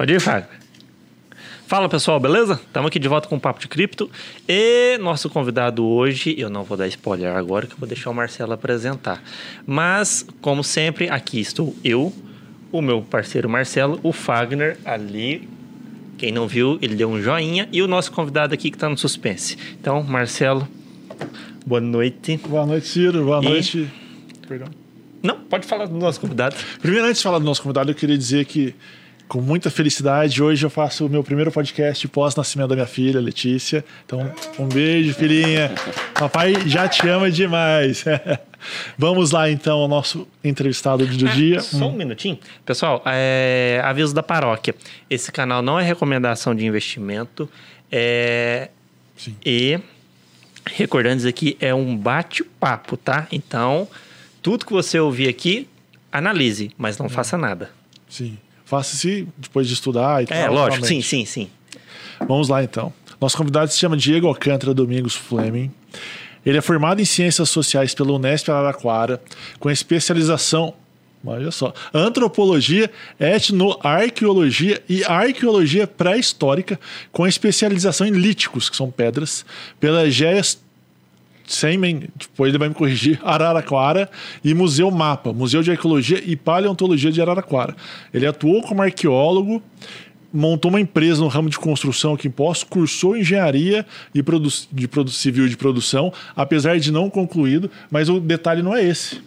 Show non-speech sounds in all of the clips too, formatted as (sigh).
Pode ir, Fagner. Fala pessoal, beleza? Estamos aqui de volta com o Papo de Cripto. E nosso convidado hoje, eu não vou dar spoiler agora, que eu vou deixar o Marcelo apresentar. Mas, como sempre, aqui estou eu, o meu parceiro Marcelo, o Fagner ali. Quem não viu, ele deu um joinha. E o nosso convidado aqui que está no suspense. Então, Marcelo, boa noite. Boa noite, Ciro. Boa E- noite. Perdão. Não, pode falar do nosso convidado. Primeiro, antes de falar do nosso convidado, eu queria dizer que, com muita felicidade, hoje eu faço o meu primeiro podcast pós-nascimento da minha filha, Letícia. Então, um beijo, filhinha. Papai já te ama demais. (laughs) Vamos lá, então, ao nosso entrevistado do dia. Só um minutinho. Pessoal, é, aviso da paróquia. Esse canal não é recomendação de investimento. É, Sim. E, recordando isso aqui, é um bate-papo, tá? Então, tudo que você ouvir aqui, analise, mas não faça nada. Sim. Faça-se depois de estudar e tal. É, lógico, sim, sim, sim. Vamos lá então. Nosso convidado se chama Diego Alcântara Domingos Fleming. Ele é formado em Ciências Sociais pela Unesp Araraquara, com especialização, olha só, antropologia, etnoarqueologia e arqueologia pré-histórica, com especialização em líticos, que são pedras, pela GES Seimen, depois ele vai me corrigir, (laughs) Araraquara e Museu Mapa, Museu de Arqueologia e Paleontologia de Araraquara. Ele atuou como arqueólogo, montou uma empresa no ramo de construção aqui em Poços, cursou engenharia e produ de produ civil de produção, apesar de não concluído, mas o detalhe não é esse.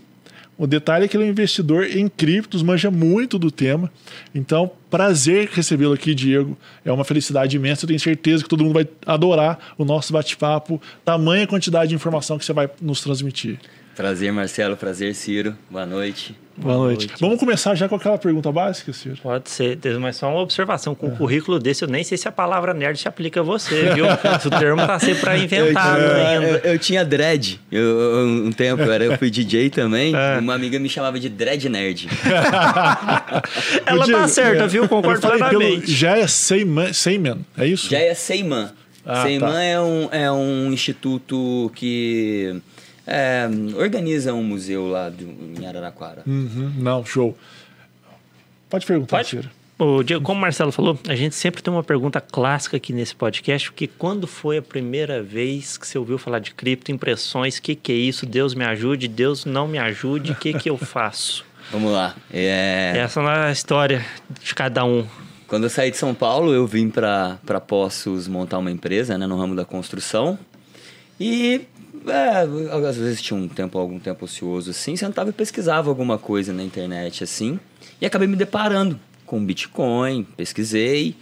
O detalhe é que ele é um investidor em criptos, manja muito do tema. Então, prazer recebê-lo aqui, Diego. É uma felicidade imensa. Eu tenho certeza que todo mundo vai adorar o nosso bate-papo, tamanha quantidade de informação que você vai nos transmitir. Prazer, Marcelo. Prazer, Ciro. Boa noite. Boa, noite. noite. Vamos começar já com aquela pergunta básica, Ciro? Pode ser, mas só uma observação. Com um currículo desse, eu nem sei se a palavra nerd se aplica a você, viu? Se (laughs) o termo tá sempre para inventado eu, ainda. eu- eu tinha dread. Eu, um tempo, eu, era, eu fui DJ também. (laughs) É. Uma amiga me chamava de dread nerd. (laughs) Ela Diego, tá certa, é, viu? Concordo plenamente. Já é Seiman, Seiman, é isso? Já é Seiman. Ah, Seiman tá. é, um, é um instituto que é, organiza um museu lá do, em Araraquara. Uhum, não, show. Pode perguntar, Pode? Ciro. Ô, Diego, como o Marcelo falou, a gente sempre tem uma pergunta clássica aqui nesse podcast, porque quando foi a primeira vez que você ouviu falar de cripto, impressões, o que, que é isso? Deus me ajude, Deus não me ajude, o que, que eu faço? (laughs) Vamos lá. É, Essa é a história de cada um. Quando eu saí de São Paulo, eu vim para Poços montar uma empresa né, no ramo da construção. E é, às vezes tinha um tempo, algum tempo ocioso assim, sentava e pesquisava alguma coisa na internet assim. E acabei me deparando com Bitcoin, pesquisei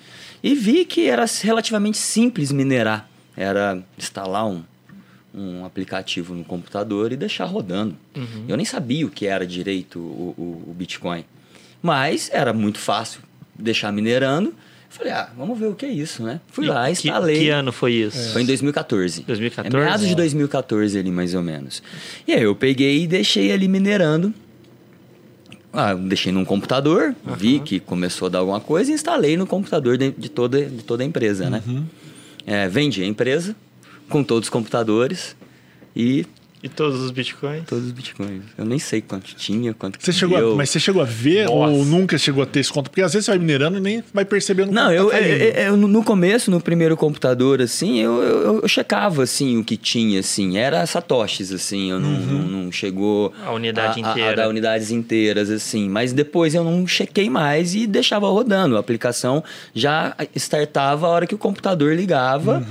e vi que era relativamente simples minerar. Era instalar um, um aplicativo no computador e deixar rodando. Eu nem sabia o que era direito o, o- o Bitcoin. Mas era muito fácil deixar minerando. Falei, ah, vamos ver o que é isso, né? Fui lá, Que- instalei. Que, ano foi isso? Foi em 2014. 2014? É meados de 2014 ali, mais ou menos. E aí eu peguei e deixei ali minerando. Ah, deixei num computador, vi que começou a dar alguma coisa e instalei no computador de, de toda, de toda a empresa, né? É, vendi a empresa com todos os computadores e E todos os bitcoins? todos os bitcoins. Eu nem sei quanto tinha, quanto que Você chegou a- mas você chegou a ver Nossa. ou nunca chegou a ter esse conta? Porque às vezes você vai minerando e nem vai percebendo Não, eu, tá eu, caindo. eu- eu- no começo, no primeiro computador, assim, eu, eu, eu checava, assim, o que tinha, assim. Era satoshis, assim, eu não, não, não chegou... A unidade a, a- inteira. A, dar unidades inteiras, assim. Mas depois eu não chequei mais e deixava rodando. A aplicação já startava a hora que o computador ligava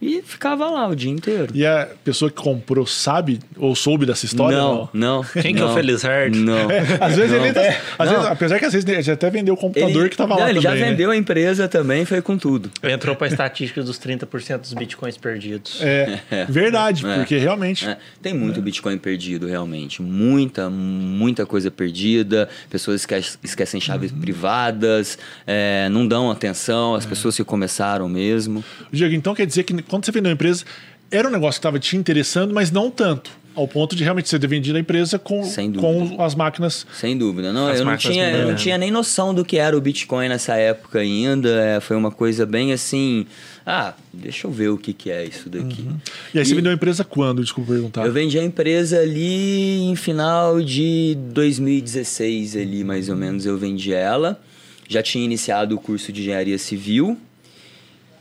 e ficava lá o dia inteiro. E a pessoa que comprou sabe ou soube dessa história? não, não. Quem que é o não, Felizardo? Não. É, às vezes Não. ele tá, É, às não. vezes, apesar que às vezes ele já até vendeu o computador Ele- que tava não, lá ele também, já né? vendeu a empresa também, foi com tudo. Entrou pra estatística dos 30% dos bitcoins perdidos. (laughs) É, verdade, É. porque realmente É, tem muito Bitcoin perdido, realmente. Muita, muita coisa perdida. Pessoas esque- esquecem chaves Uhum. privadas, é, não dão atenção, É. as pessoas que começaram mesmo. Diego, então quer dizer que quando você vendeu a empresa, era um negócio que estava te interessando, mas não tanto. Ao ponto de realmente você ter vendido a empresa com, com as máquinas. Sem dúvida. Não, eu, não tinha, eu não tinha nem noção do que era o Bitcoin nessa época ainda. É, foi uma coisa bem assim. Ah, deixa eu ver o que, que é isso daqui. E aí você E- vendeu a empresa quando? Desculpa perguntar. Eu vendi a empresa ali em final de 2016, ali mais ou menos, eu vendi ela. já tinha iniciado o curso de engenharia civil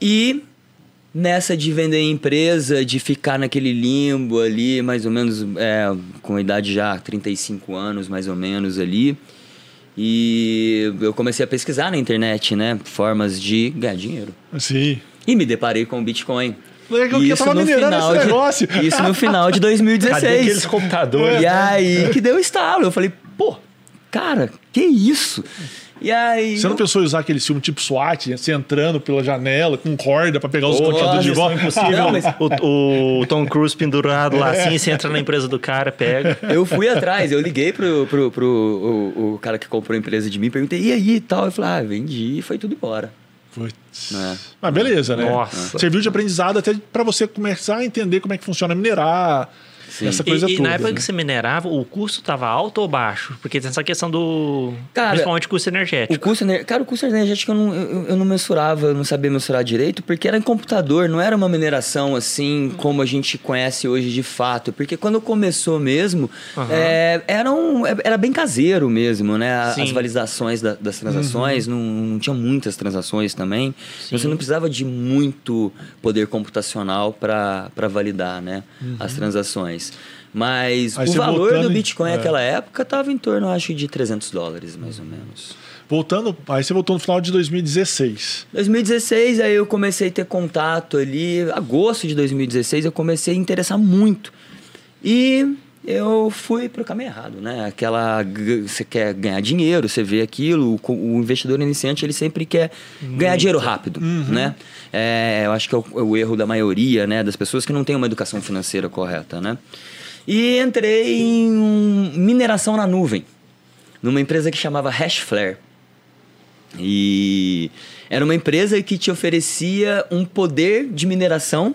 e nessa de vender empresa, de ficar naquele limbo ali, mais ou menos é, com a idade já 35 anos, mais ou menos ali. E eu comecei a pesquisar na internet, né? Formas de ganhar dinheiro. Sim. E me deparei com o Bitcoin. Legal que eu tava no minerando final esse de- negócio. (laughs) Isso no final de 2016. Cadê aqueles computadores? E aí que deu estalo. Eu falei, pô, cara, que isso? E aí. Você não pensou em usar aquele filme tipo SWAT, você entrando pela janela com corda pra pegar os computadores de volta? Impossível. Não, mas- o, o Tom Cruise pendurado lá assim, você entra na empresa do cara, pega. Eu fui atrás, eu liguei pro, pro, pro o, o cara que comprou a empresa de mim, perguntei, e aí e tal? Eu falei, ah, vendi e foi tudo embora. Putz. É. Mas beleza, né? Nossa. Serviu de aprendizado até pra você começar a entender como é que funciona minerar, essa E, coisa e toda. na época né? que você minerava, o custo estava alto ou baixo? Porque tem essa questão do. Cara, principalmente custo O energético. custo, ener- cara, o custo energético eu não, eu, eu não mensurava, eu não sabia mensurar direito, porque era em computador, não era uma mineração assim como a gente conhece hoje de fato. Porque quando começou mesmo, Aham. é, era, um, era bem caseiro mesmo, né? Sim. As validações da- das transações, não, não tinha muitas transações também. Então Você não precisava de muito poder computacional para validar né? as transações. Mas Aí o valor do Bitcoin é. naquela época estava em torno, acho, de 300 dólares, mais ou menos. Voltando, aí você voltou no final de 2016. 2016, aí eu comecei a ter contato ali. Agosto de 2016, eu comecei a interessar muito. E eu fui pro caminho errado, né? Aquela. Você quer ganhar dinheiro, você vê aquilo. O, o investidor iniciante, ele sempre quer ganhar dinheiro rápido, né? É, eu acho que é o, é o erro da maioria, né? Das pessoas que não têm uma educação financeira correta, né? E entrei em um- mineração na nuvem, numa empresa que chamava Hashflare. E era uma empresa que te oferecia um poder de mineração,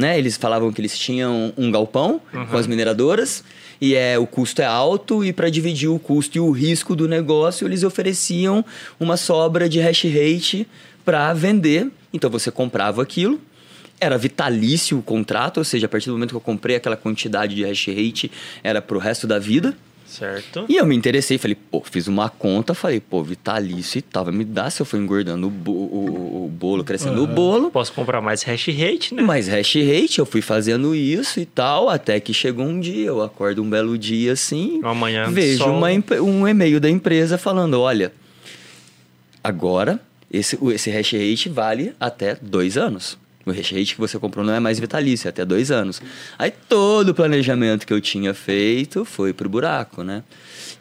né? Eles falavam que eles tinham um galpão com as mineradoras e é o custo é alto e para dividir o custo e o risco do negócio, eles ofereciam uma sobra de hash rate para vender. Então você comprava aquilo, era vitalício o contrato, ou seja, a partir do momento que eu comprei aquela quantidade de hash rate, era pro resto da vida. Certo? E eu me interessei, falei, pô, fiz uma conta, falei, pô, vitalício e tal, vai me dar se eu for engordando o, bo- o- o bolo, crescendo o bolo. Posso comprar mais hash rate, né? Mas hash rate, eu fui fazendo isso e tal, até que chegou um dia, eu acordo um belo dia assim, Amanhã vejo sol. uma um e-mail da empresa falando, olha, agora esse, esse hash rate vale até dois anos. O rate que você comprou não é mais vitalício, é até dois anos. Aí todo o planejamento que eu tinha feito foi pro buraco, né?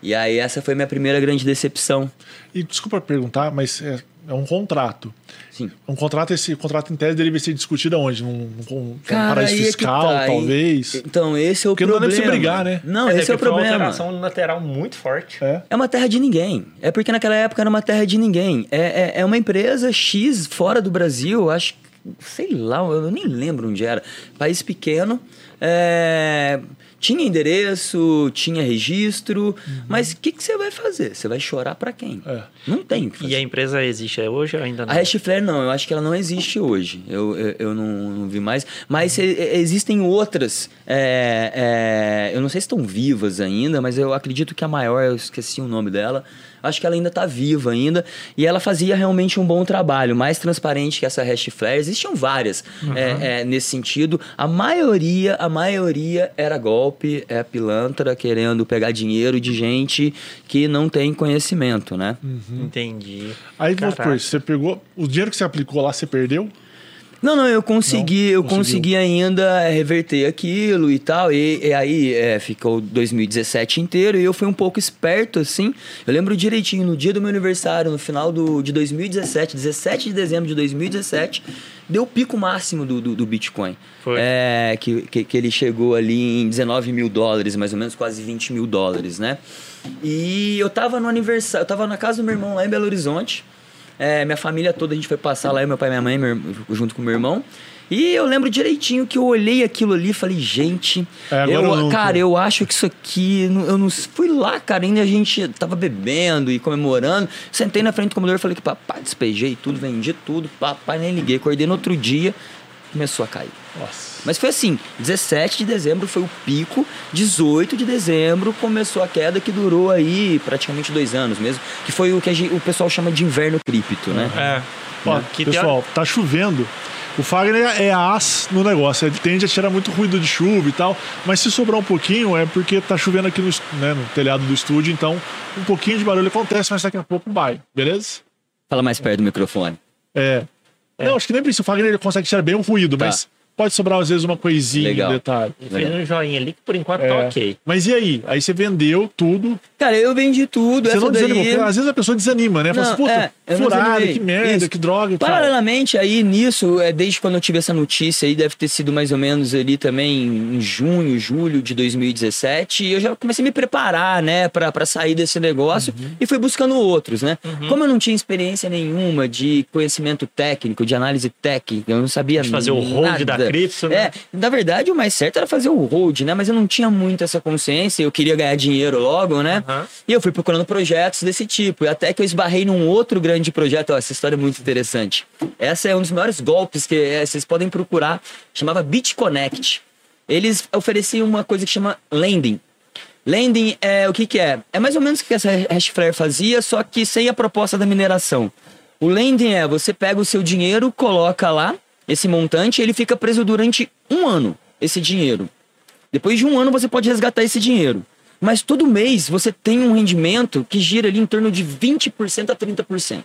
E aí essa foi minha primeira grande decepção. E desculpa perguntar, mas é, é um contrato. Sim. Um contrato, esse contrato em tese deveria ser discutido aonde? Num, num, num Cara, paraíso aí é fiscal, tá, talvez? Então, esse é o Porque não dá nem problema. pra você brigar, né? Não, Mas esse é o que foi uma problema. alteração lateral muito forte. É. É uma terra de ninguém. É porque naquela época era uma terra de ninguém. É, é, é uma empresa X fora do Brasil, acho que, sei lá, eu nem lembro onde era. País pequeno. é, tinha endereço, tinha registro, mas o que, que você vai fazer? Você vai chorar pra quem? É. Não tem o que fazer. E a empresa existe hoje ou ainda não? A Hashflare não, eu acho que ela não existe hoje. Eu, eu, eu não, não vi mais. Mas e- existem outras. é, é, eu não sei se estão vivas ainda, mas eu acredito que a maior, eu esqueci o nome dela. Acho que ela ainda está viva ainda. E ela fazia realmente um bom trabalho, mais transparente que essa Hashflare. Existiam várias é, é, nesse sentido. A maioria, a maioria era golpe, é pilantra, querendo pegar dinheiro de gente que não tem conhecimento, né? Entendi. Aí vamos Caraca. você pegou. O dinheiro que você aplicou lá, você perdeu? Não, não, eu consegui, Não? eu Conseguiu. consegui ainda é, reverter aquilo e tal. E, e aí é, ficou 2017 inteiro e eu fui um pouco esperto, assim. Eu lembro direitinho, no dia do meu aniversário, no final do, de 2017, 17 de dezembro de 2017, deu o pico máximo do, do, do Bitcoin. Foi. É, que, que, que ele chegou ali em 19 mil dólares, mais ou menos, quase 20 mil dólares, né? E eu tava no aniversário, eu tava na casa do meu irmão lá em Belo Horizonte. É, minha família toda, a gente foi passar lá, eu, meu pai e minha mãe, meu junto com meu irmão. E eu lembro direitinho que eu olhei aquilo ali e falei, gente, É, eu, cara, eu acho que isso aqui. Eu não fui lá, cara, ainda a gente tava bebendo e comemorando. Sentei na frente do computador e falei que papai, despejei tudo, vendi tudo, papai, nem liguei. Acordei no outro dia, começou a cair. Nossa. Mas foi assim, 17 de dezembro foi o pico, 18 de dezembro começou a queda que durou aí praticamente dois anos mesmo, que foi o que a gente- o pessoal chama de inverno cripto, né? É. Ó, Que pessoal, tá chovendo. O Fagner é as no negócio, ele tende a tirar muito ruído de chuva e tal, mas se sobrar um pouquinho é porque tá chovendo aqui no, né, no telhado do estúdio, então um pouquinho de barulho acontece, mas daqui a pouco vai, beleza? Fala mais perto do microfone. É. Não, acho que nem precisa. O Fagner ele consegue tirar bem o ruído, Tá. mas pode sobrar às vezes uma coisinha, Legal. um detalhe. Ele fez um joinha ali que por enquanto É. tá ok. Mas e aí? Aí você vendeu tudo. Cara, eu vendi tudo, Você não desanimou? daí... Porque às vezes a pessoa desanima, né? Fala assim, puta, é, desanimei. que merda, Isso. que droga e tal. Paralelamente, aí nisso, é, desde quando eu tive essa notícia aí, deve ter sido mais ou menos ali também em junho, julho de 2017, e eu já comecei a me preparar, né, pra, pra sair desse negócio Uhum. e fui buscando outros, né? Como eu não tinha experiência nenhuma de conhecimento técnico, de análise técnica, eu não sabia De fazer o hold da nada. Cripto, né? É, na verdade, o mais certo era fazer o hold, né? Mas eu não tinha muito essa consciência, eu queria ganhar dinheiro logo, né? Aham. E eu fui procurando projetos desse tipo. E até que eu esbarrei num outro grande projeto. Ó, essa história é muito interessante. Essa é um dos maiores golpes que é, vocês podem procurar. Chamava BitConnect. Eles ofereciam uma coisa que chama lending. Lending é o que, que é? É mais ou menos o que essa Hashflare fazia, só que sem a proposta da mineração. O lending é você pega o seu dinheiro, coloca lá esse montante, ele fica preso durante um ano, esse dinheiro. Depois de um ano você pode resgatar esse dinheiro. Mas todo mês você tem um rendimento que gira ali em torno de 20% a 30%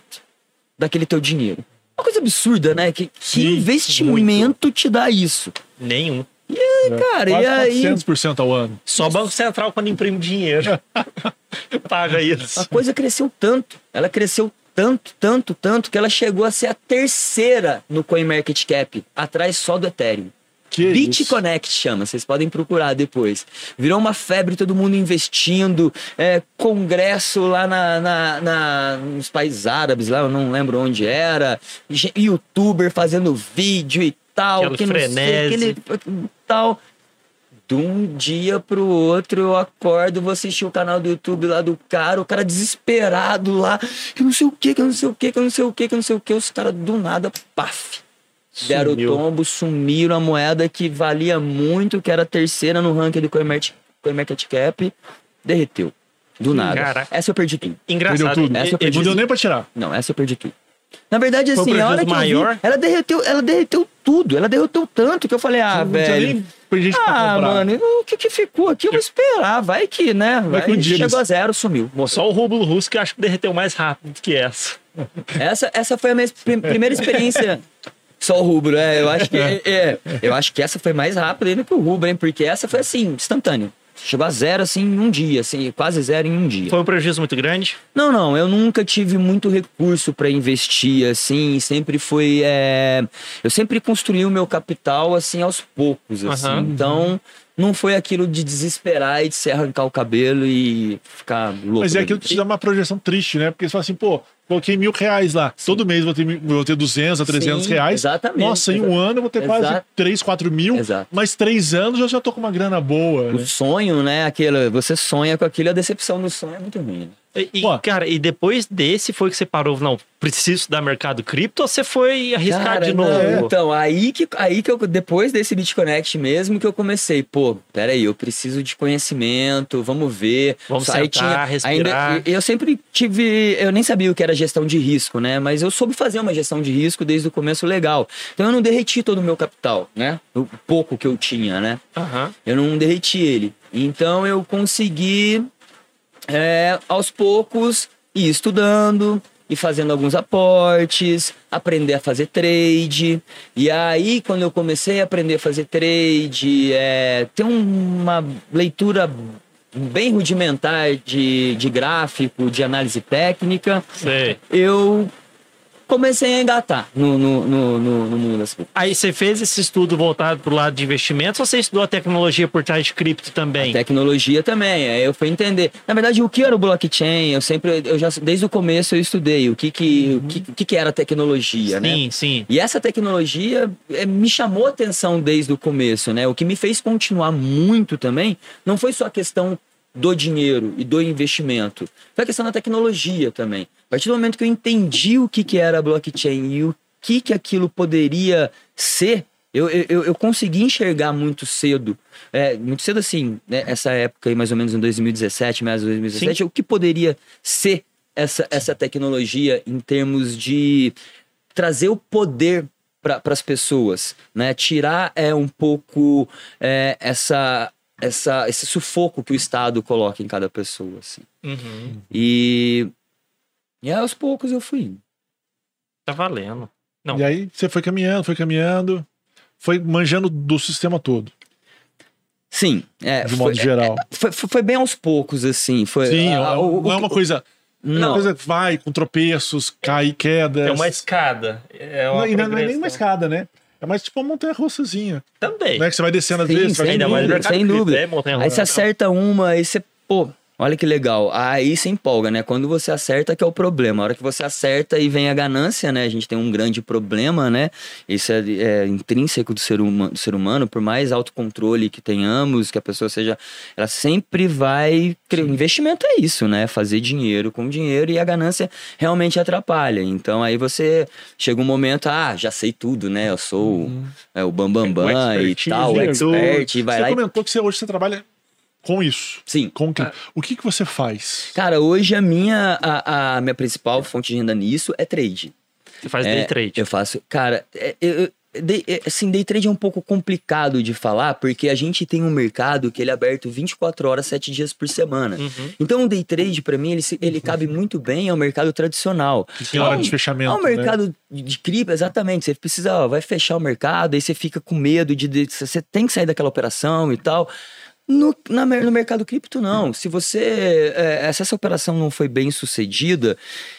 daquele teu dinheiro. Uma coisa absurda, né? Que, que Sim, investimento te dá isso? Nenhum. E aí, cara, Quase e aí 400% ao ano. Só Banco Central quando imprime dinheiro. (laughs) Paga isso. a coisa cresceu tanto. Ela cresceu tanto, tanto, tanto que ela chegou a ser a terceira no CoinMarketCap, atrás só do Ethereum. Que isso? BitConnect chama, vocês podem procurar depois. Virou uma febre, todo mundo investindo, é, congresso lá na, na- na- nos países árabes, lá eu não lembro onde era, youtuber fazendo vídeo e tal, Aquele que não sei, aquele tal. De um dia pro outro eu acordo, vou assistir o canal do YouTube lá do cara, o cara desesperado lá, que não sei o que, que eu não sei o que, que eu não sei o que, que eu não sei o que, os caras do nada, paf, Deram o Sumiu. tombo, sumiram a moeda que valia muito, que era a terceira no ranking do CoinMarket- CoinMarketCap, derreteu. Do nada. Caraca. Essa eu perdi tudo. Engraçado. Perdeu tudo. Essa eu E- perdi Não e- deu nem pra tirar. Não, essa eu perdi tudo. Na verdade, Foi assim, a hora que maior? vi, ela derreteu, ela derreteu tudo. Ela derreteu tanto que eu falei, ah, não velho. Ah, mano, o que que ficou aqui? Eu vou esperar, vai que, né? Vai, que um chegou eles- a zero, sumiu. morreu. Só o rublo russo que eu acho que derreteu mais rápido do que essa. Essa, essa foi a minha prim- primeira experiência. (laughs) Só o rubro, é. Eu acho que, (laughs) é, eu acho que essa foi mais rápida ainda que o rubro, hein? Porque essa foi assim, instantâneo. Chegou a zero, assim, em um dia, assim, quase zero em um dia. Foi um prejuízo muito grande. Não, não, eu nunca tive muito recurso para investir, assim, sempre foi. é, Eu sempre construí o meu capital, assim, aos poucos, assim. Aham. Então, não foi aquilo de desesperar e de se arrancar o cabelo e ficar louco. Mas é aquilo que te dá uma projeção triste, né? Porque você fala assim, pô, coloquei mil reais lá. Todo mês vou ter, vou ter 200 a 300 Sim, reais. exatamente, Nossa, em um ano eu vou ter quase Exato. 3, 4 mil. Exato. Mas três anos eu já tô com uma grana boa. O Né? sonho, né? Aquilo, você sonha com aquilo, a decepção do sonho é muito ruim. né? E, Pô. cara, e depois desse foi que você parou, não, preciso estudar mercado cripto ou você foi arriscar Cara, de não, novo? Então, aí que, aí que eu, depois desse BitConnect mesmo, que eu comecei, pô, peraí, eu preciso de conhecimento, vamos ver. Vamos Aí sentar, respirar. Ainda, eu sempre tive, eu nem sabia o que era gestão de risco, né? Mas eu soube fazer uma gestão de risco desde o começo legal. Então eu não derreti todo o meu capital, né? O pouco que eu tinha, né? Aham. Eu não derreti ele. Então eu consegui, é, aos poucos, ir estudando e fazendo alguns aportes, aprender a fazer trade. E aí, quando eu comecei a aprender a fazer trade, é, ter uma leitura bem rudimentar de, de gráfico, de análise técnica, Sei. eu comecei a engatar no, no, no, no, no mundo das. Aí você fez esse estudo voltado pro lado de investimentos ou você estudou a tecnologia por trás de cripto também? Tecnologia também, aí eu fui entender. Na verdade, o que era o blockchain, eu sempre, eu já, desde o começo eu estudei o que que, o que, o que, que era tecnologia, né? Sim, sim. E essa tecnologia eh, me chamou a atenção desde o começo, né? O que me fez continuar muito também não foi só a questão do dinheiro e do investimento, foi a questão da tecnologia também. A partir do momento que eu entendi o que, que era a blockchain e o que, que aquilo poderia ser, Eu, eu, eu consegui enxergar muito cedo, é, muito cedo assim, né, essa época aí, mais ou menos em 2017, mais ou 2017, o que poderia ser essa, essa tecnologia em termos de trazer o poder para as pessoas, né? Tirar é um pouco é, essa, essa, esse sufoco que o Estado coloca em cada pessoa, assim. Uhum. E, e aos poucos eu fui. indo. Tá valendo. Não. E aí você foi caminhando, foi caminhando, foi manjando do sistema todo, Sim, é, de foi, modo geral. foi, foi- foi bem aos poucos, assim. Foi, Sim, ah, o- não é uma coisa. Não. É uma coisa que vai com tropeços, cai, quedas. É uma escada. É uma Não, e não, não é nem uma escada, né? É mais tipo uma montanha russazinha. Também. Né? Que você vai descendo às Sim, vezes, vai sem mais dúvida, sem dúvida. é montanha Aí você acerta uma, aí você, pô, olha que legal. Aí você empolga, né? Quando você acerta que é o problema. A hora que você acerta e vem a ganância, né? A gente tem um grande problema, né? Isso é, é intrínseco do ser, huma- do ser humano, por mais autocontrole que tenhamos, que a pessoa seja. Ela sempre vai. cre- Investimento é isso, né? Fazer dinheiro com dinheiro e a ganância realmente atrapalha. Então aí você chega um momento, ah, já sei tudo, né? Eu sou é, o Bambambam Bam, Bam e expertise, tal, o expert, e vai você lá e comentou que você, hoje você trabalha com isso. Sim. Com que- O que, que você faz? Cara, hoje a minha, a, a minha principal fonte de renda nisso é trade. Você faz É, day trade. Eu faço. Cara, é, eu, day- é, assim, day trade é um pouco complicado de falar, porque a gente tem um mercado que ele é aberto 24 horas, 7 dias por semana. Uhum. Então o day trade, pra mim, ele, ele cabe muito bem ao mercado tradicional. Tem hora É de fechamento. É um né? mercado de- de cripto, exatamente. Você precisa, ó, vai fechar o mercado, aí você fica com medo de, de- Você tem que sair daquela operação e tal. No, na no mercado cripto, não. Se você. é, se essa operação não foi bem sucedida,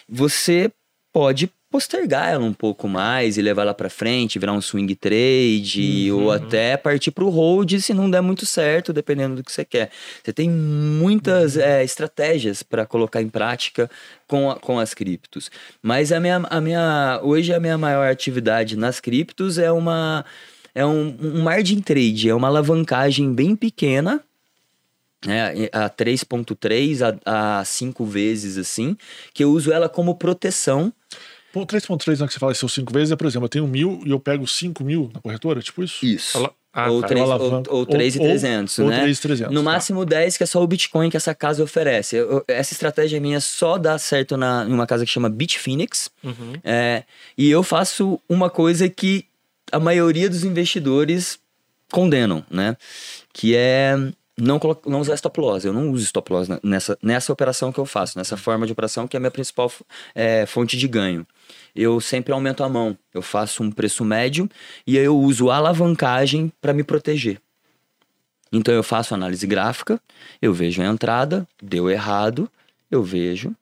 você pode postergar ela um pouco mais e levar ela para frente, virar um swing trade ou até partir para o hold se não der muito certo, dependendo do que você quer. Você tem muitas é, estratégias para colocar em prática com, a- com as criptos. Mas a minha, a minha, hoje a minha maior atividade nas criptos é uma é um, um margin trade, é uma alavancagem bem pequena, né, a 3.3 a, a 5 vezes assim, que eu uso ela como proteção. Pô, 3.3 não que você fala são 5 vezes, é, por exemplo, eu tenho mil e eu pego 5 mil na corretora, tipo isso? Isso. Fala- Ah, ou tá. 3 ou, alavanca. ou Ou- 3,300, ou né? 3,300, No tá. máximo 10, que é só o Bitcoin que essa casa oferece. Eu- essa estratégia minha só dá certo na, em uma casa que chama Bitfinex. Uhum. É, e eu faço uma coisa que a maioria dos investidores condenam, né? Que é não, não usar stop loss. Eu não uso stop loss nessa, nessa operação que eu faço, nessa forma de operação que é a minha principal é, fonte de ganho. Eu sempre aumento a mão. Eu faço um preço médio e aí eu uso alavancagem para me proteger. Então eu faço análise gráfica, eu vejo a entrada, deu errado, eu vejo,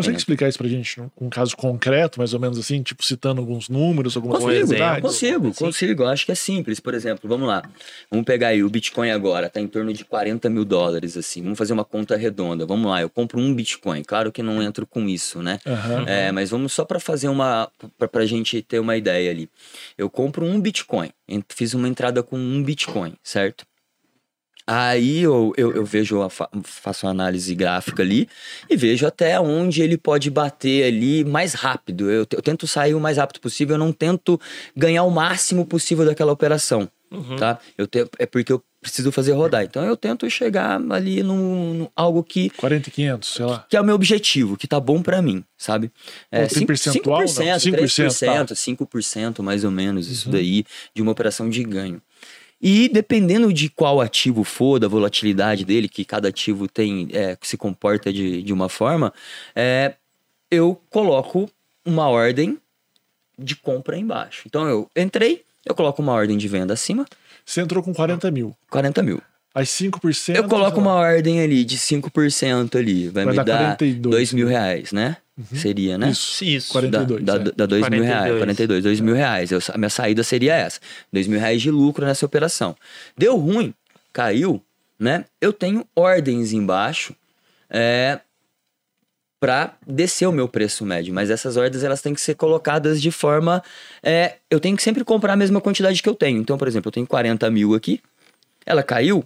consegue É. explicar isso pra gente um caso concreto, mais ou menos assim, tipo citando alguns números, algumas Consigo, possibilidades? Consigo, consigo. Eu acho que é simples. Por exemplo, vamos lá. Vamos pegar aí o Bitcoin agora, tá em torno de 40 mil dólares, assim. Vamos fazer uma conta redonda. Vamos lá, eu compro um Bitcoin. Claro que não entro com isso, né? Aham. É, mas vamos só para fazer uma. pra, pra gente ter uma ideia ali. Eu compro um Bitcoin. Fiz uma entrada com um Bitcoin, certo? Aí eu, eu, eu vejo, a fa- faço uma análise gráfica ali e vejo até onde ele pode bater ali mais rápido. Eu, eu tento sair o mais rápido possível, eu não tento ganhar o máximo possível daquela operação, Uhum. tá? Eu te, é porque eu preciso fazer rodar. Então eu tento chegar ali num, num algo que 40 e 500, sei lá. que é o meu objetivo, que tá bom pra mim, sabe? É, tem cinco- percentual, não? 5%, 5%, 3%, 5% mais ou menos, isso Uhum. daí, de uma operação de ganho. E dependendo de qual ativo for, da volatilidade dele, que cada ativo tem, é, se comporta de, de uma forma, é, eu coloco uma ordem de compra embaixo. Então eu entrei, eu coloco uma ordem de venda acima, Você entrou com 40 mil. 40 mil. Aí 5%. Eu coloco uma ordem ali de 5% ali, vai, Vai me dar dar 42, 2 mil reais, né? Seria, né? Isso. Isso. 42. Dá, é. dá, dá dois mil 42. reais, 42, dois mil reais. Eu, a minha saída seria essa. Dois mil reais de lucro nessa operação. Deu ruim, caiu, né? Eu tenho ordens embaixo é, para descer o meu preço médio. Mas essas ordens elas têm que ser colocadas de forma. é, eu tenho que sempre comprar a mesma quantidade que eu tenho. Então, por exemplo, eu tenho 40 mil aqui. Ela caiu,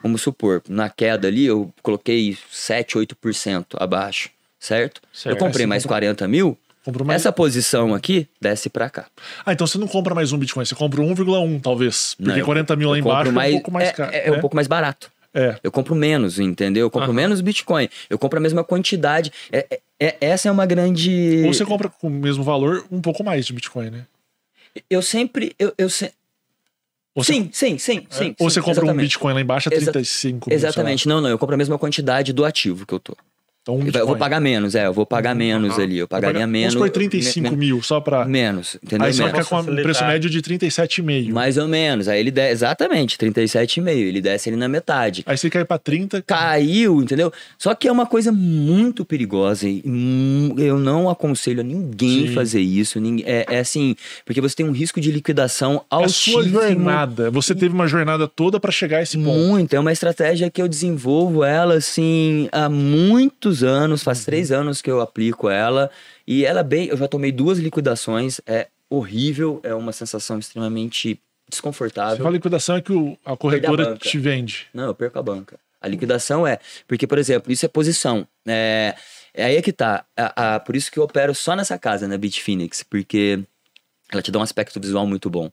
vamos supor, na queda ali eu coloquei 7, 8% abaixo, certo? Certo. Eu comprei você mais compra- 40 mil, mais. Essa posição aqui desce pra cá. Ah, então você não compra mais um Bitcoin, você compra 1,1 talvez. Porque Não, eu- 40 mil lá embaixo compro é um pouco mais é, caro. É, é um né? pouco mais barato. É. Eu compro menos, entendeu? Eu compro Aham. menos Bitcoin. Eu compro a mesma quantidade. É- é- é- essa é uma grande. Ou você compra com o mesmo valor um pouco mais de Bitcoin, né? Eu sempre. Eu, eu se- você, Sim, sim, sim, sim. ou sim, você compra um exatamente. Bitcoin lá embaixo a Exa- 35 mil, sei lá. Exatamente. Não, não. Eu compro a mesma quantidade do ativo que eu tô. Então, um Eu, Bitcoin. vou pagar menos, é. Eu vou pagar menos Aham. ali. Eu pagar- pagaria menos. Vamos por 35 me- mil, só pra... Menos, entendeu? Aí você vai Menos. ficar com um preço médio de 37,5. Mais ou menos. Aí ele desce. Exatamente, 37,5. Ele desce ali na metade. Aí você cai pra 30. caiu, entendeu? Só que é uma coisa muito perigosa e eu não aconselho a ninguém Sim. fazer isso. ninguém- É, é assim, porque você tem um risco de liquidação A altíssimo. sua jornada. Você teve uma jornada toda pra chegar a esse ponto. Muito, é uma estratégia que eu desenvolvo ela assim há muitos anos, faz três anos que eu aplico ela e ela é bem, eu já tomei duas liquidações, é horrível, é uma sensação extremamente desconfortável. A liquidação é que o- a corretora banca. te vende. Não, eu perco a banca. A liquidação é. Porque, por exemplo, isso é posição. É, é aí é que tá. A- a- por isso que eu opero só nessa casa, na Bitfinex, porque ela te dá um aspecto visual muito bom.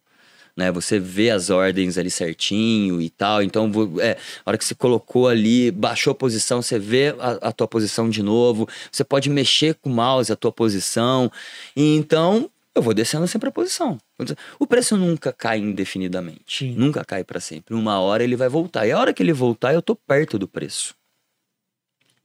Né, você vê as ordens ali certinho e tal. Então, é, a hora que você colocou ali, baixou a posição, você vê a, a tua posição de novo. Você pode mexer com o mouse a tua posição. E então, eu vou descendo sempre a posição. O preço nunca cai indefinidamente. Sim. Nunca cai para sempre. Uma hora ele vai voltar. E a hora que ele voltar, eu tô perto do preço.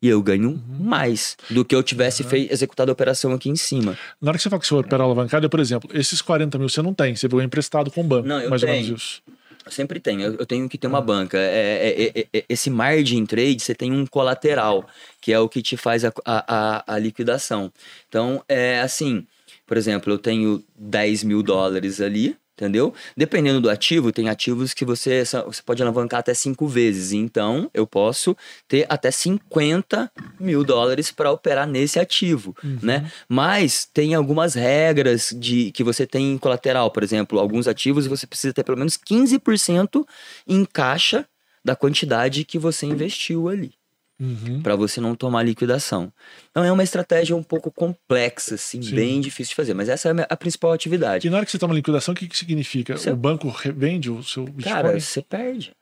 E eu ganho Uhum. mais do que eu tivesse fei- executado a operação aqui em cima. Na hora que você fala que você vai operar alavancada, por exemplo, esses 40 mil você não tem, você pegou emprestado com o banco. Não, eu mais ou tenho. menos isso. Sempre tenho. Eu, eu tenho que ter uma banca. É, é- é- é- esse margin trade, você tem um colateral, que é o que te faz a, a, a- a liquidação. Então, é assim, por exemplo, eu tenho 10 mil dólares ali, entendeu? Dependendo do ativo, tem ativos que você, você pode alavancar até cinco vezes. Então, eu posso ter até 50 mil dólares para operar nesse ativo, né? Mas tem algumas regras de que você tem em colateral. Por exemplo, alguns ativos você precisa ter pelo menos 15% em caixa da quantidade que você investiu ali Uhum. para você não tomar liquidação. Então é uma estratégia um pouco complexa, assim, Sim. bem difícil de fazer, mas essa é a minha- a principal atividade. E na hora que você toma liquidação, o que, que significa? Você- O banco revende o seu Bitcoin? Cara, você perde.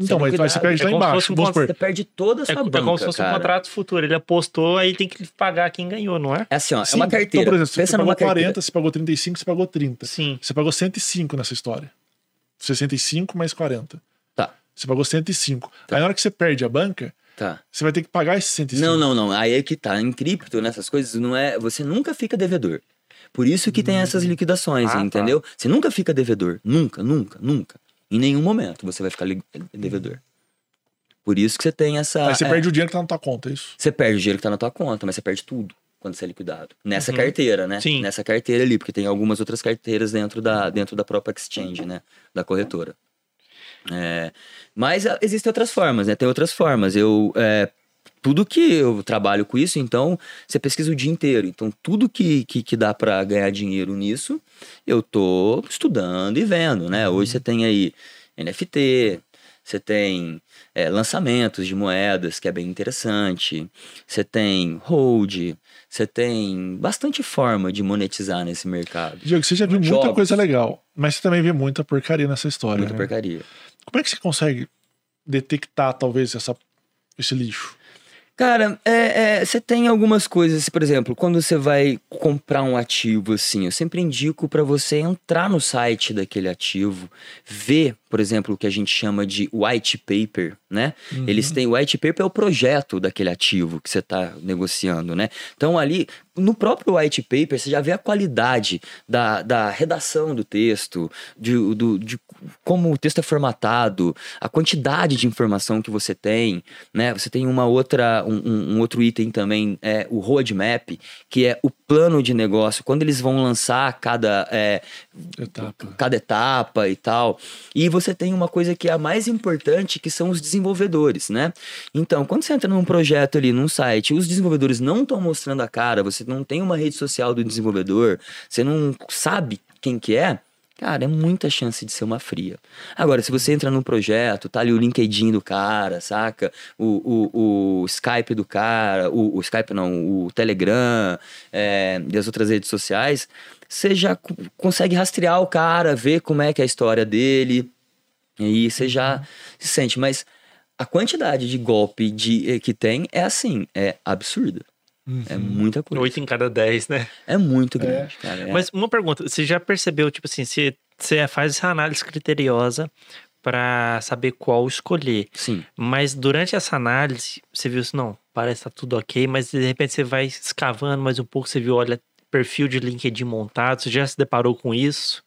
então, mas, mas você perde É lá embaixo. um Você perde toda a É, sua é banca, como se fosse um cara. contrato futuro. Ele apostou, aí tem que pagar quem ganhou, não é? É assim, ó, Sim, é uma carteira. Então, por exemplo, você Pensa pagou numa 40, carteira. você pagou 35, você pagou 30. Sim. Você pagou 105 nessa história. 65 mais 40. Tá, Você pagou 105. Aí na hora que você perde a banca, tá. você vai ter que pagar esses 105. Não, não, não. Aí é que tá. Em cripto, nessas coisas, não é. Você nunca fica devedor. Por isso que tem essas liquidações, Ah, tá. entendeu? Você nunca fica devedor. Nunca, nunca, nunca. Em nenhum momento você vai ficar devedor. Por isso que você tem essa. Aí você é, perde o dinheiro que tá na tua conta, é isso? Você perde o dinheiro que tá na tua conta, mas você perde tudo quando você é liquidado. Nessa Uhum. carteira, né? Sim. Nessa carteira ali, porque tem algumas outras carteiras dentro da, dentro da própria exchange, né? Da corretora. É, mas ah, existem outras formas, né? Tem outras formas. Eu. é, tudo que eu trabalho com isso, então você pesquisa o dia inteiro. Então, tudo que, que, que dá para ganhar dinheiro nisso, eu tô estudando e vendo, né? Hoje você tem aí NFT, você tem é, lançamentos de moedas, que é bem interessante. Você tem hold, você tem bastante forma de monetizar nesse mercado. Diego, você já viu muita Jogos. coisa legal, mas você também vê muita porcaria nessa história. Muita né? porcaria. Como é que você consegue detectar, talvez, essa, esse lixo? Cara, é, é, você tem algumas coisas, por exemplo, quando você vai comprar um ativo assim, eu sempre indico para você entrar no site daquele ativo, ver, por exemplo, o que a gente chama de white paper, né? Eles têm white paper é o projeto daquele ativo que você está negociando, né? Então ali no próprio white paper você já vê a qualidade da, da redação do texto, de, do, de como o texto é formatado, a quantidade de informação que você tem, né? Você tem uma outra, um, um- um outro item também, é o roadmap, que é o plano de negócio, quando eles vão lançar cada, é, Etapa. cada etapa e tal. E você tem uma coisa que é a mais importante, que são os desenvolvedores, né? Então, quando você entra num projeto ali, num site, os desenvolvedores não estão mostrando a cara, você não tem uma rede social do desenvolvedor, você não sabe quem que é, Cara, é muita chance de ser uma fria. Agora, se você entra num projeto, tá ali o LinkedIn do cara, saca? O, o, o Skype do cara, o, o Skype não, o Telegram é, e as outras redes sociais, você já consegue rastrear o cara, ver como é que é a história dele, e aí você já se sente. Mas a quantidade de golpe de, eh, que tem é assim, é absurda. Uhum. É muita coisa. Oito em cada dez, né? É muito grande, é. cara. É. Mas uma pergunta, você já percebeu, tipo assim, se você faz essa análise criteriosa para saber qual escolher. Sim. Mas durante essa análise, você viu assim, não, parece que tá tudo ok, mas de repente você vai escavando mais um pouco, você viu, olha, perfil de LinkedIn montado, você já se deparou com isso?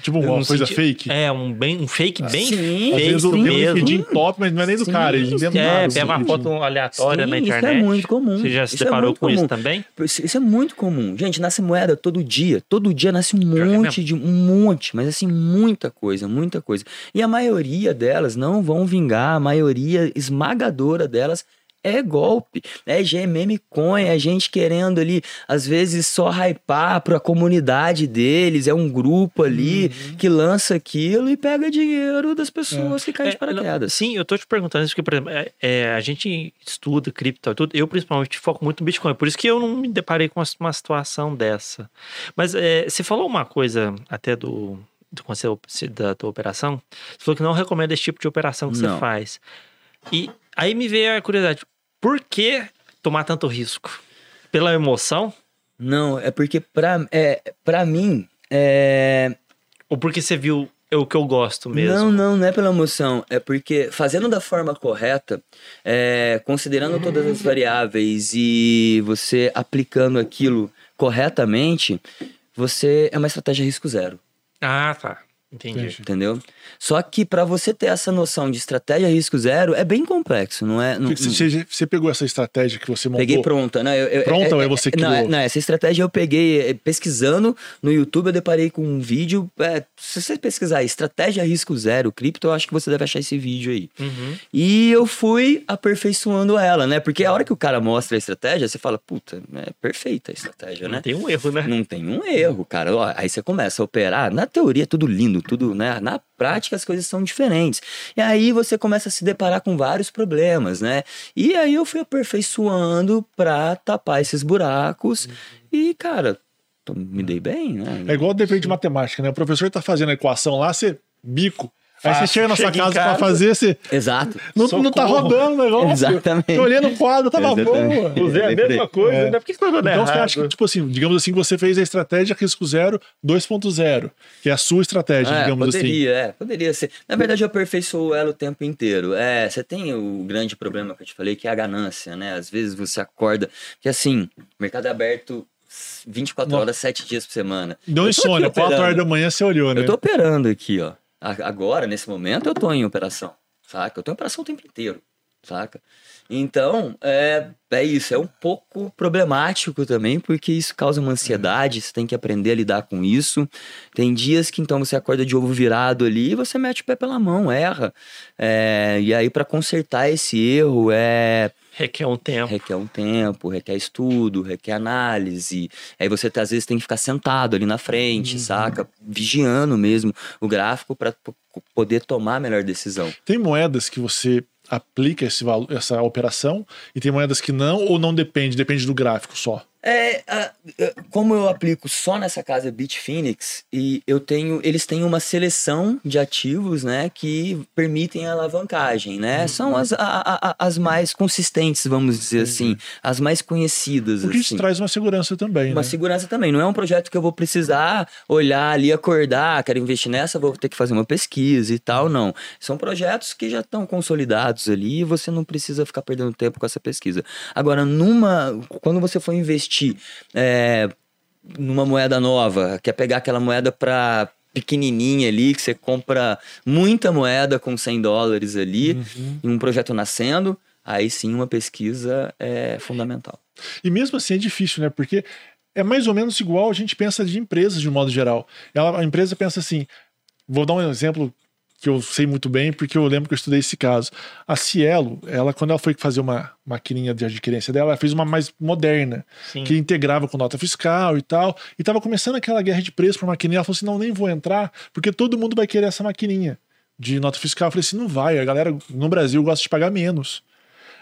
Tipo uma coisa senti... fake? É, um, bem, um fake bem sim, fake Às vezes o LinkedIn top, mas não é nem do sim, cara, ele É, pega uma foto aleatória sim, na internet. Isso é muito comum. Você já se isso é deparou é com comum. isso também? Isso é muito comum. Gente, nasce moeda todo dia. Todo dia nasce um monte de... Um monte, mas assim, muita coisa, muita coisa. E a maioria delas não vão vingar, a maioria esmagadora delas é golpe, é meme coin, é gente querendo ali, às vezes, só hypar para a comunidade deles, é um grupo ali uhum. que lança aquilo e pega dinheiro das pessoas é. que caem é, de paraquedas. Sim, eu tô te perguntando isso, porque, por exemplo, é, é, a gente estuda cripto e tudo, eu principalmente foco muito no Bitcoin, por isso que eu não me deparei com uma situação dessa. Mas é, você falou uma coisa até do, do conselho da tua operação, você falou que não recomenda esse tipo de operação que não. você faz. E aí me veio a curiosidade, por que tomar tanto risco? Pela emoção? Não, é porque pra, é, pra mim. É... Ou porque você viu é o que eu gosto mesmo? Não, não, não é pela emoção. É porque fazendo da forma correta, é, considerando todas as variáveis e você aplicando aquilo corretamente, você é uma estratégia risco zero. Ah, tá. Entendi. Entendeu? Só que para você ter essa noção de estratégia risco zero é bem complexo, não é? Não, você, você, pegou essa estratégia que você montou? Peguei pronta, né? Eu, eu, pronta é, ou é você que não, não, essa estratégia eu peguei é, pesquisando no YouTube, eu deparei com um vídeo. É, se você pesquisar estratégia risco zero cripto, eu acho que você deve achar esse vídeo aí. Uhum. E eu fui aperfeiçoando ela, né? Porque a hora que o cara mostra a estratégia, você fala, puta, é perfeita a estratégia, né? Não tem um erro, né? Não tem um erro, cara. Ó, aí você começa a operar. Na teoria é tudo lindo tudo, né? Na prática as coisas são diferentes. E aí você começa a se deparar com vários problemas, né? E aí eu fui aperfeiçoando para tapar esses buracos uhum. e, cara, me dei bem, né? É igual dever de matemática, né? O professor tá fazendo a equação lá, você bico Aí você chega na sua casa, casa pra fazer, você. Exato. Não, não tá rodando o negócio. Exatamente. Tô olhando o quadro, tava Exatamente. bom. Usei a mesma coisa, é. né? Por que você tá Então você acha que, tipo assim, digamos assim, você fez a estratégia risco zero 2.0, que é a sua estratégia, é, digamos poderia, assim. Poderia, é, poderia ser. Na verdade, eu aperfeiçoo ela o tempo inteiro. É, você tem o grande problema que eu te falei, que é a ganância, né? Às vezes você acorda, que assim, mercado é aberto 24 horas, 7 dias por semana. Deu insônia, 4 horas da manhã você olhou, né? Eu tô operando aqui, ó. Agora, nesse momento, eu tô em operação, saca? Eu tô em operação o tempo inteiro, saca? Então, é, é isso. É um pouco problemático também, porque isso causa uma ansiedade. Você tem que aprender a lidar com isso. Tem dias que então você acorda de ovo virado ali e você mete o pé pela mão, erra. É, e aí, para consertar esse erro, é Requer um tempo. Requer um tempo, requer estudo, requer análise. Aí você às vezes tem que ficar sentado ali na frente, uhum. saca? Vigiando mesmo o gráfico para poder tomar a melhor decisão. Tem moedas que você aplica esse, essa operação e tem moedas que não ou não depende, depende do gráfico só? É, a, como eu aplico só nessa casa Bitfinex e eu tenho, eles têm uma seleção de ativos, né, que permitem a alavancagem, né? Uhum. São as, a, as mais consistentes, vamos dizer assim, as mais conhecidas. Porque assim. isso traz uma segurança também, Uma né? segurança também. Não é um projeto que eu vou precisar olhar ali, acordar, quero investir nessa, vou ter que fazer uma pesquisa e tal, não. São projetos que já estão consolidados ali e você não precisa ficar perdendo tempo com essa pesquisa. Agora, numa, quando você for investir investir é, numa moeda nova, quer pegar aquela moeda para pequenininha ali, que você compra muita moeda com 100 dólares ali, uhum. em um projeto nascendo, aí sim uma pesquisa é fundamental. E mesmo assim é difícil, né? Porque é mais ou menos igual a gente pensa de empresas de um modo geral. Ela, a empresa pensa assim, vou dar um exemplo que eu sei muito bem, porque eu lembro que eu estudei esse caso. A Cielo, ela, quando ela foi fazer uma maquininha de adquirência dela, ela fez uma mais moderna, Sim. que integrava com nota fiscal e tal. E tava começando aquela guerra de preço pra maquininha. Ela falou assim: não, nem vou entrar, porque todo mundo vai querer essa maquininha de nota fiscal. Eu falei assim: não vai, a galera no Brasil gosta de pagar menos.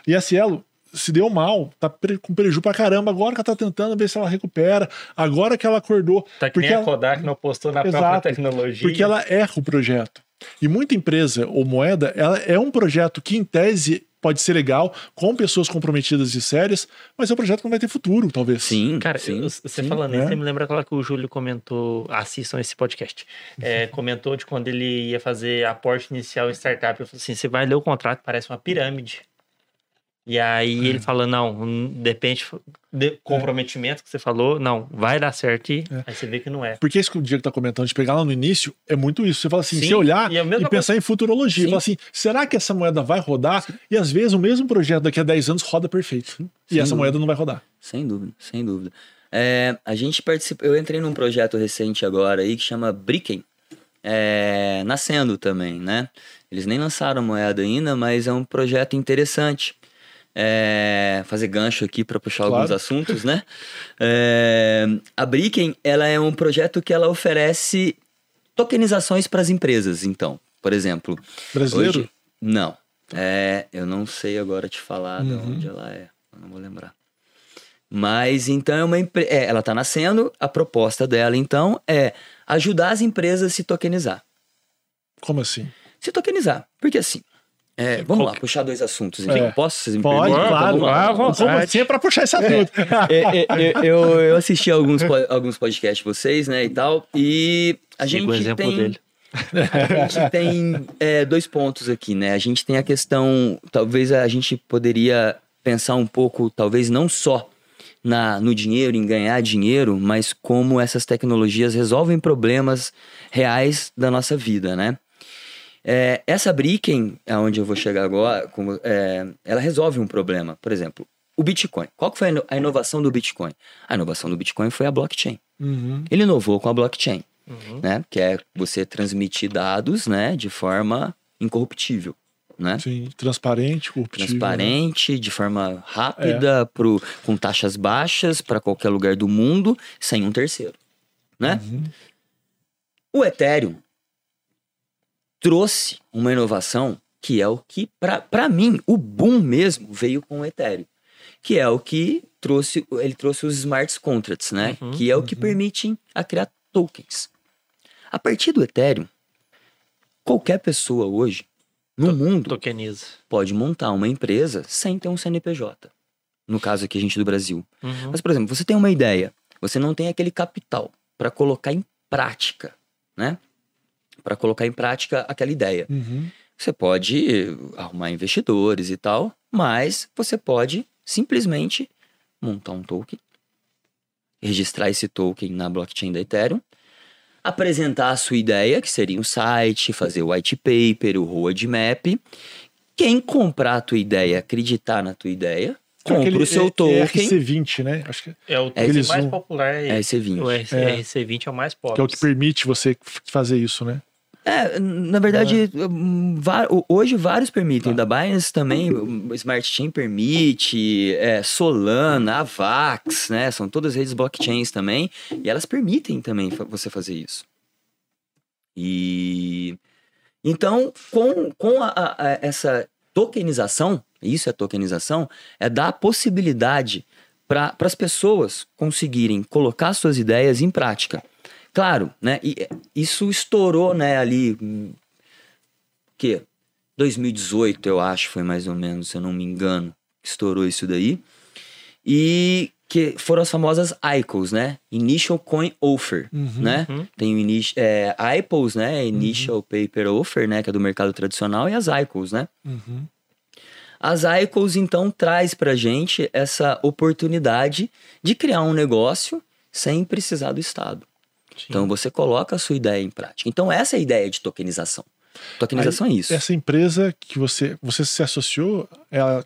E a Cielo se deu mal, tá com prejuízo pra caramba. Agora que ela tá tentando ver se ela recupera, agora que ela acordou. Tá que porque nem a ela- Kodak não postou na Exato. própria tecnologia. porque ela erra o projeto. E muita empresa ou moeda, ela é um projeto que, em tese, pode ser legal, com pessoas comprometidas e sérias, mas é um projeto que não vai ter futuro, talvez. Sim, Cara, sim. eu- você sim, falando isso, é. você me lembra aquela que o Júlio comentou, assistam esse podcast, é, comentou de quando ele ia fazer aporte inicial em startup, eu falei assim, você vai ler o contrato, parece uma pirâmide. E aí É. ele falou, não, hum, depende, de comprometimento que você falou, não, vai dar certo e É. aí você vê que não é. Porque isso que o Diego tá comentando, de pegar lá no início, é muito isso. Você fala assim, Sim, você olhar e é e, pensar em futurologia. Sim. Fala assim, será que essa moeda vai rodar? E às vezes o mesmo projeto daqui a 10 anos roda perfeito. E Sem essa dúvida. moeda não vai rodar. Sem dúvida, sem dúvida. É, a gente participa. Eu entrei num projeto recente agora aí que chama Bricken. É, nascendo também, né? Eles nem lançaram moeda ainda, mas é um projeto interessante. É, fazer gancho aqui para puxar Claro. alguns assuntos, né? É, a Bricken, ela é um projeto que ela oferece tokenizações para as empresas, então. Por exemplo, Brasileiro? Hoje, não. É, eu não sei agora te falar de Uhum. onde ela é. Não vou lembrar. Mas então é uma empresa. ela está nascendo. A proposta dela, então, é ajudar as empresas a se tokenizar. Como assim? Se tokenizar. Porque assim. É, vamos lá, puxar dois assuntos. Enfim, É. posso? Vocês me Pode, permitem? Então, claro. vamos lá. Como assim é pra puxar esse assunto? É, é, é, eu, eu assisti alguns, alguns podcasts de vocês, né, e tal, e a Siga o gente exemplo tem... dele. A gente tem é, dois pontos aqui, né? A gente tem a questão, talvez a gente poderia pensar um pouco, talvez não só na, no dinheiro, em ganhar dinheiro, mas como essas tecnologias resolvem problemas reais da nossa vida, né? É, essa Bricken, aonde eu vou chegar agora, como, é, ela resolve um problema. Por exemplo, o Bitcoin. Qual que foi a ino- a inovação do Bitcoin? A inovação do Bitcoin foi a blockchain. Uhum. Ele inovou com a blockchain Uhum. né? Que é você transmitir dados, né? De forma incorruptível, né? Sim, transparente, corruptível. né? Transparente, de forma rápida, pro, com taxas baixas para qualquer lugar do mundo, sem um terceiro, né? Uhum. O Ethereum trouxe uma inovação que é o que, para mim, o boom mesmo veio com o Ethereum. Que é o que trouxe, ele trouxe os smart contracts, né? Uhum, que é o que permitem a criar tokens. A partir do Ethereum, qualquer pessoa hoje, no mundo, Tokeniza. pode montar uma empresa sem ter um CNPJ. No caso aqui, a gente do Brasil. Uhum. Mas, por exemplo, você tem uma ideia, você não tem aquele capital para colocar em prática, né? Para colocar em prática aquela ideia. Uhum. Você pode arrumar investidores e tal, mas você pode simplesmente montar um token, registrar esse token na blockchain da Ethereum, apresentar a sua ideia, que seria um site, fazer o white paper, o roadmap. Quem comprar a tua ideia, acreditar na tua ideia, compra Aquele o seu E- token. ERC20, né? Acho que, É o token mais popular. É É esse. ERC20. O RC, É. RC20 é o mais pobre. que é o que permite você fazer isso, né? É, na verdade, hum, va- ho- hoje vários permitem. Da Binance também, o Smart Chain permite, é, Solana, Avax, né? São todas redes blockchains também. E elas permitem também você fazer isso. E. Então, com, com a- a- essa tokenização, isso é tokenização, é dar a possibilidade para as pessoas conseguirem colocar suas ideias em prática. Claro, né? E isso estourou, né, ali. Que? 2018, eu acho, foi mais ou menos, se eu não me engano, que estourou isso daí. E que foram as famosas ICOs, né? Initial Coin Offer, né? Uhum. Tem o initi é, IPOs, né? Initial Paper Offer, né? Que é do mercado tradicional, e as ICOs, né? Uhum. As ICOs, então, traz pra gente essa oportunidade de criar um negócio sem precisar do Estado. Sim. Então, você coloca a sua ideia em prática. Então, essa é a ideia de tokenização. Tokenização é isso. Essa empresa que você, você se associou, ela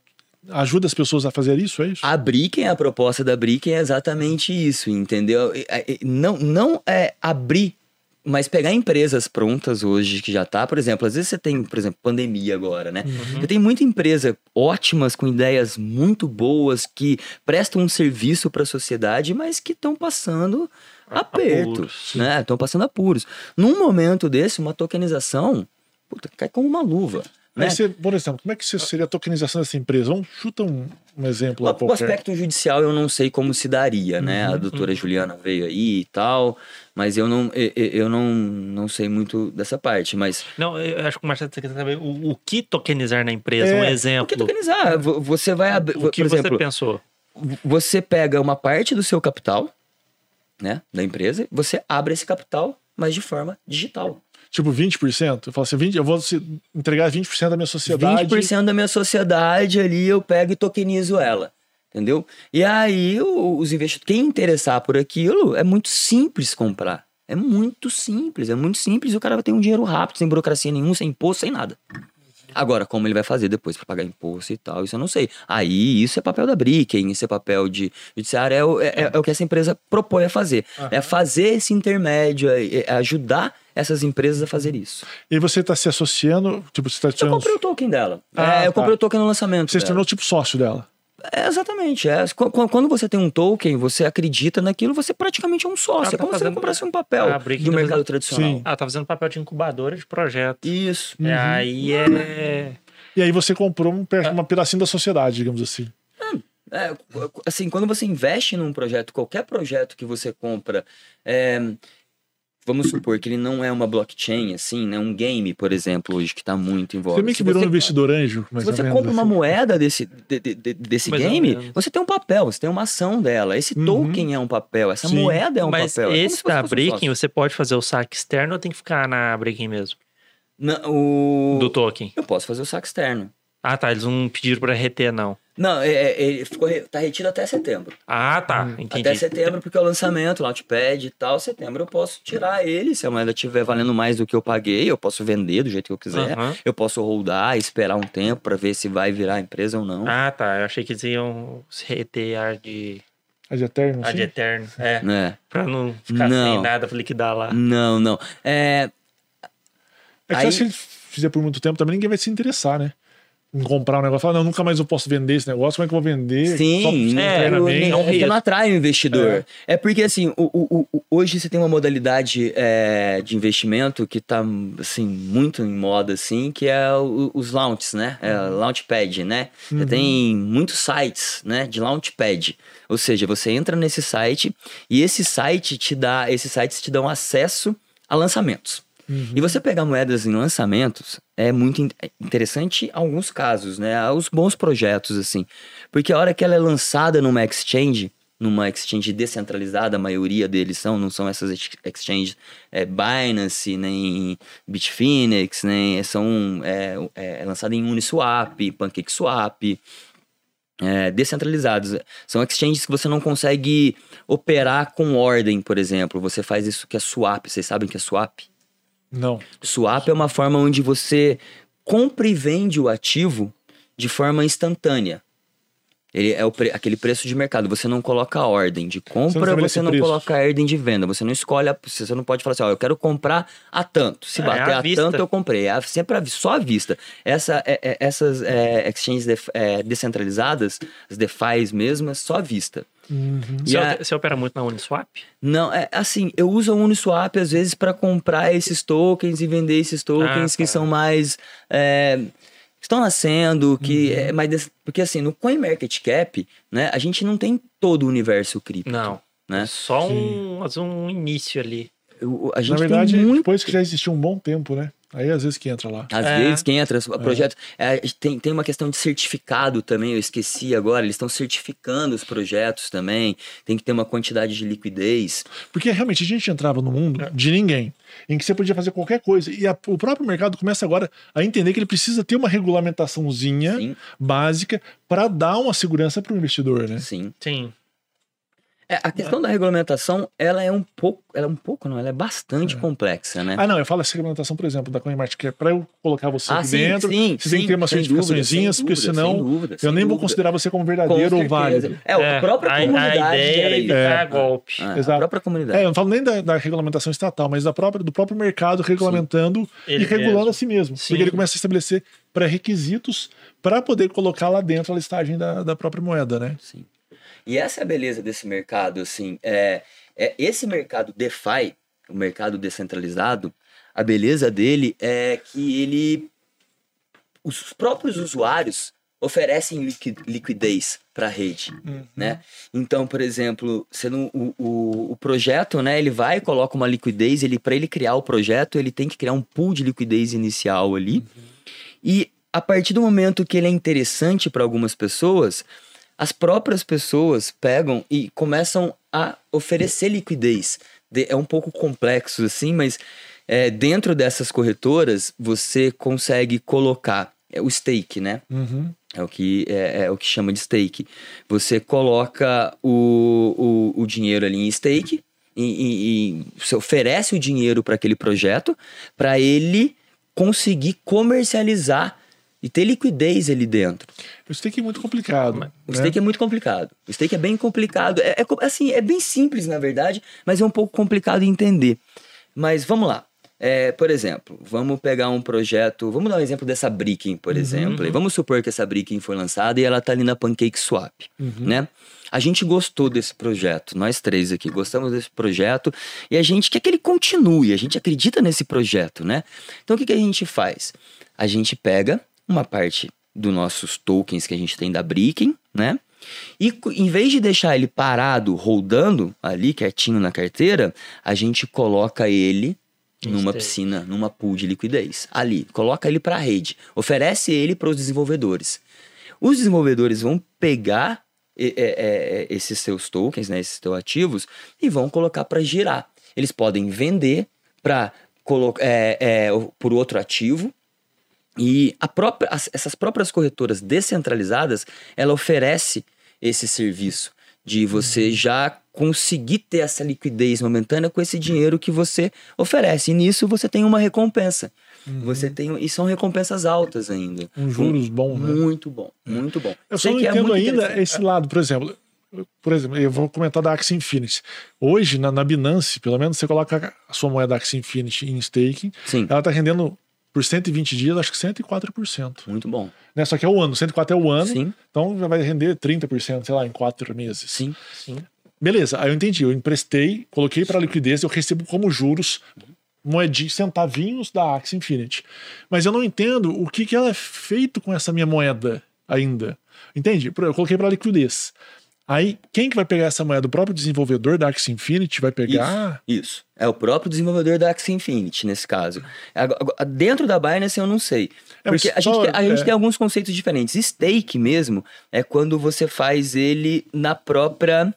ajuda as pessoas a fazer isso, é isso? A Bricken, a proposta da Bricken é exatamente isso, entendeu? É- Não, não é abrir Mas pegar empresas prontas hoje que já tá, por exemplo, às vezes você tem, por exemplo, pandemia agora, né? Uhum. Você tem muita empresa ótimas, com ideias muito boas, que prestam um serviço para a sociedade, mas que estão passando aperto, Apuros, né? Estão passando apuros. Num momento desse, uma tokenização, puta, cai como uma luva. Né? Você, por exemplo, como é que você- seria a tokenização dessa empresa? Vamos, chuta um, um exemplo O, o aspecto judicial eu não sei como se daria, né? Uhum, A doutora Juliana veio aí e tal, mas eu não, eu, eu não, não sei muito dessa parte. Mas Não, eu acho que o Marcelo você quer saber o, o que tokenizar na empresa, É, um o que exemplo. tokenizar? Vo- Você vai abrir, O que por você exemplo, pensou? você pega uma parte do seu capital, né, da empresa, você abre esse capital, mas de forma digital. Tipo 20%? Eu falo assim, 20, eu vou entregar 20% da minha sociedade. 20% da minha sociedade ali eu pego e tokenizo ela. Entendeu? E aí os investidores, quem interessar por aquilo, é muito simples comprar. É muito simples, é muito simples e o cara vai ter um dinheiro rápido, sem burocracia nenhuma, sem imposto, sem nada. Agora, como ele vai fazer depois para pagar imposto e tal, isso eu não sei. Aí, isso é papel da Bricken, isso é papel de judiciário, é, o- é- é- é o que essa empresa propõe a fazer. É fazer esse intermédio, é ajudar essas empresas a fazer isso. E você está se associando, tipo, você está Eu tirando. comprei o token dela. Ah, É, eu tá. comprei o token no lançamento. Você se dela. tornou tipo sócio dela. É, exatamente. É. Qu- qu- Quando você tem um token, você acredita naquilo, você praticamente é um sócio. Ah, é tá como se você fazendo- comprasse um papel Ah, do tá mercado fazendo- tradicional. Sim. Ah, tá fazendo papel de incubadora de projeto. Isso. É, aí é. E aí você comprou um, pe- uma pedacinho da sociedade, digamos assim. É, qu- qu- assim, quando você investe num projeto, qualquer projeto que você compra, é, vamos supor que ele não é uma blockchain, assim, né? Um game, por exemplo, hoje, que tá muito em voga. Você meio que virou um você- investidor anjo. Se você compra uma assim. moeda desse, de- de- de- desse Mais game, você tem um papel, você tem uma ação dela. Esse Uhum. token é um papel, essa Sim. moeda é um Mas papel. É se esse você da um Breaking, você pode fazer o saque externo ou tem que ficar na Breaking mesmo? Não, o... Do token. Eu posso fazer o saque externo. Ah, tá. Eles não pediram pra reter, não. Não, é, é, ele ficou, re- tá retido até setembro. Ah, tá. Hum. Entendi. Até setembro, porque é o lançamento, Launchpad e tal. Setembro eu posso tirar ele. Se a moeda estiver valendo mais do que eu paguei, eu posso vender do jeito que eu quiser. Aham. Eu posso holdar, esperar um tempo pra ver se vai virar empresa ou não. Ah, tá. Eu achei que eles iam reter a de, A de eterno, a de eterno. É. Né? Pra não ficar Não. sem nada pra liquidar lá. Não, não. É, É que Aí- se ele fizer por muito tempo, também ninguém vai se interessar, né? Em comprar um negócio. Falar, não, nunca mais eu posso vender esse negócio, como é que eu vou vender? Sim, Só é, internamente. é um é, risco. não atrai o investidor. É, porque, assim, o, o- o- hoje você tem uma modalidade é, de investimento que tá, assim, muito em moda, assim, que é o- os launches, né? É, Launchpad, né? Você tem muitos sites, né? De Launchpad. Ou seja, você entra nesse site e esse site te dá, esses sites te dão acesso a lançamentos. E você pegar moedas em lançamentos é muito in- é interessante alguns casos, né? Os bons projetos, assim. Porque a hora que ela é lançada numa exchange, numa exchange descentralizada, a maioria deles são, não são essas ex- exchanges é, Binance, nem Bitfinex, nem são é, é, lançada em Uniswap, PancakeSwap, é, descentralizados. São exchanges que você não consegue operar com ordem, por exemplo. Você faz isso que é swap. Vocês sabem que é swap? Não. Swap é uma forma onde você compra e vende o ativo de forma instantânea. Ele é o pre- aquele preço de mercado. Você não coloca a ordem de compra, você não preço. coloca a ordem de venda. Você não escolhe, a, você não pode falar assim, ó, eu quero comprar a tanto. Se É, bater à a vista. tanto, eu comprei. É sempre a- só à vista. Essa, é- é- essas é, exchanges é, descentralizadas, as DeFis mesmo, é só à vista. E Você, a- você opera muito na Uniswap? não, é assim, eu uso a Uniswap às vezes para comprar esses tokens e vender esses tokens Ah, que tá. são mais é, estão nascendo, que é mais des- porque assim, no CoinMarketCap, né, a gente não tem todo o universo cripto, Não. né? É só um, um início ali. O- a Na gente verdade, tem muito depois que já existiu um bom tempo, né? Aí às vezes que entra lá. Às É. vezes, quem entra, o projeto. é, tem, tem uma questão de certificado também, eu esqueci agora. Eles estão certificando os projetos também. Tem que ter uma quantidade de liquidez. Porque realmente a gente entrava no mundo de ninguém, em que você podia fazer qualquer coisa. E a- o próprio mercado começa agora a entender que ele precisa ter uma regulamentaçãozinha Sim, básica para dar uma segurança para o investidor, né? sim. Sim. É, a questão da regulamentação, ela é um pouco, ela é um pouco, não, ela é bastante complexa, né? Ah, não, eu falo essa regulamentação, por exemplo, da CoinMarket, que é para eu colocar você Ah, aqui sim, dentro, sim, você tem que ter sim, umas certificaçõezinhas, porque dúvida, senão dúvida, eu nem vou dúvida. considerar você como Com verdadeiro ou certeza. válido. É, a própria a, comunidade a ideia gera é isso. evitar golpe. Ah, Exato. A própria comunidade. É, eu não falo nem da, da regulamentação estatal, mas da própria, do próprio mercado regulamentando Ele e regulando mesmo. a si mesmo. Sim. Porque ele começa a estabelecer pré-requisitos para poder colocar lá dentro a listagem da, da própria moeda, né? Sim. E essa é a beleza desse mercado, assim, é, é esse mercado DeFi, o mercado descentralizado, a beleza dele é que ele, os próprios usuários oferecem liqui- liquidez para a rede, né? Então, por exemplo, sendo o, o, o projeto, né, ele vai e coloca uma liquidez, ele para ele criar o projeto, ele tem que criar um pool de liquidez inicial ali. E a partir do momento que ele é interessante para algumas pessoas, as próprias pessoas pegam e começam a oferecer liquidez. De- é um pouco complexo assim, mas é, dentro dessas corretoras você consegue colocar é, o stake, né? Uhum. É o que é, é o que chama de stake. Você coloca o, o, o dinheiro ali em stake e, e- e você oferece o dinheiro para aquele projeto para ele conseguir comercializar e ter liquidez ali dentro. O stake é muito complicado. O né? stake é muito complicado. O stake é bem complicado. É, é assim, é bem simples, na verdade, mas é um pouco complicado de entender. Mas vamos lá. É, por exemplo, vamos pegar um projeto. Vamos dar um exemplo dessa Bricking, por exemplo. E vamos supor que essa Bricking foi lançada e ela tá ali na Pancake Swap, né? A gente gostou desse projeto, nós três aqui gostamos desse projeto e a gente quer que ele continue, a gente acredita nesse projeto, né? Então o que, que a gente faz? A gente pega uma parte dos nossos tokens que a gente tem da Bricking, né? E em vez de deixar ele parado, rodando ali, quietinho na carteira, a gente coloca ele numa piscina, numa pool de liquidez. Ali, coloca ele para a rede, oferece ele para os desenvolvedores. Os desenvolvedores vão pegar é, é, é, esses seus tokens, né, esses seus ativos, e vão colocar para girar. Eles podem vender para por outro ativo, e a própria, as- essas próprias corretoras descentralizadas, ela oferece esse serviço de você já conseguir ter essa liquidez momentânea com esse dinheiro que você oferece. E nisso você tem uma recompensa. Você tem e são recompensas altas ainda. Um juros bom, né? Muito bom, muito bom. Eu só Sei não que é entendo muito ainda esse lado, por exemplo. Por exemplo, eu vou comentar da Axie Infinity. Hoje, na, na Binance, pelo menos você coloca a sua moeda Axie Infinity em staking, Sim, ela tá rendendo por 120 dias, acho que 104%. muito bom. Né? Só que é o ano, 104 é o ano, Sim, então já vai render 30%, sei lá, em 4 meses. sim. Sim. Beleza, aí eu entendi. Eu emprestei, coloquei para liquidez, eu recebo como juros moedinhos, centavinhos da Axie Infinity. Mas eu não entendo o que, que ela é feito com essa minha moeda ainda. Entende? Por- Eu coloquei para liquidez. Aí, quem que vai pegar essa moeda? O próprio desenvolvedor da Axie Infinity vai pegar? Isso. É o próprio desenvolvedor da Axie Infinity, nesse caso. Agora, Dentro da Binance eu não sei. É, Porque a, gente, tem- a gente é. tem alguns conceitos diferentes. Stake mesmo é quando você faz ele na própria.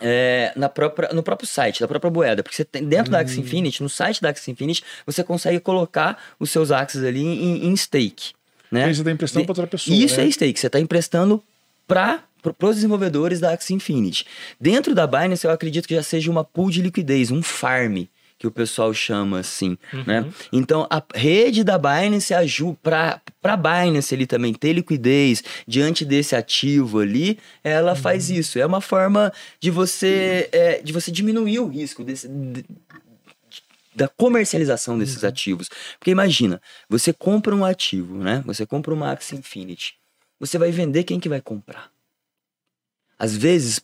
é, na própria, no próprio site, da própria moeda. Porque você tem, dentro da Hum. Axie Infinity, no site da Axie Infinity, você consegue colocar os seus Axies ali em, em stake. Né? Você está emprestando para outra pessoa. Isso né? é stake. Você está emprestando para os desenvolvedores da Axie Infinity. Dentro da Binance, eu acredito que já seja uma pool de liquidez, um farm, que o pessoal chama assim, né? Então, a rede da Binance ajuda para para Binance ali também ter liquidez diante desse ativo ali, ela faz isso. É uma forma de você é, de você diminuir o risco desse de- da comercialização desses ativos. Porque imagina, você compra um ativo, né? Você compra uma Axie Infinity. Você vai vender, quem que vai comprar? Às vezes,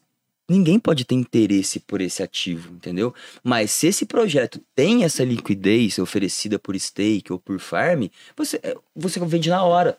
ninguém pode ter interesse por esse ativo, entendeu? Mas se esse projeto tem essa liquidez oferecida por stake ou por farm, você, é, você vende na hora.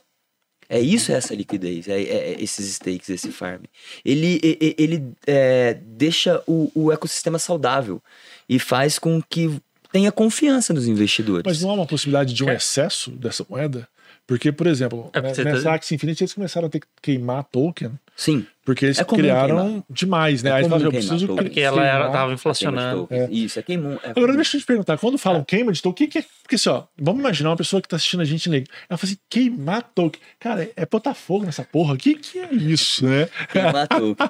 É isso essa liquidez, é, é- é esses stakes, esse farm. Ele, e- e- ele é, deixa o, o ecossistema saudável e faz com que tenha confiança dos investidores. Mas não há uma possibilidade de um excesso dessa moeda? Porque, por exemplo, É, nessa tá- Axie Infinity eles começaram a ter que queimar token, Sim, Porque eles É criaram queimar. demais, né? É Aí fala, eu queimar preciso token. Porque ela era, queimar. tava inflacionando. tokens. Isso, é queimum. É Agora deixa eu te perguntar, quando falam queima de token, o que, que é? Porque assim, ó, vamos imaginar uma pessoa que tá assistindo a gente ela fala assim, queimar token. Cara, é botar fogo nessa porra. O que, que é isso, né? (laughs) Queimar token.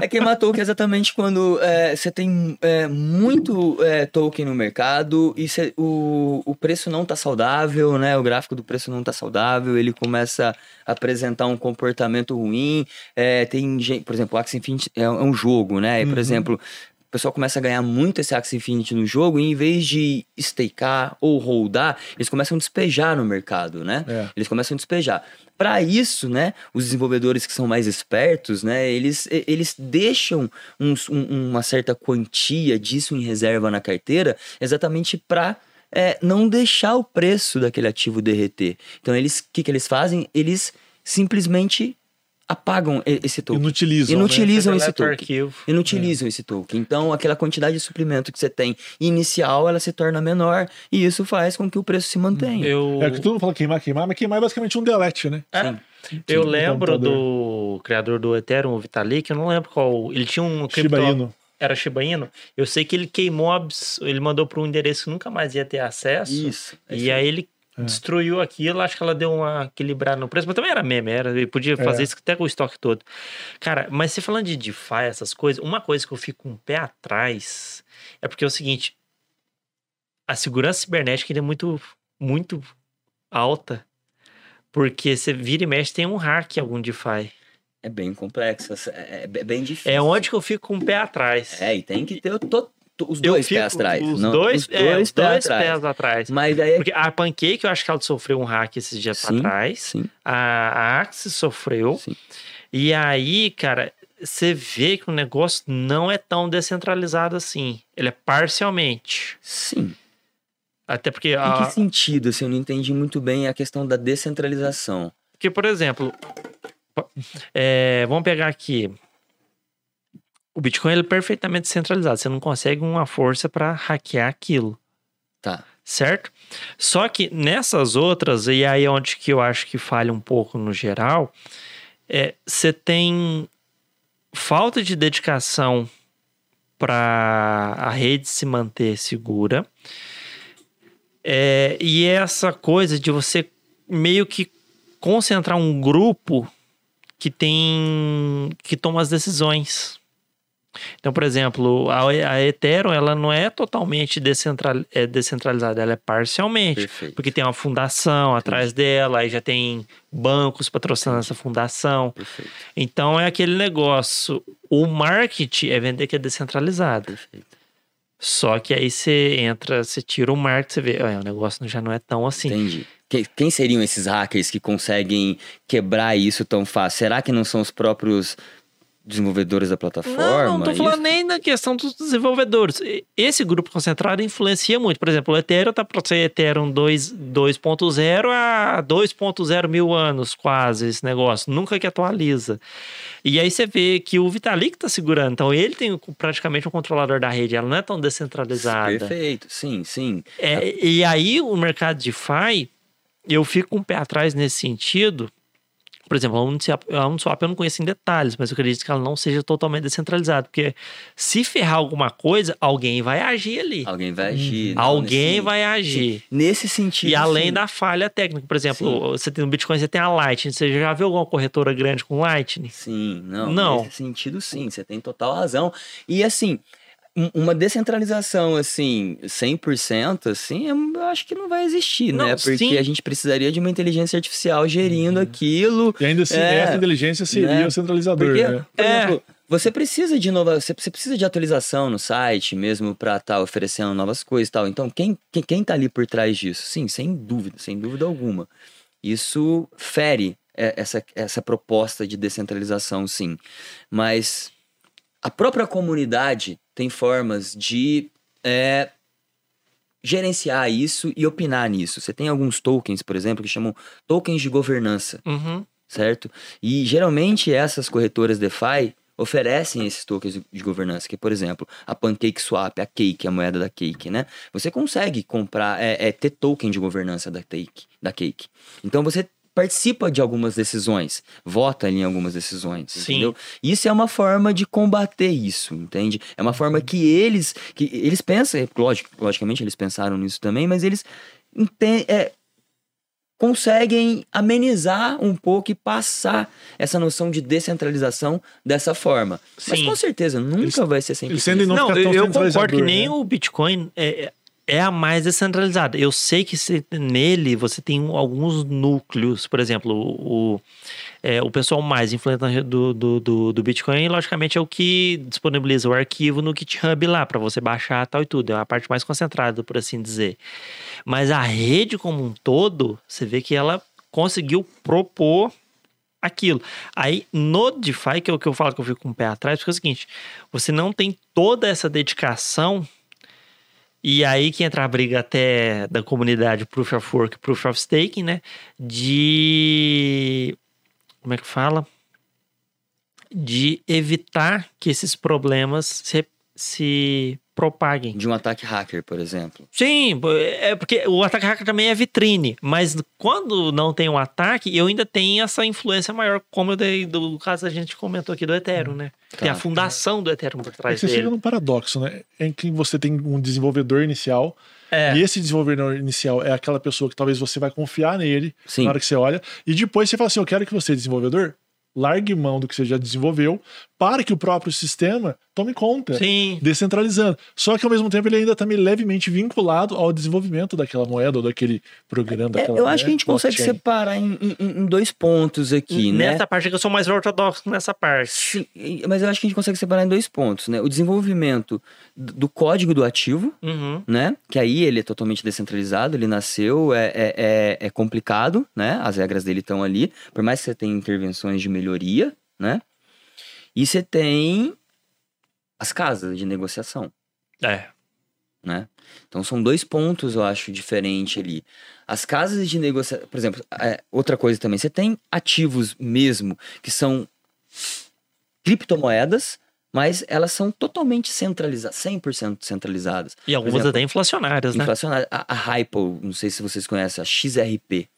É queimar token exatamente quando é, você tem é, muito é, token no mercado e cê- o, o preço não tá saudável, né? O gráfico do preço não tá saudável, ele começa a apresentar um comportamento ruim. É, tem gente, por exemplo, o Axie Infinity é, é um jogo, né? E, por Uhum. exemplo, o pessoal começa a ganhar muito esse Axie Infinity no jogo e em vez de stakear ou holdar, eles começam a despejar no mercado, né? É. Eles começam a despejar. Para isso, né, os desenvolvedores que são mais espertos, né, eles, eles deixam uns- um- uma certa quantia disso em reserva na carteira, exatamente para não deixar o preço daquele ativo derreter. Então, eles, o que, que eles fazem? Eles simplesmente apagam esse token. Inutilizam. né? Inutilizam esse Deleta o token. arquivo. Inutilizam esse token. Então, aquela quantidade de suprimento que você tem inicial, ela se torna menor e isso faz com que o preço se mantenha. Eu, É que todo mundo fala queimar, queimar, mas queimar é basicamente um delete, né? É. Sim. eu no lembro computador. do criador do Ethereum, o Vitalik, eu não lembro qual. Ele tinha um Shiba Inu. Era Shiba Inu. Eu sei que ele queimou, ele mandou para um endereço que nunca mais ia ter acesso. Isso. é E isso aí ele É. destruiu aquilo, acho que ela deu uma equilibrada no preço, mas também era meme, era, ele podia fazer É. isso até com o estoque todo. Cara, mas você falando de DeFi, essas coisas, uma coisa que eu fico com um pé atrás é porque é o seguinte, a segurança cibernética é muito, muito alta, porque você vira e mexe, tem um hack algum DeFi. É bem complexo, é, é bem difícil. É onde que eu fico com um pé atrás. É, e tem que ter o to- to- os dois fico- pés atrás. Os não- dois, os é, dois os pés dois atrás. pés atrás. Mas daí é Porque a Pancake, eu acho que ela sofreu um hack esses dias Sim. atrás. Sim, A, a Axis sofreu. sim. E aí, cara, você vê que o negócio não é tão descentralizado assim. Ele é parcialmente. Sim. Até porque, Em a, que sentido? Assim, eu não entendi muito bem a questão da descentralização. porque por exemplo, é, vamos pegar aqui. O Bitcoin ele é perfeitamente centralizado. Você não consegue uma força para hackear aquilo. Tá. certo? Só que nessas outras, e aí é onde que eu acho que falha um pouco no geral, é você tem falta de dedicação para a rede se manter segura. É, e essa coisa de você meio que concentrar um grupo que tem que toma as decisões. Então, por exemplo, a, a Ethereum ela não é totalmente descentral, é descentralizada, ela é parcialmente. Perfeito. Porque tem uma fundação atrás dela, aí já tem bancos patrocinando essa fundação. Então é aquele negócio. O marketing é vender que é descentralizado. Só que aí você entra, você tira o marketing, você vê, "Ah, o negócio já não é tão assim. Entendi. Que- Quem seriam esses hackers que conseguem quebrar isso tão fácil? Será que não são os próprios desenvolvedores da plataforma? Não, não tô falando Isso? nem na questão dos desenvolvedores. Esse grupo concentrado influencia muito. Por exemplo, o Ethereum tá para ser Ethereum 2 2.0 a 2.0 mil anos, quase, esse negócio. Nunca que atualiza. E aí você vê que o Vitalik tá segurando. Então ele tem praticamente um controlador da rede. Ela não é tão descentralizada. Perfeito, sim, sim. É, e aí o mercado de DeFi, eu fico um pé atrás nesse sentido. Por exemplo, a Uniswap, eu não conheço em detalhes, mas eu acredito que ela não seja totalmente descentralizada. Porque se ferrar alguma coisa, alguém vai agir ali. Alguém vai agir. não, alguém nesse- vai agir. Nesse sentido. E além sim. da falha técnica, por exemplo, você tem no Bitcoin, você tem a Lightning. Você já viu alguma corretora grande com Lightning? Sim, não. Não. Nesse sentido, sim, você tem total razão. E assim, uma descentralização assim, 100%, assim, eu eu acho que não vai existir, Não, né? Porque sim. a gente precisaria de uma inteligência artificial gerindo aquilo. E ainda assim, É, essa inteligência seria né? o centralizador, Porque, né? por É. exemplo, você precisa de nova, você precisa de atualização no site mesmo para estar oferecendo novas coisas e tal. Então, quem, quem, quem tá ali por trás disso? Sim, sem dúvida, sem dúvida alguma. Isso fere é, essa, essa proposta de descentralização, sim. Mas a própria comunidade tem formas de é, gerenciar isso e opinar nisso. Você tem alguns tokens, por exemplo, que chamam tokens de governança Uhum. certo? E geralmente essas corretoras DeFi oferecem esses tokens de- governança, que por exemplo, a Pancake Swap, a Cake, a moeda da Cake, né? Você consegue comprar, é, é, ter token de governança da Cake, da Cake. Então você participa de algumas decisões, vota em algumas decisões, Sim. entendeu? Isso é uma forma de combater isso, entende? É uma forma que eles, que eles pensam, é, lógico, logicamente eles pensaram nisso também, mas eles é, conseguem amenizar um pouco e passar essa noção de descentralização dessa forma. Mas Sim. com certeza nunca Eles- vai ser sempre eles tendem isso. não eu, eu concordo que nem né? o Bitcoin é, é a mais descentralizada. Eu sei que se- nele você tem alguns núcleos, por exemplo, o, o, é, o pessoal mais influente do, do, do, do Bitcoin, logicamente, é o que disponibiliza o arquivo no GitHub lá para você baixar tal e tudo. É a parte mais concentrada, por assim dizer. Mas a rede como um todo, você vê que ela conseguiu propor aquilo. Aí no DeFi, que é o que eu falo que eu fico com o pé atrás, porque é o seguinte: você não tem toda essa dedicação. E aí que entra a briga até da comunidade Proof of Work, Proof of Staking, né? De. Como é que fala? De evitar que esses problemas se, se propaguem. De um ataque hacker, por exemplo. Sim, é porque o ataque hacker também é vitrine, mas quando não tem um ataque, eu ainda tenho essa influência maior, como eu dei do caso a gente comentou aqui do Ethereum, né? Tem a Tá. fundação do Ethereum por É trás que você dele. chega num paradoxo, né? Em que você tem um desenvolvedor inicial, É. e esse desenvolvedor inicial é aquela pessoa que talvez você vai confiar nele Sim. na hora que você olha, e depois você fala assim: Eu quero que você, desenvolvedor, largue mão do que você já desenvolveu para que o próprio sistema tome conta. Sim. Descentralizando. Só que ao mesmo tempo ele ainda está levemente vinculado ao desenvolvimento daquela moeda ou daquele programa. É, Daquela, eu acho que a gente consegue blockchain. separar em, em- em dois pontos aqui, né? Nessa parte que eu sou mais ortodoxo nessa parte. Sim, mas eu acho que a gente consegue separar em dois pontos, né? O desenvolvimento do código do ativo, Uhum. né? Que aí ele é totalmente descentralizado, ele nasceu, é, é, é, é complicado, né? As regras dele estão ali, por mais que você tenha intervenções de melhoria, né? E você tem as casas de negociação, É. né? Então são dois pontos, eu acho, diferentes ali. As casas de negociação, por exemplo, é, outra coisa também, você tem ativos mesmo que são criptomoedas, mas elas são totalmente centralizadas, 100% centralizadas. E algumas exemplo, até inflacionárias, né? Inflacionária. A, a Hypo, não sei se vocês conhecem, a XRP.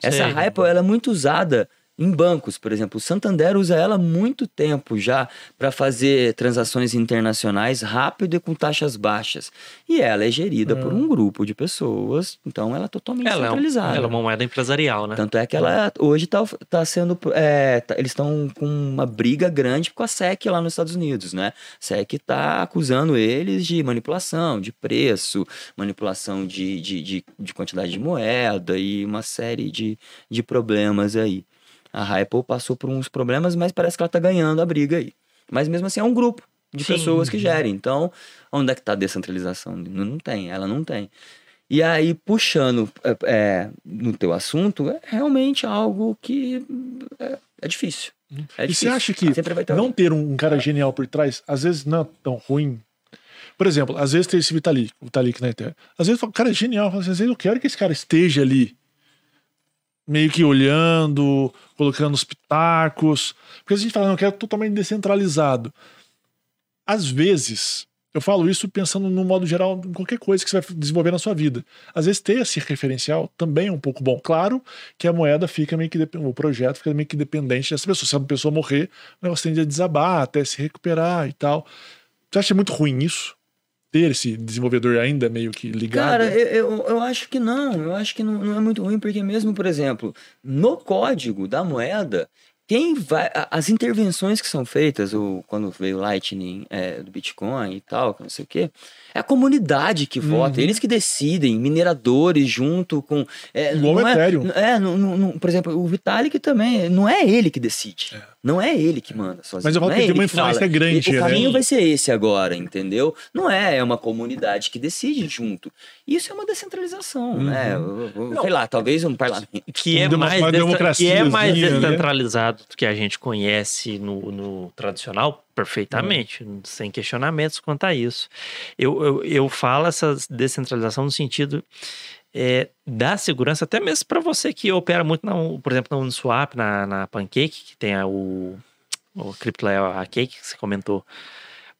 Essa. Hypo, ela é muito usada em bancos, por exemplo. O Santander usa ela há muito tempo já para fazer transações internacionais rápido e com taxas baixas. E ela é gerida por um grupo de pessoas, então ela é totalmente Ela é, um- centralizada. ela é uma moeda empresarial, né? Tanto é que ela hoje tá, tá sendo. é, tá- eles estão com uma briga grande com a SEC lá nos Estados Unidos, né? A SEC tá acusando eles de manipulação de preço, manipulação de, de, de, de quantidade de moeda e uma série de, de problemas aí. A Hypo passou por uns problemas, mas parece que ela tá ganhando a briga aí. Mas mesmo assim é um grupo de Sim. pessoas que gerem. Então, onde é que tá a descentralização? Não, não tem, ela não tem. E aí, puxando é, é, no teu assunto, é realmente algo que é, é difícil. É E você difícil. acha que ter não alguém. ter um cara genial por trás, às vezes não é tão ruim? Por exemplo, às vezes tem esse Vitalik, o Vitalik na Eterna. Às vezes o cara é genial, assim, às vezes eu quero que esse cara esteja ali, meio que olhando, colocando os pitacos. Porque a gente fala, não, eu quero totalmente descentralizado. Às vezes, eu falo isso pensando no modo geral em qualquer coisa que você vai desenvolver na sua vida. Às vezes ter esse referencial também é um pouco bom. Claro que a moeda fica meio que o projeto fica meio que dependente dessa pessoa. Se a pessoa morrer, o negócio tende a desabar até se recuperar e tal. Você acha muito ruim isso? Ter esse desenvolvedor ainda meio que ligado? Cara, eu, eu, eu acho que não. Eu acho que não, não é muito ruim, porque mesmo, por exemplo, no código da moeda, quem vai. As intervenções que são feitas, o, quando veio o Lightning é, do Bitcoin e tal, não sei o quê, é a comunidade que vota, Uhum. eles que decidem, mineradores junto com. É, Igual não o é- Ethereum. É, não- não- não- por exemplo, o Vitalik também, não é ele que decide. Não é ele que manda sozinho. Mas eu falo não que é ele tem uma que fala. influência grande, O né? caminho vai ser esse agora, entendeu? Não é, é uma comunidade que decide junto. Isso é uma descentralização, né? Uhum. Eu- eu- Sei lá, talvez um parlamento. que é mais, uma destra- que é mais né? descentralizado do que a gente conhece no, no tradicional, perfeitamente, sem questionamentos quanto a isso. Eu, eu, eu falo essa descentralização no sentido é, da segurança, até mesmo para você que opera muito, na, por exemplo, na Uniswap, na, na Pancake, que tem a, o, o a Cake, que você comentou,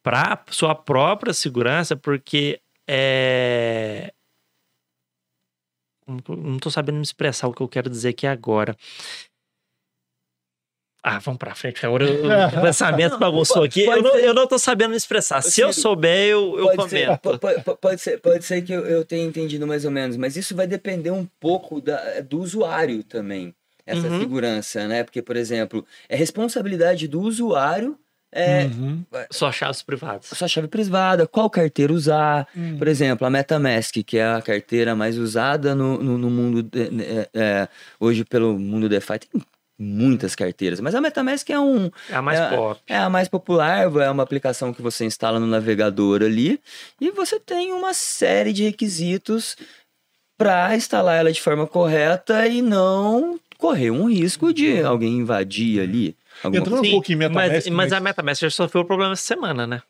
para sua própria segurança, porque é, Não tô sabendo me expressar o que eu quero dizer aqui agora. Ah, vamos pra frente. Agora o (laughs) pensamento bagunçou aqui. Eu não, ser. eu não tô sabendo me expressar. Se eu souber, eu, eu pode, ser, comento. po- pode, ser, pode ser que eu, eu tenha entendido mais ou menos, mas isso vai depender um pouco da- do usuário também, essa Uhum. segurança, né? Porque, por exemplo, é responsabilidade do usuário é, Uhum. Só chaves privadas. sua chave privada, qual carteira usar. Hum. Por exemplo, a MetaMask, que é a carteira mais usada no, no, no mundo, de- é, é, hoje pelo mundo DeFi, tem muitas carteiras, mas a MetaMask é um, É a mais é, pop. É a mais popular, é uma aplicação que você instala no navegador ali e você tem uma série de requisitos para instalar ela de forma correta e não correr um risco de alguém invadir ali. Entrando um pouco em MetaMask, mas, mas mas- a MetaMask já sofreu problema essa semana, né?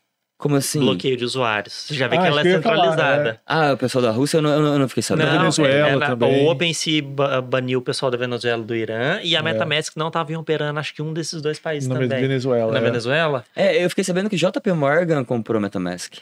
Como assim? Bloqueio de usuários. Você já vê Ah, que ela é ia falar, centralizada. Ah, o pessoal da Rússia, eu não, eu não- fiquei sabendo. Da Venezuela é, na- também. O OpenSea ba- baniu o pessoal da Venezuela e do Irã e a MetaMask não estava operando, acho que um desses dois países Na também. Venezuela. Na é. Venezuela? É, eu fiquei sabendo que JP Morgan comprou MetaMask.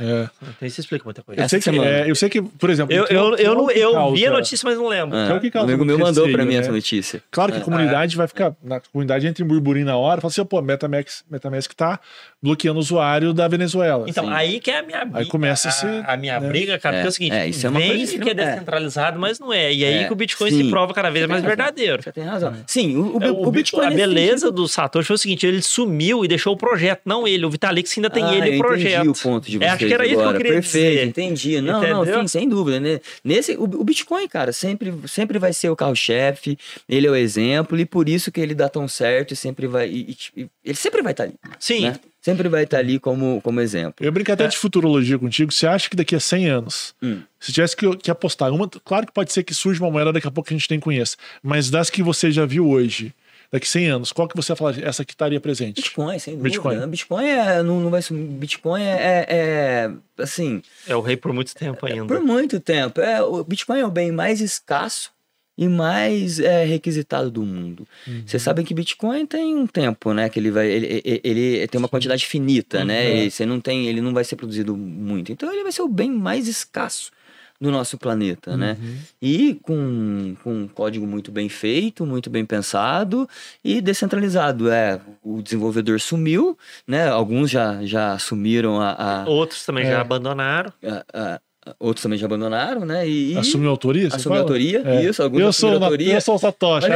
É. Então isso explica muita coisa. Eu, sei que, é, eu sei que, por exemplo. Eu, é o- eu, é eu, o não- eu causa- vi a notícia, mas não lembro. Ah, Que é o que causa um amigo meu mandou pra mim né? essa notícia. Claro que a É. comunidade vai ficar. Na comunidade entra em burburinho na hora, fala assim, pô, MetaMask, MetaMask tá bloqueando o usuário da Venezuela. Então, Sim. aí que é a minha briga. começa a ser, a minha né? briga, cara, É, porque é o seguinte: é, isso é uma vem coisa que que é é. descentralizado, mas não é. E aí É, que o Bitcoin sim. se prova cada vez Você mais verdadeiro. Você tem razão. Sim, o, o, É, o Bitcoin. a beleza do Satoshi foi o seguinte: ele sumiu e deixou o projeto, não ele. O Vitalik ainda tem Ah, ele e o projeto. Entendi o ponto de É, vocês acho que era isso que eu queria Perfeito, dizer. entendi. Não, não, Entendeu? sim, sem dúvida. né? Nesse, o, o Bitcoin, cara, sempre, sempre vai ser o carro-chefe, ele é o exemplo, e por isso que ele dá tão certo e sempre vai. e- e- ele sempre vai estar ali. Sim. né? Sempre vai estar ali como, como exemplo. Eu brinco até de futurologia contigo. Você acha que daqui a 100 anos, Hum. se tivesse que, que apostar, uma, claro que pode ser que surja uma moeda daqui a pouco que a gente nem conheça, mas das que você já viu hoje, daqui a 100 anos, qual que você vai falar? Essa aqui estaria presente? Bitcoin, sem dúvida. Bitcoin. Bitcoin, é, não, não vai sumir. Bitcoin é, é- é, assim, É o rei por muito tempo ainda. por muito tempo. É, o Bitcoin é o bem mais escasso e mais é, requisitado do mundo. Vocês sabem que Bitcoin tem um tempo, né? Que ele vai. Ele, ele, ele tem uma quantidade finita, né? Uhum. E você não tem. Ele não vai ser produzido muito. Então ele vai ser o bem mais escasso do nosso planeta, né? E com, com um código muito bem feito, muito bem pensado e descentralizado. É, o desenvolvedor sumiu, né? Alguns já, já assumiram a, a- Outros também É. já abandonaram. a- a- outros também já abandonaram, né? E, e Assumiu a autoria? assumiu autoria, É. isso, alguns Eu sou, assumiram a na- autoria. eu sou o Satoshi.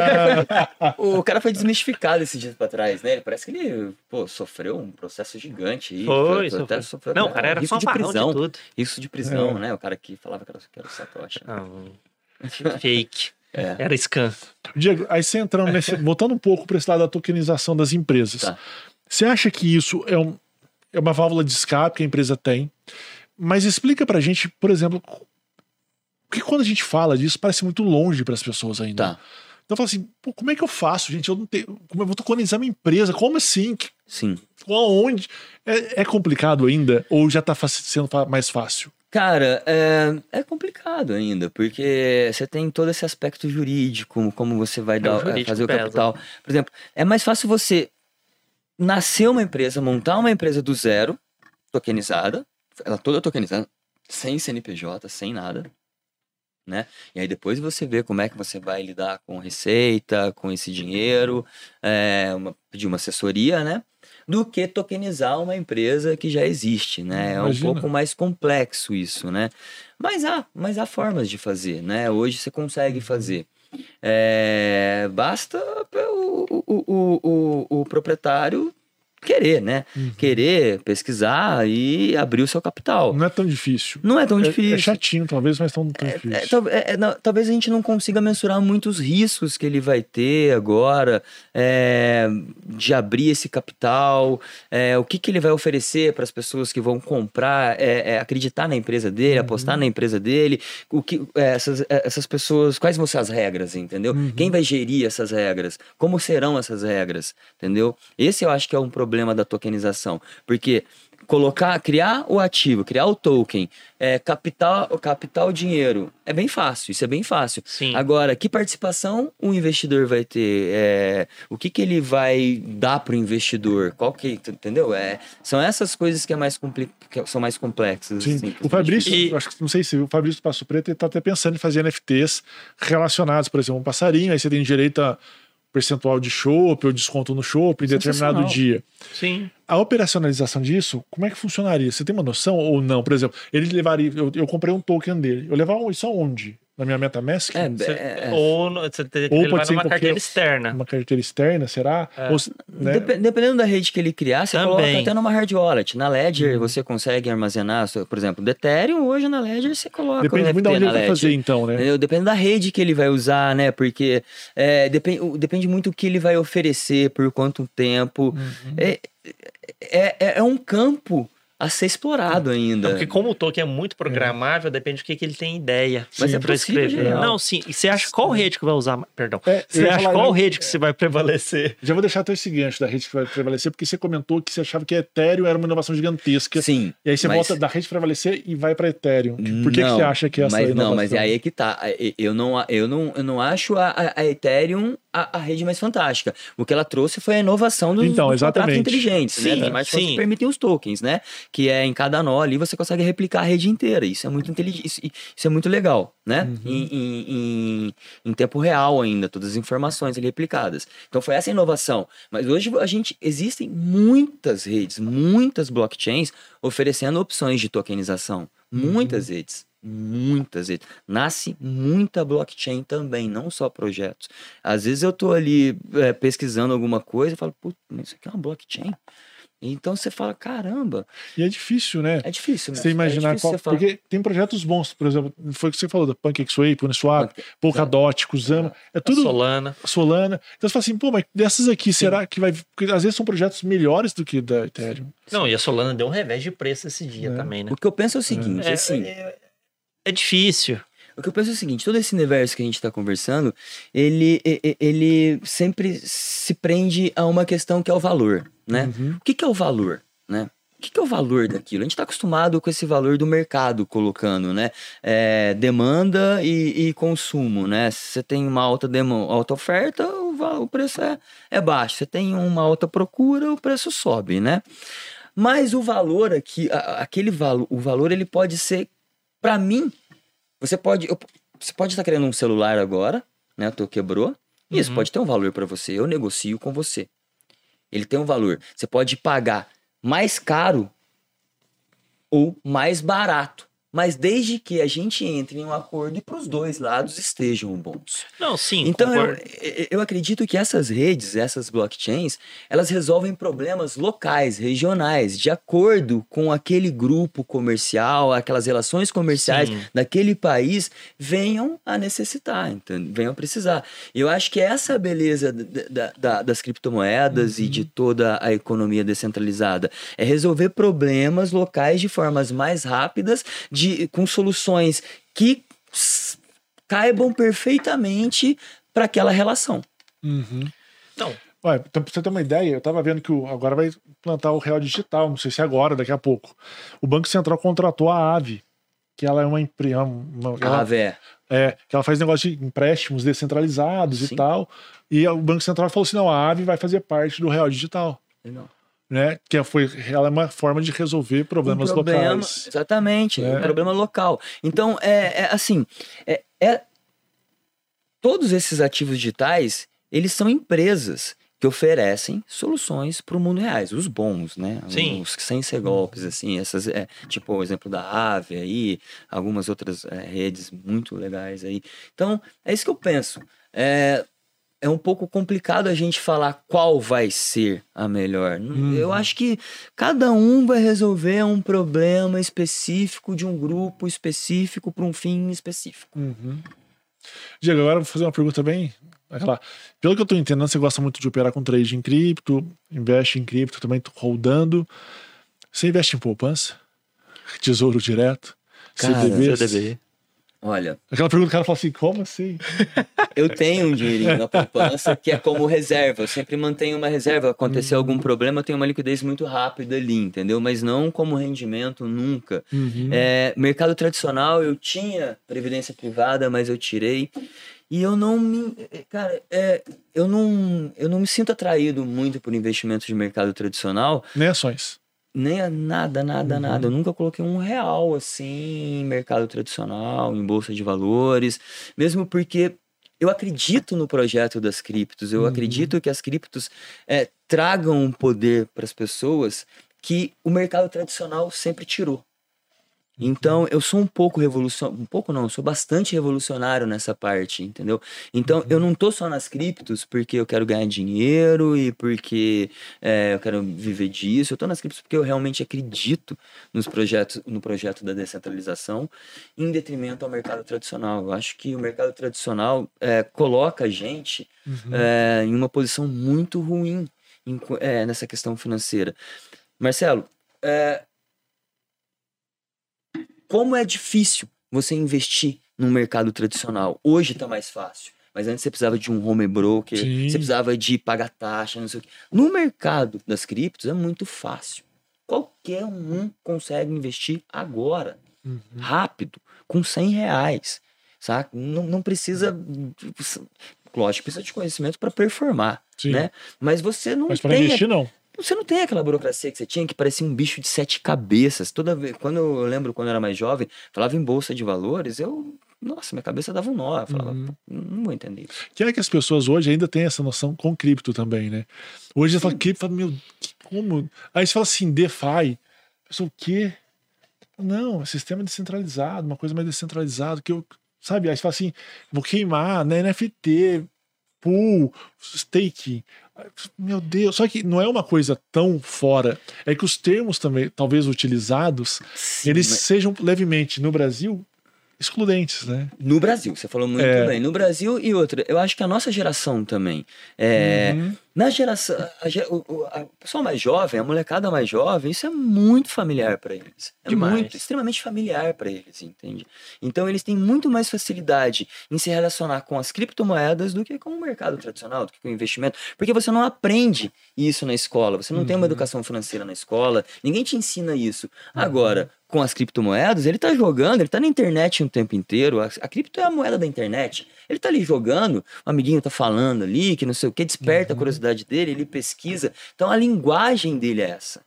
Ah, (laughs) O cara foi desmistificado esses dias pra trás, né? Ele parece que ele, pô, sofreu um processo gigante. aí, Foi, até sofreu. sofreu Não, até o cara era risco de fanfarrão de prisão. tudo. Isso de prisão, É. né? O cara que falava que era, que era o Satoshi. (laughs) Fake. É. Era scam. Diego, aí você entrando nesse. voltando um pouco para esse lado da tokenização das empresas. Tá. Você acha que isso é, um, é uma válvula de escape que a empresa tem? Mas explica pra gente, por exemplo, porque quando a gente fala disso, parece muito longe para as pessoas ainda. Tá, Então fala assim, pô, como é que eu faço, gente? Eu não tenho. Como eu vou tokenizar minha empresa? Como assim? Que- sim. Aonde? É, é complicado ainda? Ou já tá fa- sendo mais fácil? Cara, é, é complicado ainda, porque você tem todo esse aspecto jurídico, como você vai o dar, jurídico fazer o pesa. capital. Por exemplo, é mais fácil você nascer uma empresa, montar uma empresa do zero, tokenizada, ela toda tokenizada, sem CNPJ, sem nada, né? E aí depois você vê como é que você vai lidar com receita, com esse dinheiro, é, uma, pedir uma assessoria, né? Do que tokenizar uma empresa que já existe, né? É um Imagina. pouco mais complexo isso, né? Mas há, mas há formas de fazer, né? Hoje você consegue fazer. É, basta o, o, o, o, o proprietário querer, né? Uhum. Querer pesquisar e abrir o seu capital. Não é tão difícil. Não é tão É- difícil. É, chatinho, talvez, mas tão, tão É, difícil. tal- é, é, não, talvez a gente não consiga mensurar muitos riscos que ele vai ter agora é, de abrir esse capital, é, o que, que ele vai oferecer para as pessoas que vão comprar, é, é, acreditar na empresa dele, apostar na empresa dele, o que é, essas, é, essas pessoas, quais vão ser as regras, entendeu? Quem vai gerir essas regras? Como serão essas regras, entendeu? Esse eu acho que é um problema da tokenização, porque colocar, criar o ativo, criar o token, é, capital, capital dinheiro, é bem fácil, isso é bem fácil. Sim. Agora, que participação o investidor vai ter? É, o que, que ele vai dar para o investidor? Qual que, entendeu? É, são essas coisas que, é mais compli que são mais complexas. Sim. assim, o Fabrício, E- acho que não sei se o Fabrício Passo Preto ele tá até pensando em fazer NFTs relacionados, por exemplo, um passarinho, aí você tem direito a percentual de chopp ou desconto no chopp em determinado dia. Sim. A operacionalização disso, como é que funcionaria? Você tem uma noção ou não? Por exemplo, ele levaria. Eu, eu comprei um token dele. Eu levava isso aonde? Na minha MetaMask? É, Você- é, é. Ou você teria que Ou pode ser qualquer- carteira externa. Uma carteira externa, será? É. Ou, né? Dep- Dependendo da rede que ele criar, você Também. coloca até numa hard wallet. Na Ledger Uhum. você consegue armazenar, por exemplo, do Ethereum, hoje na Ledger você coloca Depende o muito de NFT onde ele vai fazer, então, né? Entendeu? Depende da rede que ele vai usar, né? Porque é, depende, o- depende muito do que ele vai oferecer, por quanto tempo. Uhum. É, é, é- é um campo a ser explorado ainda. Porque como o token é muito programável, depende do que, que ele tem ideia. Mas é pra possível, escrever. geral. Não, sim. E você acha qual rede que vai usar? Perdão. É, você acha falar, qual eu- rede que você vai prevalecer? Já vou deixar até esse gancho da rede que vai prevalecer, porque você comentou que você achava que Ethereum era uma inovação gigantesca. Sim. E aí você mas- volta da rede prevalecer e vai para Ethereum. Por que, que Não, você acha que essa mas inovação? Não, mas é aí que tá. Eu não, eu não, eu não acho a- a Ethereum a, a rede mais fantástica. O que ela trouxe foi a inovação dos, Então, dos contratos exatamente. inteligentes, né? Sim, contracts sim. que permitem os tokens, né? Que é em cada nó ali você consegue replicar a rede inteira. Isso é muito inteligente, isso, isso é muito legal, né? Uhum. Em, em, em- em tempo real ainda, todas as informações ali replicadas. Então foi essa a inovação. Mas hoje a gente existem muitas redes, muitas blockchains oferecendo opções de tokenização. Muitas redes. Muitas redes. Nasce muita blockchain também, não só projetos. Às vezes eu tô ali é, pesquisando alguma coisa e falo, putz, mas isso aqui é uma blockchain? Então você fala, caramba, E é difícil, né? é difícil, né? Você imaginar é difícil qual, você porque tem projetos bons, por exemplo, foi o que você falou da PancakeSwap, Uniswap, Polkadot, Kusama, é tudo Solana. Solana. Então você fala assim, pô, mas dessas aqui, será que vai. Porque às vezes são projetos melhores do que da Ethereum. Não, e a Solana deu um revés de preço esse dia É. também, né? O que eu penso é o seguinte, É, assim, é, difícil. O que eu penso é o seguinte, todo esse universo que a gente está conversando, ele, ele sempre se prende a uma questão que é o valor, né? Uhum. O que, que é o valor, né? O que, que é o valor daquilo? A gente está acostumado com esse valor do mercado colocando, né? É, demanda e, e consumo, né? Se você tem uma alta, demo, alta oferta, o, o preço é, é baixo. Se você tem uma alta procura, o preço sobe, né? Mas o valor aqui, aquele valor, o valor ele pode ser, para mim, você pode, eu- você pode estar querendo um celular agora, né? O teu quebrou. E isso Uhum. pode ter um valor para você. Eu negocio com você. Ele tem um valor. Você pode pagar mais caro ou mais barato. Mas desde que a gente entre em um acordo e para os dois lados estejam bons. Não, sim, Então, eu, eu- acredito que essas redes, essas blockchains, elas resolvem problemas locais, regionais, de acordo com aquele grupo comercial, aquelas relações comerciais Sim. daquele país venham a necessitar, entende? venham a precisar. Eu acho que essa é a beleza da- da- da- das criptomoedas e de toda a economia descentralizada. É resolver problemas locais de formas mais rápidas, de, com soluções que caibam perfeitamente para aquela relação. Não, Ué, então, pra você ter uma ideia, eu tava vendo que o- agora vai plantar o real digital, não sei se é agora, daqui a pouco. O Banco Central contratou a AVE, que ela é uma empresa. Ah, Vé. É, que ela faz negócio de empréstimos descentralizados Sim. e tal. E o Banco Central falou assim: não, a AVE vai fazer parte do real digital. Legal. Né? Que foi, ela é uma forma de resolver problemas um problema, locais. Exatamente, É. um problema local. Então, é, é assim, é, é- todos esses ativos digitais, eles são empresas que oferecem soluções para o mundo reais, os bons, né? Sim. Os sem ser golpes, assim, essas, é, tipo o exemplo da Ave aí, algumas outras é, redes muito legais aí. Então, é isso que eu penso. É, é um pouco complicado a gente falar qual vai ser a melhor. Eu acho que cada um vai resolver um problema específico de um grupo específico para um fim específico. Uhum. Diego, agora eu vou fazer uma pergunta bem. Aquela, pelo que eu tô entendendo, você gosta muito de operar com trade em cripto, investe em cripto, também tô rodando. Você investe em poupança? Tesouro direto? Cara, CDBs? CDB. Olha, Aquela pergunta que o cara fala assim, como assim? eu tenho um dinheirinho na poupança que é como reserva. Eu sempre mantenho uma reserva. Acontecer algum problema, eu tenho uma liquidez muito rápida ali, entendeu? Mas não como rendimento nunca. É, mercado tradicional, eu tinha previdência privada, mas eu tirei. E eu não me. Cara, é, eu, não, eu não me sinto atraído muito por investimentos de mercado tradicional. Nem ações. Nem a nada, nada, Uhum. nada. Eu nunca coloquei um real assim em mercado tradicional, em bolsa de valores, mesmo porque eu acredito no projeto das criptos. Uhum. Eu acredito que as criptos é, tragam um poder para as pessoas que o mercado tradicional sempre tirou. Então, eu sou um pouco revolucionário, um pouco não, eu sou bastante revolucionário nessa parte, entendeu? Então, eu não tô só nas criptos porque eu quero ganhar dinheiro e porque é, eu quero viver disso. Eu tô nas criptos porque eu realmente acredito nos projetos, no projeto da descentralização, em detrimento ao mercado tradicional. Eu acho que o mercado tradicional é, coloca a gente é, em uma posição muito ruim em é, nessa questão financeira. Marcelo, é, como é difícil você investir no mercado tradicional. Hoje está mais fácil. Mas antes você precisava de um home broker, Sim. você precisava de pagar taxa, não sei o quê. No mercado das criptos é muito fácil. Qualquer um consegue investir agora, rápido, com 100 reais, saca? Não, não precisa, lógico, precisa de conhecimento para performar, Sim. né? Mas você não Mas para investir, não. Você não tem aquela burocracia que você tinha que parecia um bicho de sete cabeças. Toda vez, quando eu lembro quando eu era mais jovem, falava em bolsa de valores, eu, nossa, minha cabeça dava um nó. Eu falava, Uhum. "Pô, não vou entender isso. Que é que as pessoas hoje ainda têm essa noção com cripto também, né? Hoje você fala cripto, fala, meu, como? Aí você fala assim, DeFi. Pessoa, o quê? Não, é sistema descentralizado, uma coisa mais descentralizada, que eu, sabe? Aí você fala assim, vou queimar, né? NFT, pool, staking. Meu Deus, só que não é uma coisa tão fora. É que os termos também, talvez utilizados, Sim, eles mas- sejam levemente, no Brasil, excludentes, né? No Brasil, você falou muito É. bem. No Brasil e outra, eu acho que a nossa geração também. É, Uhum. Na geração. A, o, o a pessoa mais jovem, a molecada mais jovem, isso é muito familiar para eles. É Demais. muito, extremamente familiar para eles, entende? Então eles têm muito mais facilidade em se relacionar com as criptomoedas do que com o mercado tradicional, do que com o investimento. Porque você não aprende isso na escola, você não tem uma educação financeira na escola, ninguém te ensina isso. Agora, com as criptomoedas, ele tá jogando, ele tá na internet o tempo inteiro. A, a cripto é a moeda da internet. Ele tá ali jogando, um amiguinho tá falando ali, que não sei o que, desperta a curiosidade dele, ele pesquisa. Então a linguagem dele é essa.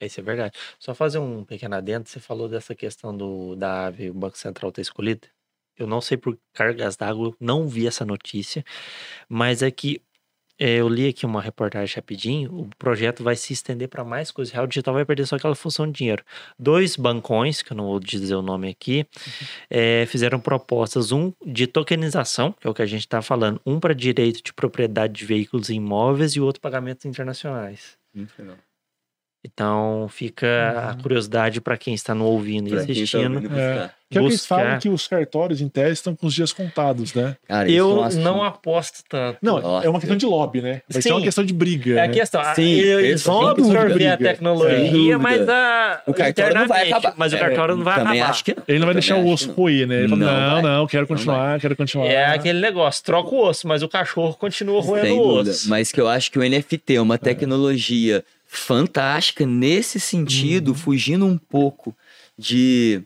Isso é verdade. Só fazer um pequeno adendo, você falou dessa questão do, da ave, o Banco Central ter escolhido. Eu não sei por cargas d'água, não vi essa notícia, mas é que eu li aqui uma reportagem rapidinho, o projeto vai se estender para mais coisas. Real Digital vai perder só aquela função de dinheiro. Dois bancões, que eu não vou dizer o nome aqui, é, fizeram propostas, um de tokenização, que é o que a gente está falando, um para direito de propriedade de veículos e imóveis e o outro pagamentos internacionais. Muito legal. Então fica a curiosidade para quem está no ouvindo e Pra quem tá assistindo. ouvindo buscar. Que é eles falam que os cartórios em tese estão com os dias contados, né? Cara, isso é Eu assunto- não aposto tanto. Não, Nossa. é uma questão de lobby, né? Vai ser uma Sim. questão de briga. É a né? questão. a- Sim, eles vão absorver a tecnologia, mas a, O cartório não vai acabar. Mas o É, cartório não vai acabar. acho que não. Ele não vai Eu deixar o osso não. roer, né? Ele fala, Não não, não, vai. quero Não continuar, quero continuar. É aquele negócio, troca o osso, mas o cachorro continua roendo o osso. Mas que eu acho que o NFT é uma tecnologia fantástica nesse sentido, fugindo um pouco de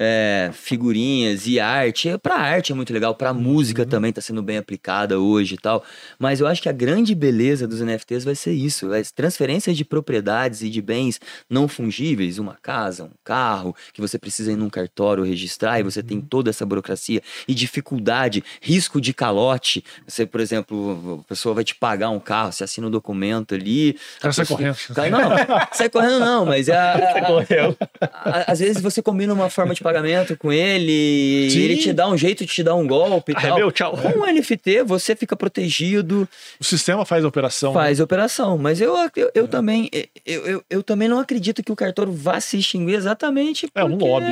é, figurinhas e arte. Para arte é muito legal, para música também está sendo bem aplicada hoje e tal. Mas eu acho que a grande beleza dos NFTs vai ser isso: as transferências de propriedades e de bens não fungíveis, uma casa, um carro, que você precisa ir num cartório registrar e você tem toda essa burocracia e dificuldade, risco de calote. Você, por exemplo, a pessoa vai te pagar um carro, você assina o documento ali. O cara sai a pessoa- correndo. Cara, Não, sai correndo não, mas é a- (laughs) Correu. a- às vezes você combina uma forma de pagamento com ele, Sim. ele te dá um jeito de te dar um golpe e Ah, é tal. meu, tchau. Com o NFT, você fica protegido, O sistema faz a operação. faz a operação. Mas eu, eu, eu também eu, eu, eu também não acredito que o cartório vá se extinguir exatamente É um lobby.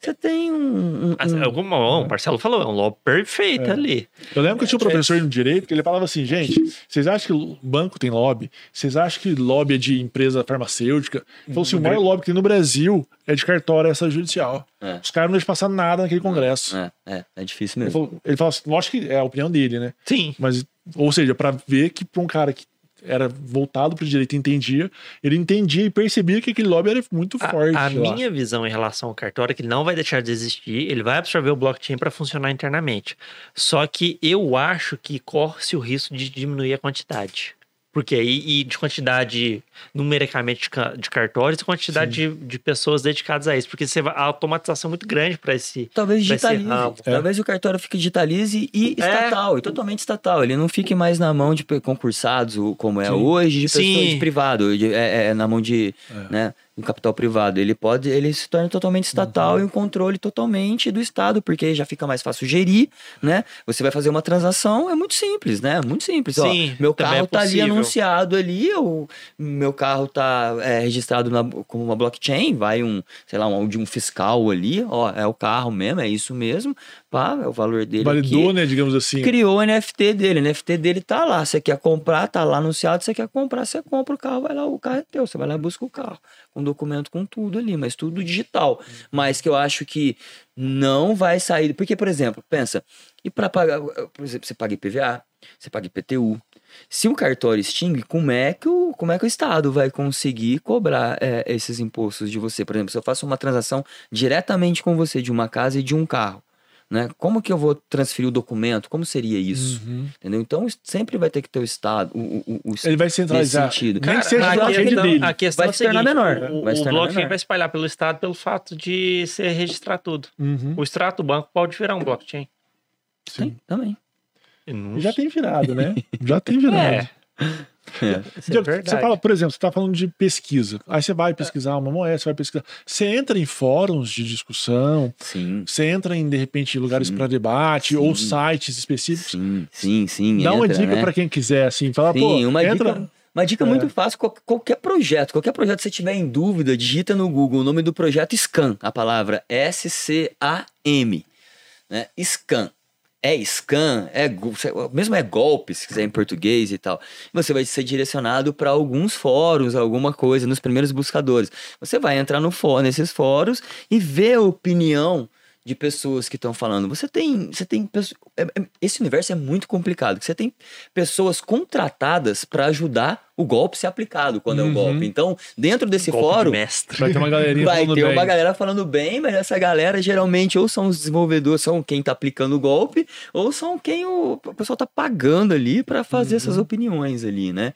Você tem um. um- um- alguma- o Marcelo falou, é um lobby perfeito É. ali. Eu lembro que eu tinha um professor no direito que ele falava assim, gente, vocês acham que banco tem lobby? Vocês acham que lobby é de empresa farmacêutica? Ele falou assim, o maior lobby que tem no Brasil é de cartório extrajudicial. É. Os caras não deixam passar nada naquele congresso. É, é, é difícil Ele mesmo. falou, ele falou assim, lógico que é a opinião dele, né? Sim. Mas, ou seja, pra ver que pra um cara que era voltado pro direito e entendia, ele entendia e percebia que aquele lobby era muito A, forte. a lá. minha visão em relação ao cartório é que ele não vai deixar de existir, ele vai absorver o blockchain para funcionar internamente. Só que eu acho que corre-se o risco de diminuir a quantidade. Porque aí, e de quantidade numericamente de, ca- de cartórios quantidade de, de pessoas dedicadas a isso. Porque você vai, a automatização é muito grande para esse. Talvez digitalize. ramo. É. Talvez o cartório fique digitalize e É. estatal, e totalmente estatal. Ele não fique mais na mão de concursados, como é Sim. hoje, de pessoas Sim. de privado, de- é, é na mão de, É. né, do capital privado. Ele pode, ele se torna totalmente estatal Uhum. e um controle totalmente do Estado, porque já fica mais fácil gerir, né? Você vai fazer uma transação, é muito simples, né? Muito simples. Ó, Sim, meu também carro é tá ali anunciado ali, o meu carro tá é, registrado na, como uma blockchain, vai um, sei lá, um, de um fiscal ali, ó, é o carro mesmo, é isso mesmo, pá, é o valor dele Validou, aqui. né, digamos assim. Criou o NFT dele, o NFT dele tá lá. Você quer comprar, tá lá anunciado. Você quer comprar, você compra o carro, vai lá, o carro é teu. Você vai lá e busca o carro. Com documento, com tudo ali, mas tudo digital. Mas que eu acho que não vai sair. Porque, por exemplo, pensa, e para pagar, por exemplo, você paga IPVA, você paga IPTU. Se o cartório extingue, como é que o, como é que o Estado vai conseguir cobrar é, esses impostos de você? Por exemplo, se eu faço uma transação diretamente com você de uma casa e de um carro, né? Como que eu vou transferir o documento? Como seria isso? Uhum. Entendeu? Então sempre vai ter que ter o Estado, o, o, o, Ele vai nesse centralizar. sentido. Nem que seja a questão, dele. a questão Vai é o se tornar seguinte, menor, O, o tornar blockchain menor. vai espalhar pelo Estado pelo fato de ser registrar tudo. Uhum. O extrato do banco pode virar um blockchain. Sim. Tem, também. Já tem virado, né? (laughs) Já tem virado. É. É. É Diego, verdade. você fala, por exemplo, você está falando de pesquisa. Aí você vai pesquisar uma moeda, você vai pesquisar. Você entra em fóruns de discussão, Sim, você entra em, de repente, lugares para debate Sim. ou sites específicos. sim, sim, sim. Dá uma entra, dica né? para quem quiser, assim, falar, Sim, pô, uma entra. dica, uma dica É. muito fácil. qual- Qualquer projeto, qualquer projeto que você tiver em dúvida, digita no Google o nome do projeto Scan, a palavra S-C-A-M. Né? Scan. É scan, é mesmo é golpe, se quiser em português e tal. Você vai ser direcionado para alguns fóruns, alguma coisa, nos primeiros buscadores. Você vai entrar no nesses fóruns e ver a opinião de pessoas que estão falando. Você tem, você tem é- é- esse universo é muito complicado. Você tem pessoas contratadas para ajudar o golpe ser aplicado quando é Uhum. o golpe. Então, dentro desse Golpe de fórum, mestre. Vai ter uma galerinha (laughs) Vai falando ter bem. uma galera falando bem, mas essa galera geralmente ou são os desenvolvedores, são quem tá aplicando o golpe, ou são quem o, o pessoal tá pagando ali para fazer Uhum. essas opiniões ali, né?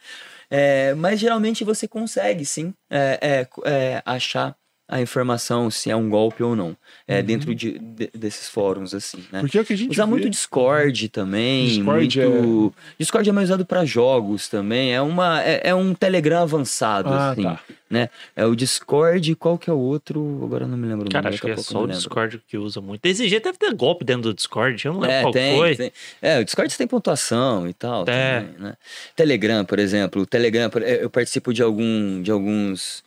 É, mas geralmente você consegue sim é, é, é, achar a informação se é um golpe ou não, é, dentro de, de- desses fóruns assim, né? Porque é o que a gente Usar vê. muito Discord também. Discord muito... Discord é mais usado para jogos também. É, uma, é, é um Telegram avançado, Ah, assim. tá. Né? É o Discord, qual que é o outro? Agora eu não me lembro o Cara, nome. acho que daqui é a pouco eu só o. Discord que usa muito. Esse jeito deve ter golpe dentro do Discord. Eu não lembro É, qual tem, foi. tem. É, o Discord tem pontuação e tal. É. também, né? Telegram, por exemplo. O Telegram, eu participo de, algum, de alguns.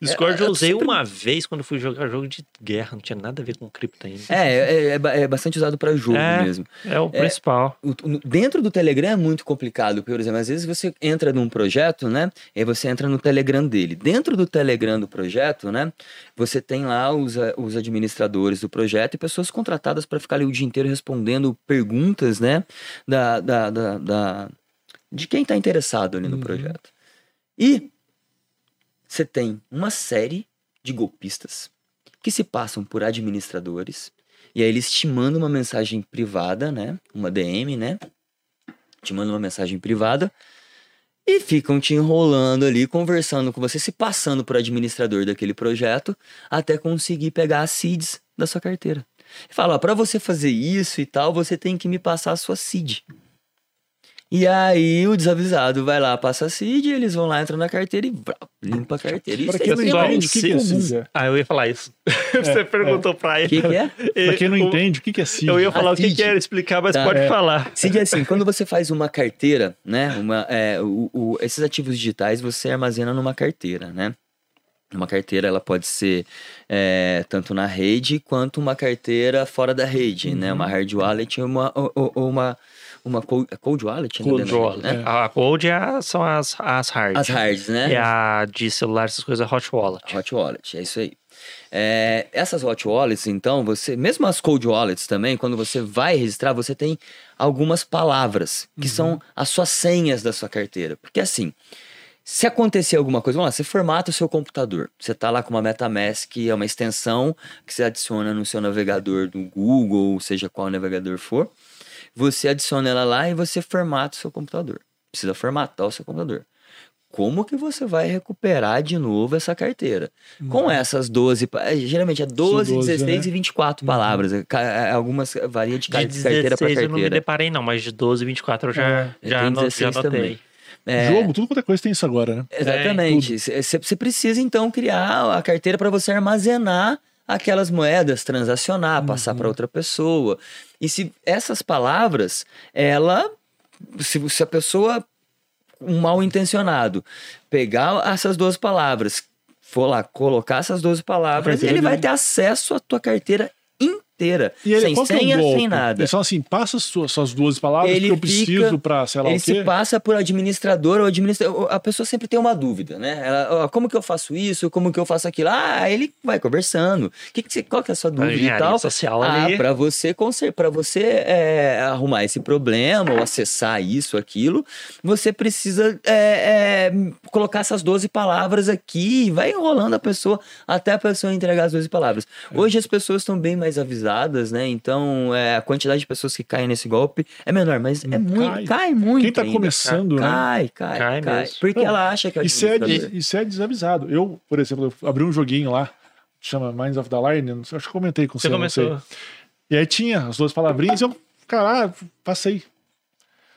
Discord É, eu eu usei sempre- uma vez quando fui jogar jogo de guerra. Não tinha nada a ver com cripto ainda. É, é, é é bastante usado para jogo É. mesmo. É o principal. o- dentro do Telegram é muito complicado. Por exemplo, às vezes você entra num projeto, né? E você entra no Telegram dele. Dentro do Telegram do projeto, né? Você tem lá os, a- os administradores do projeto e pessoas contratadas para ficar ali o dia inteiro respondendo perguntas, né? Da, da, da, da- de quem está interessado ali no Uhum. projeto. E você tem uma série de golpistas que se passam por administradores e aí eles te mandam uma mensagem privada, né? Uma DM, né? Te mandam uma mensagem privada e ficam te enrolando ali, conversando com você, se passando por administrador daquele projeto, até conseguir pegar as seeds da sua carteira. E fala, ó, pra você fazer isso e tal, você tem que me passar a sua seed. E aí o desavisado vai lá, passa a seed, eles vão lá, entram na carteira e vrau, limpa a carteira. Pra Isso quem não é entende o que, que é CID, Ah, eu ia falar isso. (laughs) Você perguntou pra O ele. que, que é? Pra quem não O- entende, o que, que é CID? Eu ia falar A o que, CID. que era explicar, mas Tá. pode É. falar. Cid é assim, (laughs) quando você faz uma carteira, né? Uma, é, o- o- esses ativos digitais você armazena numa carteira, né? Uma carteira ela pode ser é, tanto na rede quanto uma carteira fora da rede, né? Uma hard wallet e uma, ou- ou- ou uma, uma cold, cold wallet, né? Cold da wallet. né? A Cold é a- são as, as hard. As hards, né? E a de celular, essas coisas, é Hot Wallet. Hot wallet, é isso aí. É, essas hot wallets, então, você, mesmo as cold wallets também, quando você vai registrar, você tem algumas palavras que são as suas senhas da sua carteira. Porque assim, se acontecer alguma coisa, vamos lá, você formata o seu computador. Você tá lá com uma MetaMask, é uma extensão que você adiciona no seu navegador do Google, seja qual navegador for. Você adiciona ela lá e você formata o seu computador. Precisa formatar o seu computador. Como que você vai recuperar de novo essa carteira? Com essas 12, pa- eh, geralmente é 12, 12, 16 né? e 24 palavras. Eh, ca- eh, Algumas varia de, De carteira para 16 eu não me carteira. deparei, não, mas de 12, 24 eu já, já, tenho anotei, já 16 anotei. também. É, Jogo, tudo quanto é coisa tem isso agora, né? Exatamente. Você precisa então criar a carteira para você armazenar aquelas moedas, transacionar, passar para outra pessoa. E se essas palavras, ela, se, se a pessoa um mal intencionado pegar essas duas palavras, for lá colocar essas 12 palavras, ele vai ter acesso à tua carteira inteira, E ele, sem é senha, golpe? sem nada. Eles falam assim, passa as suas, suas 12 palavras Ele que eu preciso fica- pra, sei lá ele se passa por administrador ou administrador. A pessoa sempre tem uma dúvida, né? Ela, como que eu faço isso? Como que eu faço aquilo? Ah, ele vai conversando. Que que você, qual que é a sua dúvida e engenharia tal? social ah, ali. para você para você é, arrumar esse problema ou acessar isso, aquilo, você precisa é, é, colocar essas 12 palavras aqui e vai enrolando a pessoa até a pessoa entregar as 12 palavras. É. Hoje as pessoas estão bem mais avisadas, né? Então é, a quantidade de pessoas que caem nesse golpe é menor, mas é muito, Hum, cai. cai, muito. Quem tá ainda. começando, né? Cai, cai, Cai cai. mesmo. Porque Não, ela acha que é Isso é, isso é desavisado. Eu, por exemplo, eu abri um joguinho lá, chama Minds of the Line, acho que eu comentei com você. Você não sei. começou. E aí tinha as duas palavrinhas, eu, caralho, passei.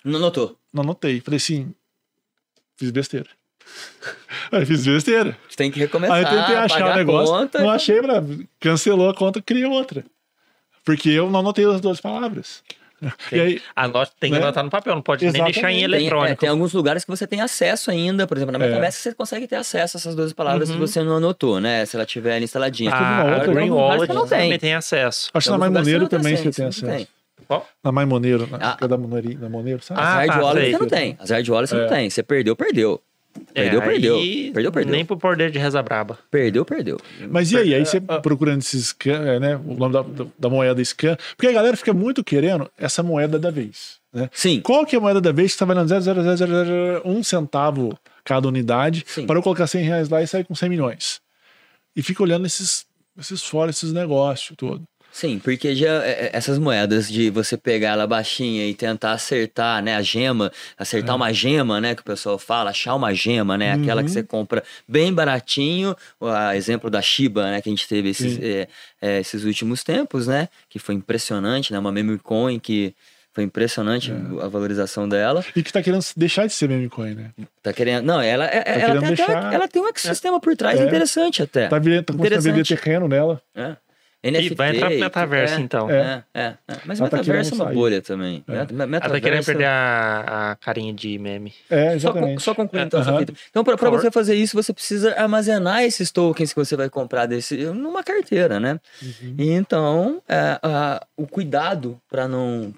Não notou. Não anotei. Falei assim, fiz besteira. (laughs) Aí fiz besteira. Tem que recomeçar. Aí tentei achar o a negócio, conta. não achei, cancelou a conta, criei outra. Porque eu não anotei as duas palavras. E aí, Anota, tem que Né? anotar no papel, não pode nem Exatamente. deixar em Tem, é, eletrônico. tem alguns lugares que você tem acesso ainda, por exemplo, na É. MetaMask você consegue ter acesso a essas 12 palavras Uhum. se você não anotou, né? Se ela tiver ali instaladinha. uma a outra, Green alguns lugares Wallet você não também tem. tem acesso. acho que na Tem Maimoneiro também tem, você tem acesso. Qual? Na Maimoneiro, na Ah. ah. da Moneri- na Moneiro, sabe? Ah, As hard tá, wallets você não tem. As hard wallets você não É. tem. Você perdeu, perdeu. Perdeu, É, perdeu. Perdeu, perdeu. Nem por poder de reza braba. Perdeu, perdeu. Mas e aí? Aí você procurando esses scan, é, né? O nome da, da- da moeda scan. Porque a galera fica muito querendo essa moeda da vez. Né? Sim. Qual que é a moeda da vez que está valendo 0,00001 centavo cada unidade Sim. para eu colocar 100 reais lá e sair com 100 milhões? E fica olhando esses, esses fora, esses negócios todo. Sim, porque já é, é, essas moedas de você pegar ela baixinha e tentar acertar, né, a gema, acertar uma gema, né, que o pessoal fala, achar uma gema, né, aquela que você compra bem baratinho, o exemplo da Shiba, né, que a gente teve esses, é, é, esses últimos tempos, né, que foi impressionante, né, uma meme coin que foi impressionante a valorização dela. E que tá querendo deixar de ser meme coin, né? Tá querendo, não, ela, é- ela, querendo tem, até- deixar- ela tem um ecossistema por trás É. interessante até. Tá, tá começando a vender terreno nela. É. E NFT vai entrar pro e metaverso, é, então. É, é, é. Mas Ela tá metaverso é uma sair. bolha também. É. Met- Ela tá querendo perder a, a carinha de meme. É, Só, exatamente. só concluir então essa Aham. fita. Então, para você fazer isso, você precisa armazenar esses tokens que você vai comprar desse, numa carteira, né? Uhum. E então, é, a- o cuidado para não.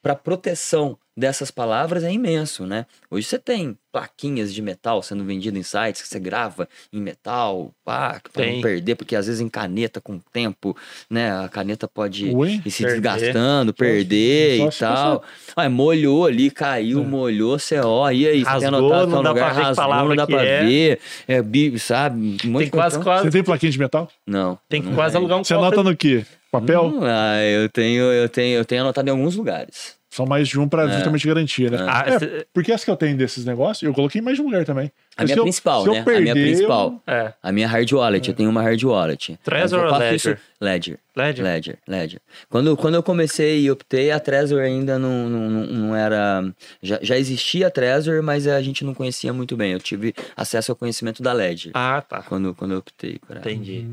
para proteção dessas palavras é imenso, né? Hoje você tem plaquinhas de metal sendo vendidas em sites que você grava em metal, pá, para não Tem. perder, porque às vezes em caneta com o tempo, né? A caneta pode Ui, ir se perder. desgastando, perder e tal. Ah, molhou ali, caiu, É. molhou, você ó, e aí, você tem Rasgou, anotado não tal dá pra lugar, rasgou, palavra não dá que pra é. ver, é, bi- sabe? Um Tem quase, quase. Você tem plaquinha de metal? Não. Tem que não quase tem. alugar um Você cofre. anota no quê? Papel? Hum, Ah, eu tenho, eu tenho, eu tenho anotado em alguns lugares. São mais de um para É. justamente garantir, né? Ah, É, porque essa que eu tenho desses negócios, eu coloquei em mais de um lugar também. A minha eu- principal, eu né? a perder, minha principal. É. A minha hard wallet, eu tenho uma hard wallet. Trezor eu ou Ledger? isso- Ledger. Ledger? Ledger, Ledger. Quando, quando eu comecei e optei, a Trezor ainda não, não, não- era. Já, já existia a Trezor, mas a gente não conhecia muito bem. Eu tive acesso ao conhecimento da Ledger Ah, tá. quando, quando eu optei. Por ela. Entendi.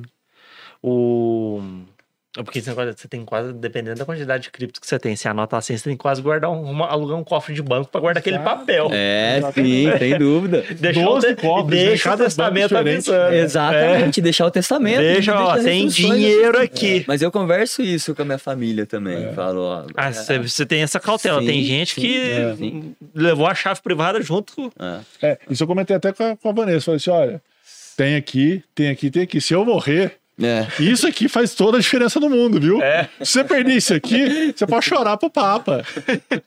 O... É Porque esse negócio, você tem quase, dependendo da quantidade de cripto que você tem, se anota assim, você tem que quase guardar um, uma- alugar um cofre de banco pra guardar aquele papel. É, sim, sem dúvida. (laughs) Deixa o 12 te- cofres, né? deixa o testamento avisando. Exatamente, deixar o testamento. É. Deixa, ó, as tem instruções, dinheiro assim. aqui. Mas eu converso isso com a minha família também. Falo, ó. Ah, você, você tem essa cautela. Sim, tem gente sim, que é. levou a chave privada junto. é. É, isso eu comentei até com a, com a Vanessa. Falei assim: olha, tem aqui, tem aqui, tem aqui. Se eu morrer, É. isso aqui faz toda a diferença no mundo, viu? É. Se você perder isso aqui, você pode chorar pro Papa.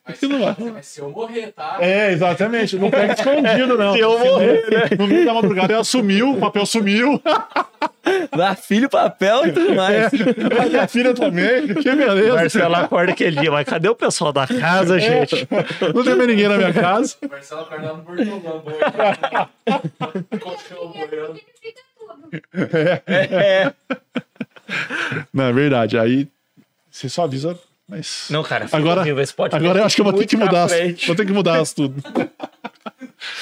Mas, (laughs) não vai. mas se eu morrer, tá? É, exatamente. Não pega escondido, não. Se eu morrer, né? No meio da madrugada ela sumiu, o papel sumiu. Dá filho, papel e tudo mais. A minha filha também. Que beleza. Marcelo acorda aquele dia, mas cadê o pessoal da casa, gente? Não tem mais ninguém na minha casa. Marcelo acordava no portão da boia. Colchão boiando. É. (laughs) Não, é verdade. Aí você só avisa, mas. Não, cara, Agora, agora eu acho que eu vou ter que mudar. as-. Vou ter que mudar as tudo. (laughs)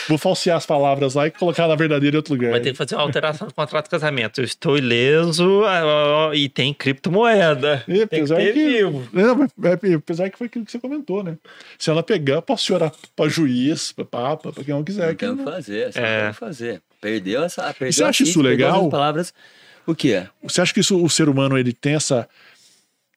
Vou falsear as palavras lá e colocar na verdadeira em outro lugar. Vai ter que fazer uma alteração no contrato de casamento. Eu estou ileso ah, ah, e tem criptomoeda. E, tem que apesar ter que- vivo. Não, mas, é, apesar que foi aquilo que você comentou, né? Se ela pegar, eu posso chorar pra juiz, pra papa, pra quem não quiser. Não que não- que fazer, só É. tem o que fazer. Perdeu essa. Perdeu Você acha isso legal? as palavras. O quê? Você acha que isso, o ser humano ele tem essa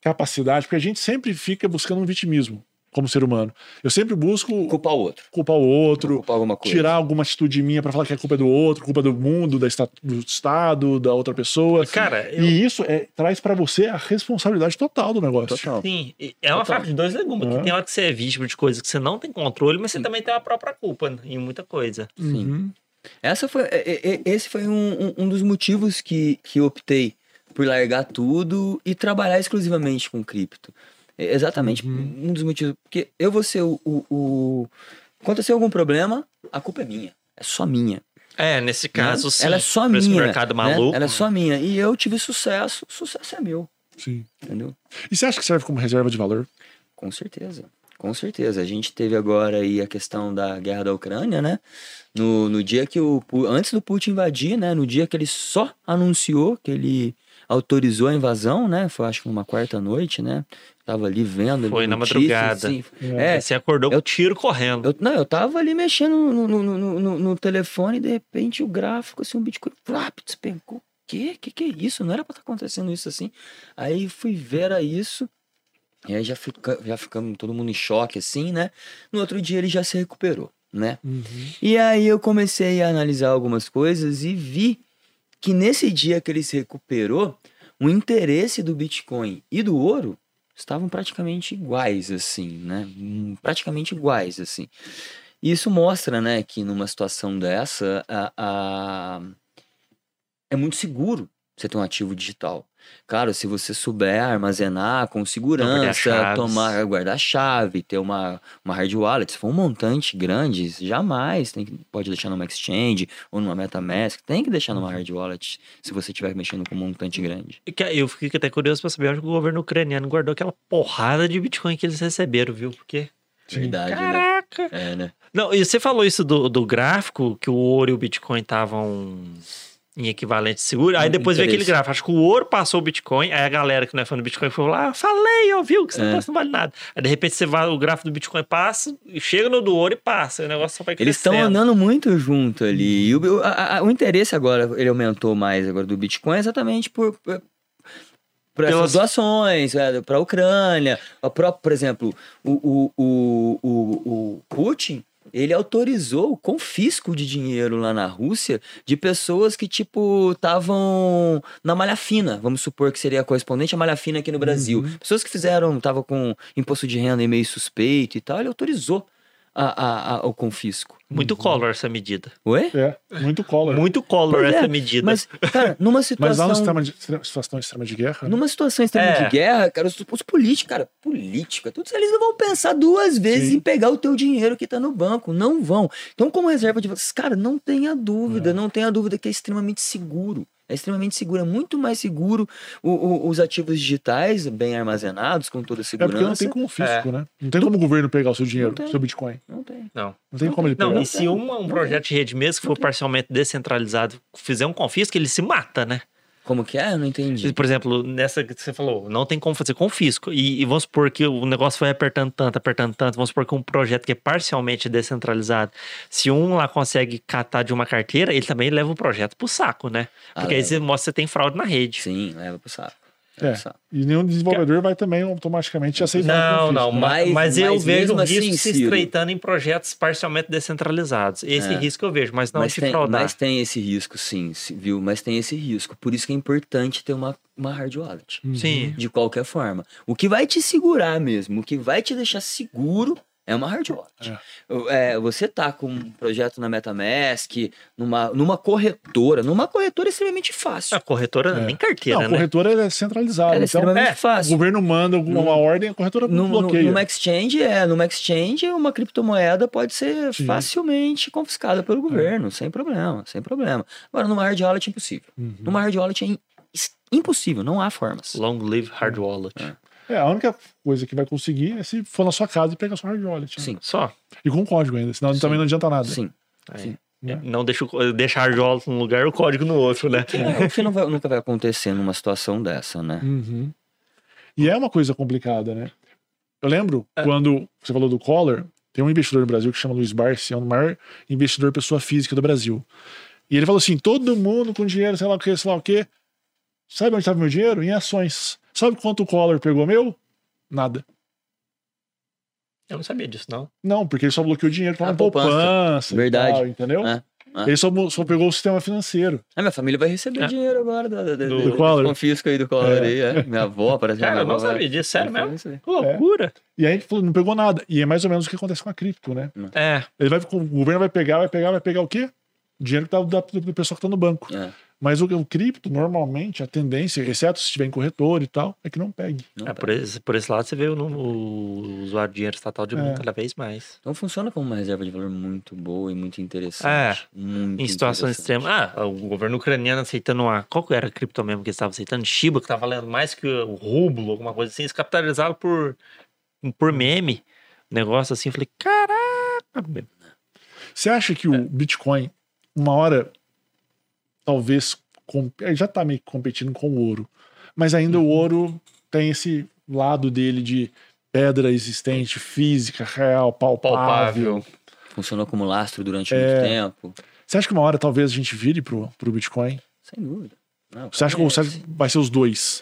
capacidade? Porque a gente sempre fica buscando um vitimismo como ser humano. Eu sempre busco Culpar o outro. culpar o outro, Culpar alguma coisa. tirar alguma atitude minha pra falar que a culpa é do outro, culpa do mundo, da esta- do Estado, da outra pessoa. Cara, eu- E isso é, traz pra você a responsabilidade total do negócio. Total. Sim, e é uma faca de dois legumes. É. porque Tem hora que você é vítima de coisas que você não tem controle, mas você também tem a própria culpa em muita coisa. Sim. Uhum. Essa foi, é- é- é- esse foi um, um- dos motivos que, que eu optei por largar tudo e trabalhar exclusivamente com cripto. Exatamente Uhum. um dos motivos. Porque eu vou ser o, o, o- Acontecer algum problema, a culpa é minha. É só minha. É, nesse caso, né? sim. Ela é só Pra esse minha. mercado né? maluco. Ela é só minha. E eu tive sucesso. Sucesso é meu. Sim. Entendeu? E você acha que serve como reserva de valor? Com certeza. Com certeza. A gente teve agora aí a questão da guerra da Ucrânia, né? No, no dia que o. Antes do Putin invadir, né? No dia que ele só anunciou que ele autorizou a invasão, né? Foi acho que numa quarta noite, né? Tava ali vendo. Foi na madrugada. assim. É. É, Você acordou com eu- o tiro correndo. eu, não, eu tava ali mexendo no, no, no, no- no telefone e de repente o gráfico, assim, um Bitcoin, flap, despencou. Que? Que que é isso? Não era pra estar acontecendo isso assim. Aí fui ver era isso. E aí já, fica, já ficamos todo mundo em choque, assim, né? No outro dia ele já se recuperou, né? E aí eu comecei a analisar algumas coisas e vi que nesse dia que ele se recuperou, o interesse do Bitcoin e do ouro estavam praticamente iguais, assim, né? Praticamente iguais, assim. E isso mostra, né, que numa situação dessa, a, a- é muito seguro você ter um ativo digital. Claro, se você souber armazenar com segurança, tomar, guardar a chave, ter uma, uma hard wallet, se for um montante grande, jamais tem que, pode deixar numa exchange ou numa MetaMask, tem que deixar numa hard wallet se você estiver mexendo com um montante grande. E Eu fiquei até curioso pra saber onde o governo ucraniano guardou aquela porrada de Bitcoin que eles receberam, viu? Porque. Verdade, né? Caraca! É, né? Não, e você falou isso do, do gráfico, que o ouro e o Bitcoin estavam em equivalente seguro. Aí Um depois veio aquele gráfico. Acho que o ouro passou o Bitcoin. Aí a galera que não é fã do Bitcoin falou lá, falei, ouviu, que esse É. negócio não vale nada. Aí de repente você vai, o gráfico do Bitcoin passa, chega no do ouro e passa. O negócio só vai Eles estão crescendo. andando muito junto ali. E o, a- a- o interesse agora, ele aumentou mais agora do Bitcoin exatamente por, por, essas Pelas- doações para a Ucrânia. A própria, por exemplo, o, o, o, o Putin, ele autorizou o confisco de dinheiro lá na Rússia de pessoas que, tipo, estavam na malha fina. Vamos supor que seria a correspondente à malha fina aqui no Brasil. Pessoas que fizeram, estavam com imposto de renda meio suspeito e tal, ele autorizou a, a- a- o confisco. Muito color essa medida. Oi? É, muito color. Muito color Pois é, essa medida. Mas, cara, numa (laughs) Mas lá situação. no sistema de, situação extrema de guerra, né? Numa situação extrema É. de guerra, cara, os, os políticos, cara, política, todos eles não vão pensar duas vezes Sim. em pegar o teu dinheiro que tá no banco. Não vão. Então, como reserva de vocês, cara, não tenha É. dúvida, não tenha dúvida que é extremamente seguro. É extremamente seguro, é muito mais seguro o- o- os ativos digitais bem armazenados, com toda a É segurança. porque não tem confisco, né? Não tem como o governo pegar o seu dinheiro, Não o seu Bitcoin. Não tem. Não. Não tem como ele pegar. Não, e se um, um projeto de rede mesmo que for parcialmente descentralizado fizer um confisco, ele se mata, né? Como que é? Eu não entendi. Por exemplo, nessa que você falou, não tem como fazer confisco. E, e vamos supor que o negócio foi apertando tanto, apertando tanto. Vamos supor que um projeto que é parcialmente descentralizado, se um lá consegue catar de uma carteira, ele também leva o projeto pro saco, né? Ah, Porque aí leva. você mostra que você tem fraude na rede. Sim, leva pro saco. É. Saco. E nenhum desenvolvedor vai também automaticamente aceitar o Não, não, né? mas, Mas- eu mas vejo mesmo o risco assim, se Ciro- estreitando em projetos parcialmente descentralizados. Esse É. risco eu vejo, mas não mas, de tem, fraudar. mas tem esse risco, sim, se- viu? Mas tem esse risco. Por isso que é importante ter uma, uma hard wallet. Sim. De qualquer forma. O que vai te segurar mesmo, o que vai te deixar seguro é uma hard wallet. É, você tá com um projeto na MetaMask, numa, numa corretora, numa corretora é extremamente fácil. A corretora É. nem carteira, Não, a né? corretora ela é centralizada. Ela é então, extremamente é, o fácil. governo manda alguma ordem, a corretora No, no- bloqueia. numa exchange, é, numa exchange, uma criptomoeda pode ser Sim. facilmente confiscada pelo governo, sem problema, sem problema. Agora, numa hard wallet é impossível. Uhum. Numa hard wallet é impossível, não há formas. Long live hard wallet. É, a única coisa que vai conseguir é se for na sua casa e pegar sua hard wallet. né? Sim, Só. E com código ainda, senão Sim. também não adianta nada. sim. Aí. né? Não deixa, o- deixa hard wallet num lugar e o código no outro, né? É, o que não vai- nunca vai acontecer numa situação dessa, né? Uhum. E é uma coisa complicada, né? Eu lembro É. quando você falou do Collor, tem um investidor no Brasil que chama Luiz Barsi, é o maior investidor pessoa física do Brasil. E ele falou assim: todo mundo com dinheiro, sei lá o que, sei lá o que. Sabe onde estava meu dinheiro? Em ações. Sabe quanto o Collor pegou meu? Nada. Eu não sabia disso, não. Não, porque ele só bloqueou o dinheiro que estava Ah, na poupança. poupança. Verdade. tal, entendeu? É, é. Ele só, só pegou o sistema financeiro. A minha família vai receber É. dinheiro agora do, do, do, Do Collor. confisco aí do Collor É. aí, é. Minha avó, parece que Cara, minha eu não sabia disso, sério mesmo? Que loucura. E aí ele falou, não pegou nada. E é mais ou menos o que acontece com a cripto, né? É. Ele vai, o governo vai pegar, vai pegar, vai pegar o quê? O dinheiro que tá da, do pessoal que tá no banco. É. Mas o, o cripto, normalmente, a tendência, exceto se estiver em corretor e tal, é que não pegue. Não É, tá. por, esse, por esse lado você vê o, o usuário de dinheiro estatal diminuindo É. cada vez mais. Então funciona como uma reserva de valor muito boa e muito interessante. É. Muito Em situações extremas. Ah, o governo ucraniano aceitando uma. Qual que era a cripto mesmo que eles estavam aceitando? Shiba, que tava valendo mais que o rublo, alguma coisa assim. Eles capitalizaram por, por meme. Negócio assim. Eu falei, caraca. Você acha que o Bitcoin, uma hora, talvez, com, já tá meio que competindo com o ouro. Mas ainda Uhum. o ouro tem esse lado dele de pedra existente, física, real, palpável. Palpável. Funcionou como lastro durante É. muito tempo. Você acha que uma hora talvez a gente vire pro, pro Bitcoin? Sem dúvida. Não, Você acha que você acha que vai ser os dois?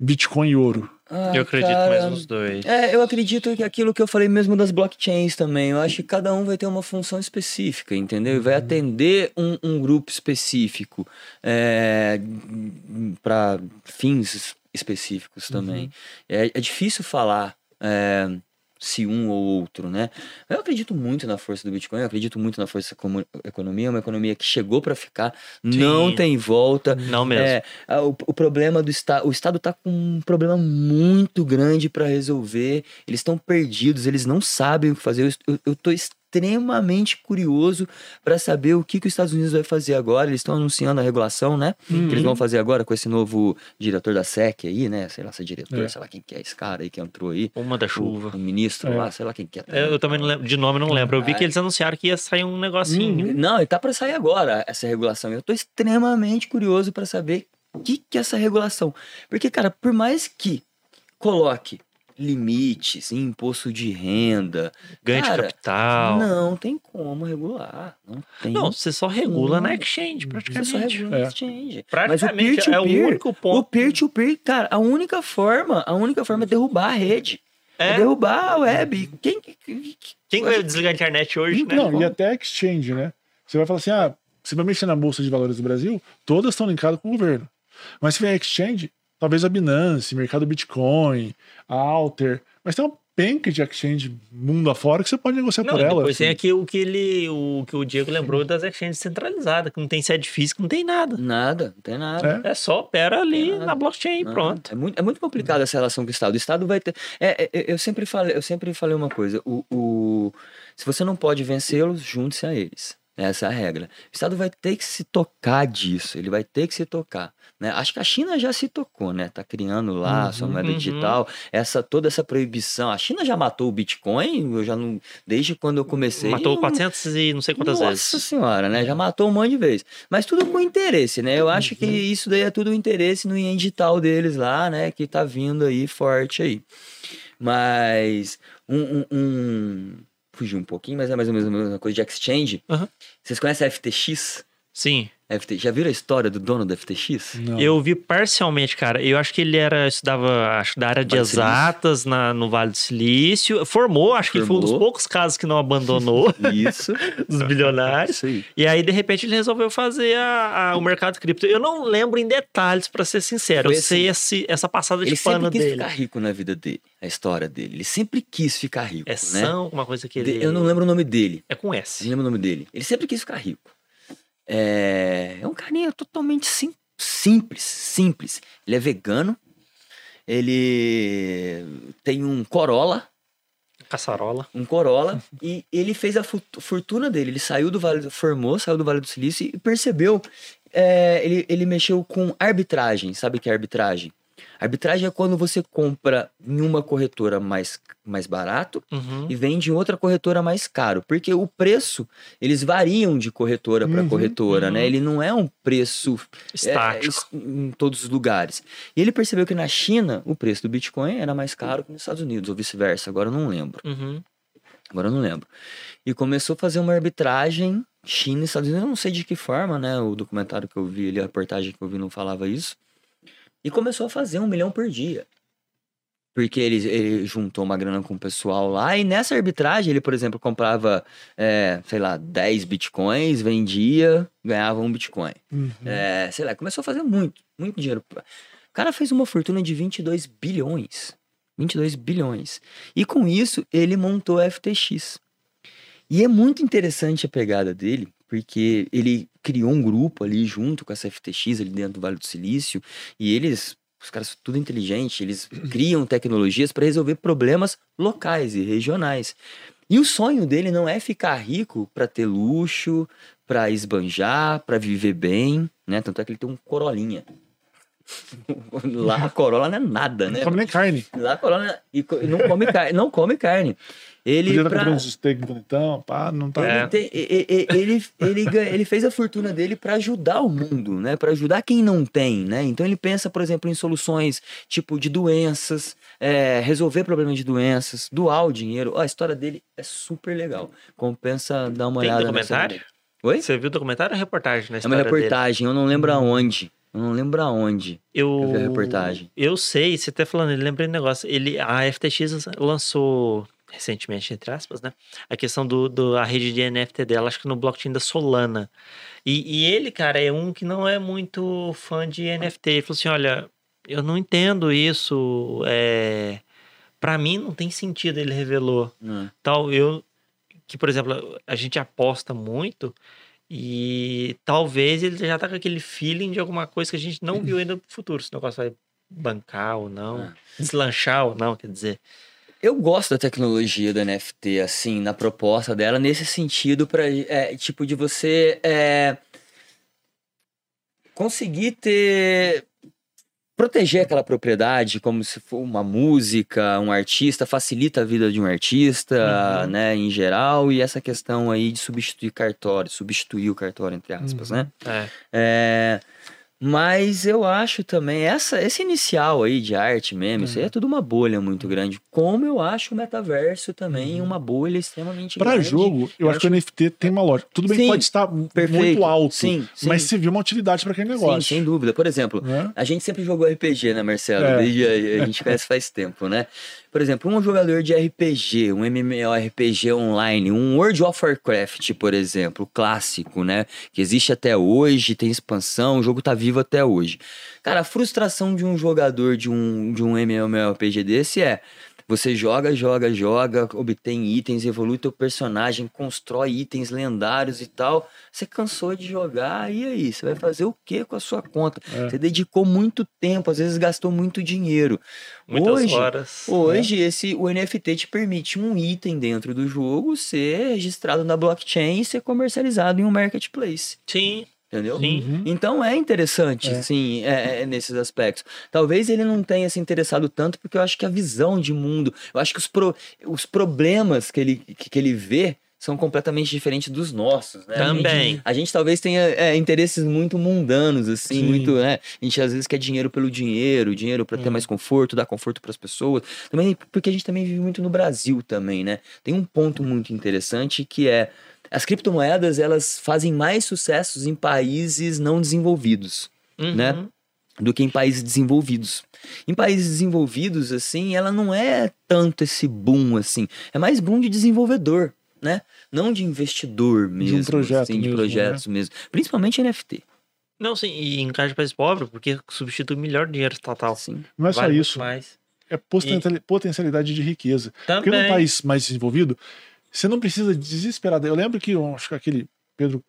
Bitcoin e ouro. Ah, Eu acredito cara, mais nos dois. É, eu acredito que aquilo que eu falei mesmo das blockchains também. Eu acho que cada um vai ter uma função específica, entendeu? E vai atender um, um grupo específico para fins específicos também. É, é difícil falar é, se um ou outro, né? Eu acredito muito na força do Bitcoin, eu acredito muito na força da economia, é uma economia que chegou para ficar, não Sim. tem volta. Não mesmo. É, o, o problema do Estado. O Estado está com um problema muito grande para resolver. Eles estão perdidos, eles não sabem o que fazer. Eu, eu, eu tô extremamente curioso para saber o que, que os Estados Unidos vai fazer agora. Eles estão anunciando a regulação, né? Que eles vão fazer agora com esse novo diretor da SEC aí, né? Sei lá se é diretor, É. sei lá quem que é esse cara aí que entrou aí. Uma da O, chuva. o ministro É. lá, sei lá quem que é. Eu, eu também não lembro, de nome não lembro. Eu vi Ah, que eles anunciaram que ia sair um negocinho. Não, e tá para sair agora essa regulação. Eu tô extremamente curioso para saber o que que é essa regulação. Porque, cara, por mais que coloque limites, imposto de renda, Ganho de cara, capital. Não, não tem como regular. Não tem. você só regula na Não. exchange, Você praticamente. só regula É. no exchange. Mas o Praticamente é o peer-to-peer, único o ponto. peer-to-peer, cara, a única forma, a única forma é derrubar a rede. É, É. derrubar a web. Quem, quem- Quem vai desligar a internet hoje, né? Não, e até exchange, né? Você vai falar assim: ah, você vai mexer na Bolsa de Valores do Brasil, todas estão linkadas com o governo. Mas se vier exchange, talvez a Binance, Mercado Bitcoin, a Alter. Mas tem uma penca de exchange mundo afora que você pode negociar Não, por ela. depois tem assim. aqui o que ele, o que o Diego lembrou das exchanges centralizadas, que não tem sede física, não tem nada. Nada, não tem nada. É. É só opera ali na blockchain e pronto. É muito, é muito complicado essa relação com o Estado. O Estado vai ter. É, é, eu, sempre falei, eu sempre falei uma coisa: o, o- se você não pode vencê-los, junte-se a eles. Essa é a regra. O Estado vai ter que se tocar disso, ele vai ter que se tocar. Né? Acho que a China já se tocou, né? Tá criando lá a sua moeda uhum. digital, essa toda essa proibição. A China já matou o Bitcoin, eu já não. Desde quando eu comecei. Matou eu não- 400 e não sei quantas Nossa vezes. senhora, né? Já matou um monte de vezes. Mas tudo com interesse, né? Eu acho que isso daí é tudo interesse no ien digital deles lá, né? Que tá vindo aí forte aí. Mas um. um, um... Fugiu um pouquinho, mas é mais ou menos a mesma coisa de exchange. Vocês conhecem a FTX? Sim. FT... Já viram a história do dono da FTX? Não. Eu vi parcialmente, cara. Eu acho que ele era, estudava, acho, da área de Vale exatas na, no Vale do Silício. Formou, acho que foi um dos poucos casos que não abandonou (laughs) Isso. (laughs) dos bilionários. Isso aí. E aí, de repente, ele resolveu fazer a- a- o mercado cripto. Eu não lembro em detalhes, pra ser sincero. Foi Eu sei assim. esse- essa passada de Ele pano sempre quis dele. ficar rico na vida dele, a história dele. Ele sempre quis ficar rico, É né? São, uma coisa que ele... De- Eu não lembro o nome dele. É com S. lembra o nome dele? Ele sempre quis ficar rico. É, é um carinha totalmente sim- simples, simples. Ele é vegano. Ele tem um Corolla, Caçarola. um Corolla, (laughs) e ele fez a fortuna dele. Ele saiu do Vale, do- formou, saiu do Vale do Silício e percebeu. é, ele, ele mexeu com arbitragem. Sabe o que é arbitragem? Arbitragem é quando você compra em uma corretora mais, mais barato Uhum. e vende em outra corretora mais caro, porque o preço eles variam de corretora para Uhum, corretora, né? uhum. Ele não é um preço é, Estático. es- em todos os lugares. E ele percebeu que na China o preço do Bitcoin era mais caro que nos Estados Unidos, ou vice-versa. Agora eu não lembro. Uhum. Agora eu não lembro. E começou a fazer uma arbitragem China e Estados Unidos. Eu não sei de que forma, né? O documentário que eu vi ali, a reportagem que eu vi não falava isso. E começou a fazer um milhão por dia. Porque ele, ele juntou uma grana com o pessoal lá. E nessa arbitragem, ele, por exemplo, comprava, é, sei lá, 10 bitcoins, vendia, ganhava um bitcoin. Uhum. É, sei lá, começou a fazer muito, muito dinheiro. O cara fez uma fortuna de 22 bilhões. 22 bilhões. E com isso, ele montou a FTX. E é muito interessante a pegada dele, porque ele criou um grupo ali junto com essa FTX ali dentro do Vale do Silício, e eles, os caras são tudo inteligentes, eles criam tecnologias para resolver problemas locais e regionais. E o sonho dele não é ficar rico para ter luxo, para esbanjar, para viver bem, né? Tanto é que ele tem um corolinha. (laughs) Lá a corola não é nada, né? Não come nem carne. Lá a corola e co- e não come carne, não come carne. Ele Podia pra- uns steak bonitão, pá, não tá. É. ele, tem- e- e- ele, ele, ganha- ele fez a fortuna dele para ajudar o mundo, né? Para ajudar quem não tem, né? Então ele pensa, por exemplo, em soluções tipo de doenças, é, resolver problemas de doenças, doar o dinheiro. Ó, a história dele é super legal. Compensa dar uma Tem olhada. nessa documentário? Oi? Você viu o documentário ou a reportagem na É uma história dele? reportagem, eu não lembro aonde. Eu não lembro aonde. Eu, Eu vi a reportagem. Eu sei, você até falando, ele lembrei um negócio. Ele, a FTX lançou recentemente, entre aspas, né? A questão do, do a rede de NFT dela, acho que no blockchain da Solana. E, e ele, cara, é um que não é muito fã de NFT. Ele falou assim: olha, eu não entendo isso. É... Para mim não tem sentido, ele revelou. né? Tal, eu. Que, por exemplo, a gente aposta muito. E talvez ele já tá com aquele feeling de alguma coisa que a gente não viu ainda no futuro. Se o negócio vai bancar ou não, (laughs) É. deslanchar ou não, quer dizer. Eu gosto da tecnologia do NFT, assim, na proposta dela, nesse sentido, para tipo, de você é, conseguir ter. proteger aquela propriedade como se for uma música, um artista, facilita a vida de um artista, Uhum. né, em geral, e essa questão aí de substituir cartório, substituir o cartório, entre aspas, Uhum. né? É. É, mas eu acho também, essa, esse inicial aí de arte mesmo, isso aí é tudo uma bolha muito grande. Como eu acho o metaverso também uma bolha extremamente Pra grande. jogo, eu, Eu acho que o NFT tem uma lógica. Tudo bem que Sim, pode estar perfeito. muito alto, Sim, sim. mas você viu uma utilidade pra aquele Sim, negócio. sem dúvida. Por exemplo, né? a gente sempre jogou RPG, né, Marcelo? É. Desde a, a (laughs) gente conhece faz tempo, né? Por exemplo, um jogador de RPG, um MMORPG online, um World of Warcraft, por exemplo, clássico, né? Que existe até hoje, tem expansão, o jogo tá vivo até hoje. Cara, a frustração de um jogador de um, de um MMORPG desse é Você joga, joga, joga, obtém itens, evolui teu personagem, constrói itens lendários e tal. Você cansou de jogar, e aí? Você vai fazer o que com a sua conta? É. Você dedicou muito tempo, às vezes gastou muito dinheiro. Muitas hoje, horas. Hoje, esse, o NFT te permite um item dentro do jogo ser registrado na blockchain e ser comercializado em um marketplace. Sim, Entendeu? sim. Então é interessante, É. sim, é, é nesses aspectos. Talvez ele não tenha se interessado tanto, porque eu acho que a visão de mundo, eu acho que os, pro- os problemas que ele, que, que ele vê são completamente diferentes dos nossos, né? A gente- Também. A gente talvez tenha é, interesses muito mundanos, assim, Sim. muito, né? A gente às vezes quer dinheiro pelo dinheiro, dinheiro para ter mais conforto, dar conforto para as pessoas. Também porque a gente também vive muito no Brasil também, né? Tem um ponto muito interessante que é as criptomoedas, elas fazem mais sucessos em países não desenvolvidos Uhum. né? do que em países desenvolvidos. Em países desenvolvidos, assim, ela não é tanto esse boom, assim. É mais boom de desenvolvedor, né? Não de investidor mesmo. projeto assim, de mesmo, projetos mesmo. Principalmente NFT. Não, sim, e em caso de país pobre, porque substitui melhor dinheiro total. Assim. Não é só Vale isso. Mais. É potenciali- potencialidade de riqueza. Porque Também. num país mais desenvolvido, você não precisa desesperar. Eu lembro que eu acho que aquele Pedro,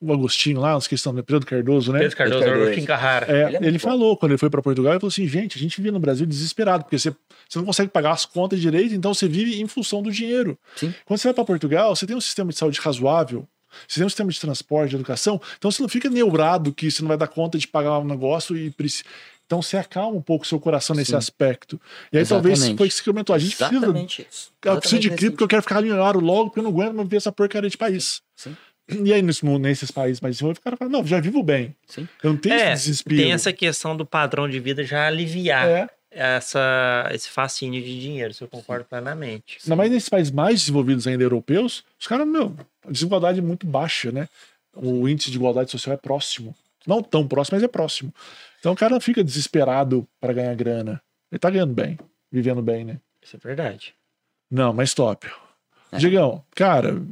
o Agostinho lá, os questão do Pedro Cardoso, né? Pedro Cardoso, Cardoso. Agostinho Carrara. É, Ele é ele falou, quando ele foi para Portugal, ele falou assim: gente, a gente vivia no Brasil desesperado, porque você, você não consegue pagar as contas direito, então você vive em função do dinheiro. Sim. Quando você vai para Portugal, você tem um sistema de saúde razoável, você tem um sistema de transporte, de educação, então você não fica neurado que você não vai dar conta de pagar um negócio e preci- Então você acalma um pouco o seu coração nesse Sim. aspecto. E aí talvez Exatamente. foi isso que você comentou. A gente precisa Exatamente isso. eu preciso de Exatamente cripto porque eu quero ficar milionário logo, porque eu não aguento mais ver essa porcaria de país. Sim. E aí, nesse, nesses países mais desenvolvidos, o cara fala, não, já vivo bem. Sim. Eu não tenho É, esse desespero. tem essa questão do padrão de vida já aliviar É. essa, esse fascínio de dinheiro, isso eu concordo plenamente. Ainda mais nesses países mais desenvolvidos ainda europeus, os caras, meu, a desigualdade é muito baixa, né? O índice de igualdade social é próximo. Não tão próximo, mas é próximo. Então o cara não fica desesperado para ganhar grana. Ele tá ganhando bem, vivendo bem, né? Isso é verdade. Não, mas top. É. Digão, cara,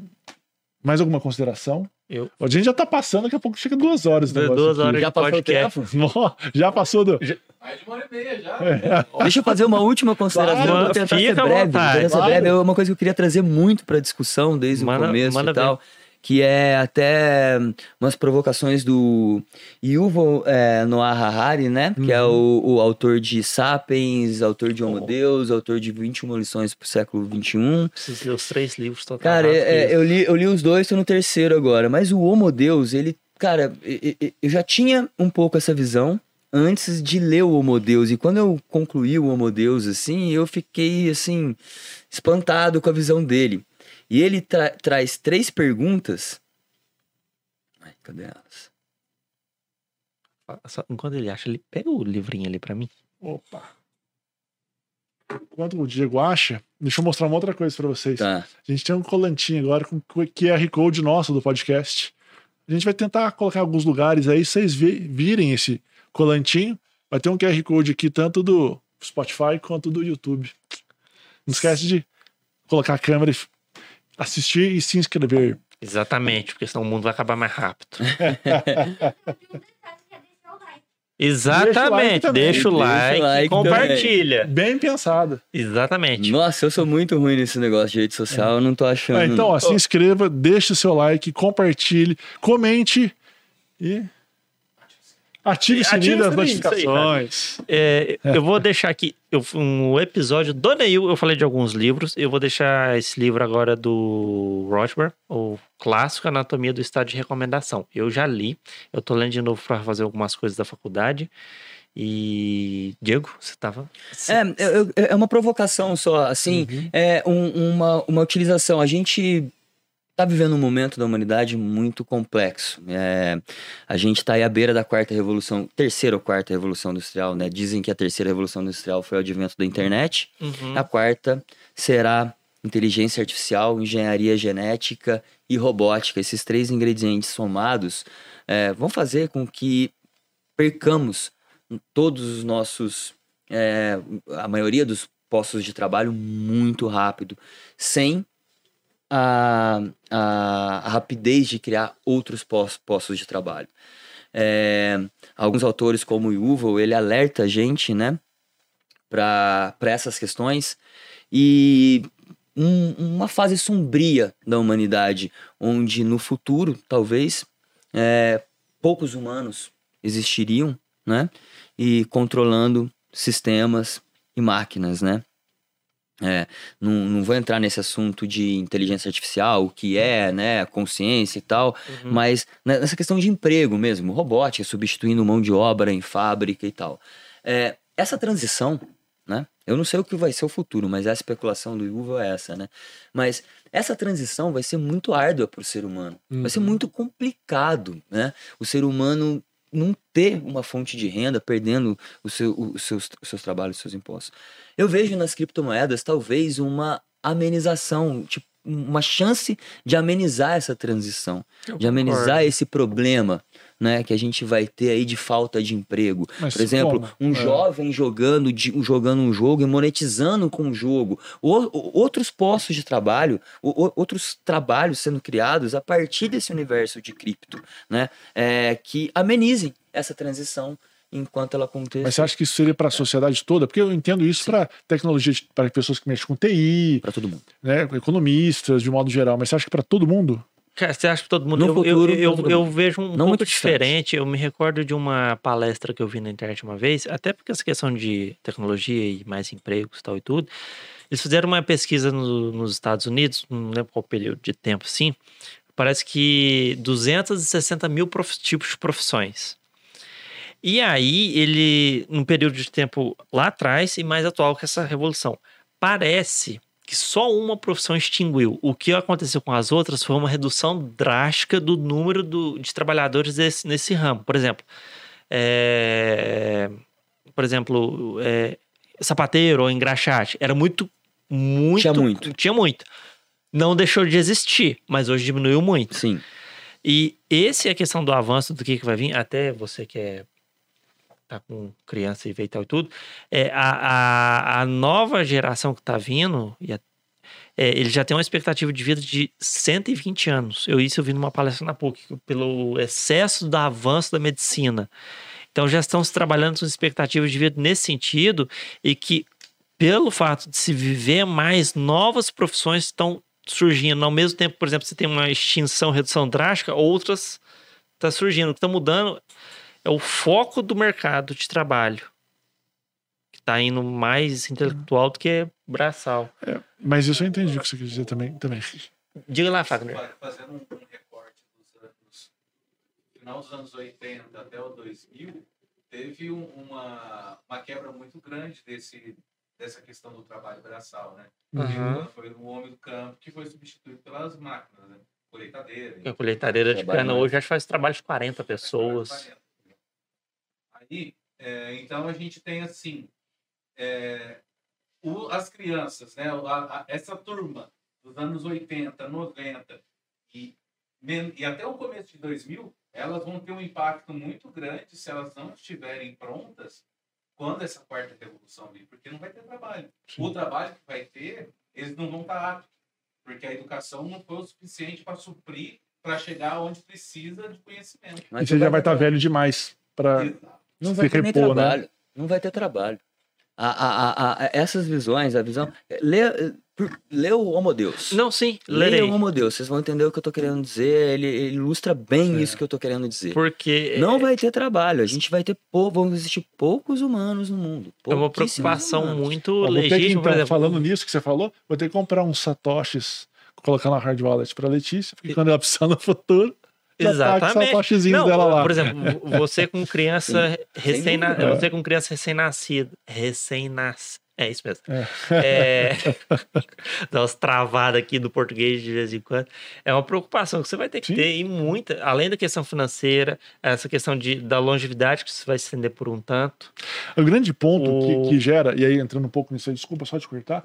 mais alguma consideração? Eu- A gente já tá passando, daqui a pouco chega duas horas. o Duas horas. Já passou o podcast. (laughs) Já passou do. Mais de uma hora e meia já. Deixa eu fazer uma última consideração. Claro, vou tentar ser breve. tentar ser Claro. breve. É uma coisa que eu queria trazer muito para discussão desde Manda- o começo e tal. Que é até umas provocações do Yuval é, Noah Harari, né? Que é o, o autor de Sapiens, autor de Homo Deus, autor de 21 lições pro século. XXI. Preciso ler os três livros total. Cara, é- eu, li, eu li os dois, tô no terceiro agora. Mas o Homo Deus, ele. Cara, eu já tinha um pouco essa visão antes de ler o Homo Deus. E quando eu concluí o Homo Deus, assim, eu fiquei, assim, espantado com a visão dele. E ele tra- traz três perguntas. Ai, cadê elas? Só- Enquanto ele acha, ele pega o livrinho ali pra mim. Opa. Enquanto o Diego acha, deixa eu mostrar uma outra coisa pra vocês. Tá. A gente tem um colantinho agora com QR Code nosso do podcast. A gente vai tentar colocar em alguns lugares aí, vocês vi- virem esse colantinho. Vai ter um QR Code aqui, tanto do Spotify quanto do YouTube. Não esquece de colocar a câmera, e assistir e se inscrever. Exatamente, porque senão o mundo vai acabar mais rápido. (laughs) Deixa o like Exatamente. também. Deixa o Deixa o like, e compartilha. Bem pensado. Exatamente. Nossa, eu sou muito ruim nesse negócio de rede social, eu não tô achando. Ah, então, ó, se inscreva, deixe o seu like, compartilhe, comente e ative o sininho das isso aí, notificações. É, eu vou deixar aqui eu, um episódio do Neil. Eu falei de alguns livros. Eu vou deixar esse livro agora do Rothbard, o clássico Anatomia do Estado de Recomendação. Eu já li. Eu tô lendo de novo para fazer algumas coisas da faculdade. E. Diego, você tava. É, eu- é uma provocação só, assim, é um- uma, uma utilização. A gente tá vivendo um momento da humanidade muito complexo. É, a gente tá aí à beira da quarta revolução, terceira ou quarta revolução industrial, né? Dizem que a terceira revolução industrial foi o advento da internet. Uhum. A quarta será inteligência artificial, engenharia genética e robótica. Esses três ingredientes somados é, vão fazer com que percamos todos os nossos, é, a maioria dos postos de trabalho muito rápido, sem a, a, a rapidez de criar outros pos- postos de trabalho. É, alguns autores como o Yuval, ele alerta a gente, né? para essas questões e um- uma fase sombria da humanidade, onde no futuro, talvez, é, poucos humanos existiriam, né? E controlando sistemas e máquinas, né? É, não, não vou entrar nesse assunto de inteligência artificial, o que é, né, consciência e tal, Uhum. mas nessa questão de emprego mesmo, robótica substituindo mão de obra em fábrica e tal. É, essa transição, né? Eu não sei o que vai ser o futuro, mas a especulação do Yuval é essa, né? Mas essa transição vai ser muito árdua para o ser humano. Vai ser muito complicado, né? O ser humano não ter uma fonte de renda, perdendo o seu- os, seus, os seus trabalhos, os seus impostos. Eu vejo nas criptomoedas talvez uma amenização, tipo, uma chance de amenizar essa transição, Eu de amenizar concordo. esse problema, né, que a gente vai ter aí de falta de emprego. Mas Por exemplo, como? um É. jovem jogando, de, jogando um jogo e monetizando com o jogo. O- outros postos de trabalho, o- outros trabalhos sendo criados a partir desse universo de cripto, né? É, que amenizem essa transição enquanto ela aconteça. Mas você acha que isso seria para a sociedade toda? Porque eu entendo isso para tecnologia, para pessoas que mexem com TI, Para todo mundo. né, economistas, de modo geral. Mas você acha que para todo mundo? Cara, você acha que todo mundo. No eu, futuro, eu, eu, eu vejo um Não pouco diferente. Eu me recordo de uma palestra que eu vi na internet uma vez, até porque essa questão de tecnologia e mais empregos e tal e tudo. Eles fizeram uma pesquisa no- nos Estados Unidos, não lembro qual período de tempo, assim. Parece que 260 mil prof- tipos de profissões. E aí, ele, num período de tempo lá atrás e mais atual que essa revolução, parece que só uma profissão extinguiu. O que aconteceu com as outras foi uma redução drástica do número do- de trabalhadores desse- nesse ramo. Por exemplo, é, por exemplo, é, sapateiro ou engraxate. Era muito, muito... Tinha muito. Tinha muito. Não deixou de existir, mas hoje diminuiu muito. Sim. E esse é a questão do avanço do que, que vai vir, até você que é, tá com criança e vê e tal e tudo, é, a, a, a nova geração que tá vindo, e a- é, ele já tem uma expectativa de vida de 120 anos. Eu isso eu vi numa palestra na PUC, pelo excesso do avanço da medicina. Então já estão se trabalhando com expectativas de vida nesse sentido e que pelo fato de se viver mais, novas profissões estão surgindo. Ao mesmo tempo, por exemplo, você tem uma extinção, redução drástica, outras estão surgindo. O que está mudando é o foco do mercado de trabalho. Que está indo mais intelectual do que braçal. Mas isso eu entendi o que você quis dizer também. também. Diga lá, Fagner. Fa- Fazendo um, recorte dos anos, final dos anos 80 até o 2000, teve um- uma, uma quebra muito grande desse, dessa questão do trabalho braçal, né? Uhum. Foi o homem do campo que foi substituído pelas máquinas, né? Colheitadeira. A colheitadeira de cana hoje acho que faz trabalho de 40 pessoas. Aí, é, então a gente tem assim, é, o- as crianças, né? a- a- essa turma dos anos 80, 90 e, men- e até o começo de 2000, elas vão ter um impacto muito grande se elas não estiverem prontas quando essa quarta revolução vir, porque não vai ter trabalho. O trabalho que vai ter, eles não vão estar aptos, porque a educação não foi o suficiente para suprir, para chegar onde precisa de conhecimento. Mas E você já vai estar ter- velho demais para. Não se vai ter nem repor, né? trabalho. Não vai ter trabalho. A, a, a, a- essas visões, a visão. Lê, por- lê o Homo Deus. Não, sim, Lê lerei. o Homo Deus, vocês vão entender o que eu tô querendo dizer. Ele, ele ilustra bem É. isso que eu tô querendo dizer. Porque Não vai ter trabalho, a gente vai ter pou, vão existir poucos humanos no mundo. é uma preocupação humanos. muito Ó, ter que, legítima, por então, exemplo. falando nisso que você falou, vou ter que comprar uns satoshis, colocar na hard wallet para Letícia, porque quando ela precisar no futuro, tá Exatamente. Não, dela lá. por exemplo, você com criança recém dúvida. você com criança recém-nascida, recém-nascida, é isso mesmo. É. É, (laughs) dá umas travadas aqui no português de vez em quando. É uma preocupação que você vai ter que Sim. ter e muita, além da questão financeira, essa questão de, da longevidade que você vai se estender por um tanto. O grande ponto O- que, que gera, e aí entrando um pouco nisso aí, desculpa só te cortar,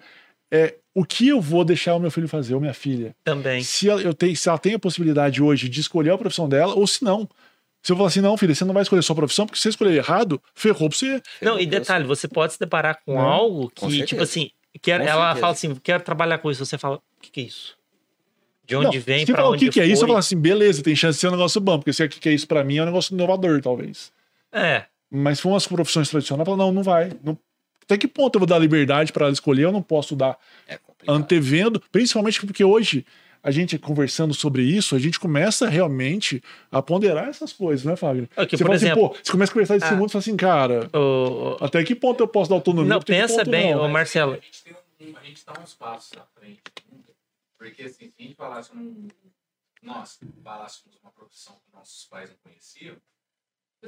é o que eu vou deixar o meu filho fazer, ou minha filha. Também. Se ela, eu tenho, se ela tem a possibilidade hoje de escolher a profissão dela, ou se não. Se eu falar assim, não, filha, você não vai escolher sua profissão, porque se você escolher errado, ferrou pra você. Não, e detalhe, você pode se deparar com Não, algo com que, certeza. tipo assim, quer, Com ela certeza. fala assim, quero trabalhar com isso. Você fala, o que, que é isso? De onde não, vem, se pra falar o onde que, que é isso, eu falo assim, beleza, tem chance de ser um negócio bom, porque se é o que, que é isso pra mim, é um negócio inovador, talvez. É, Mas se for umas profissões tradicionais, eu falo, não, não vai. Não, até que ponto eu vou dar liberdade para ela escolher? Eu não posso dar É antevendo, principalmente porque hoje a gente conversando sobre isso, a gente começa realmente a ponderar essas coisas, né, Fábio? Aqui, você por fala exemplo- assim, pô, você começa a conversar desse Ah. mundo e fala assim, cara, O- o- até que ponto eu posso dar autonomia? Não, pensa bem, não? ô, Marcelo. A gente, tem um, a gente tá uns passos à frente. Porque assim, se a gente falasse num, nós falássemos uma profissão que nossos pais não conheciam,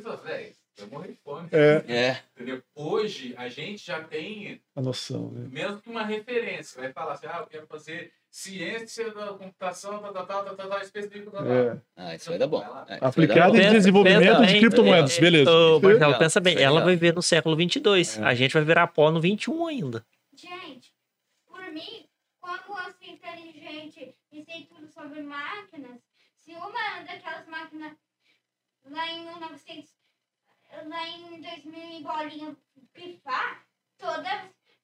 velho, eu morri de fome. É, É, Entendeu? Hoje a gente já tem a noção, né? mesmo que uma referência. Vai falar assim, ah, eu quero fazer ciência da computação, tal, tal, tal, tal, tal, tal, específico, tal, tal. É. ah, isso vai dar bom. É, Aplicado em desenvolvimento pensa de bem, criptomoedas, é, beleza. Ô, Marcelo, Legal, pensa bem, é ela vai ver no século 22. É. A gente vai virar pó no 21 ainda. Gente, por mim, como eu sou inteligente e sei tudo sobre máquinas, se uma daquelas máquinas lá em 1900, lá em 2000 em bolinha pifar, todas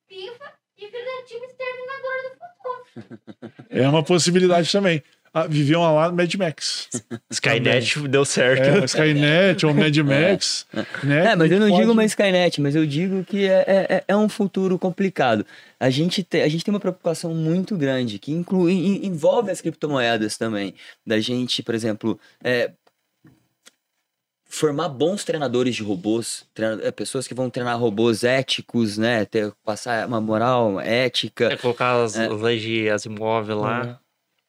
pifa e vira tipo exterminador do futuro. É uma possibilidade também. Ah, viviam lá no Mad Max. (laughs) Skynet deu certo. É, Skynet ou Mad Max. Né, É, mas eu não que digo pode- uma Skynet, mas eu digo que é, é, é um futuro complicado. A gente, te, a gente tem uma preocupação muito grande, que inclui, en- envolve as criptomoedas também. Da gente, por exemplo, é, formar bons treinadores de robôs, treina- é, pessoas que vão treinar robôs éticos, né? Ter, passar uma moral ética. É colocar as, as leis de Asimov lá.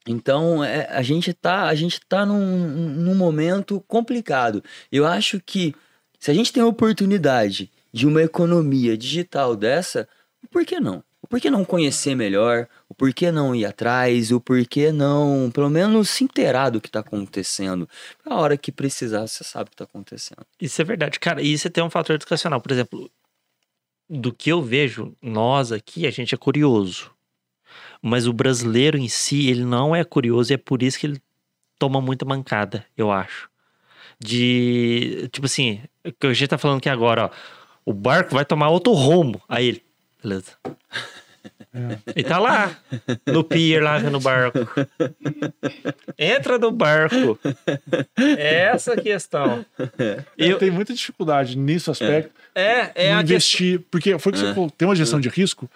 Então, é, a gente tá, a gente tá num, num momento complicado. Eu acho que se a gente tem a oportunidade de uma economia digital dessa, por que não? Por que não conhecer melhor? O porquê não ir atrás? O porquê não, pelo menos, se inteirar do que está acontecendo? A hora que precisar, você sabe o que está acontecendo. Isso é verdade, cara. E você tem um fator educacional. Por exemplo, do que eu vejo, nós aqui, a gente é curioso. Mas o brasileiro em si, ele não é curioso e é por isso que ele toma muita mancada, eu acho. De. Tipo assim, o que a gente tá falando aqui agora, ó. O barco vai tomar outro rumo. Aí ele. Beleza. E tá lá, no pier, lá no barco. Entra no barco. É essa a questão. Eu Eu, tenho muita dificuldade nisso aspecto. é, é a questão. investir, porque foi que você falou, tem uma gestão de risco,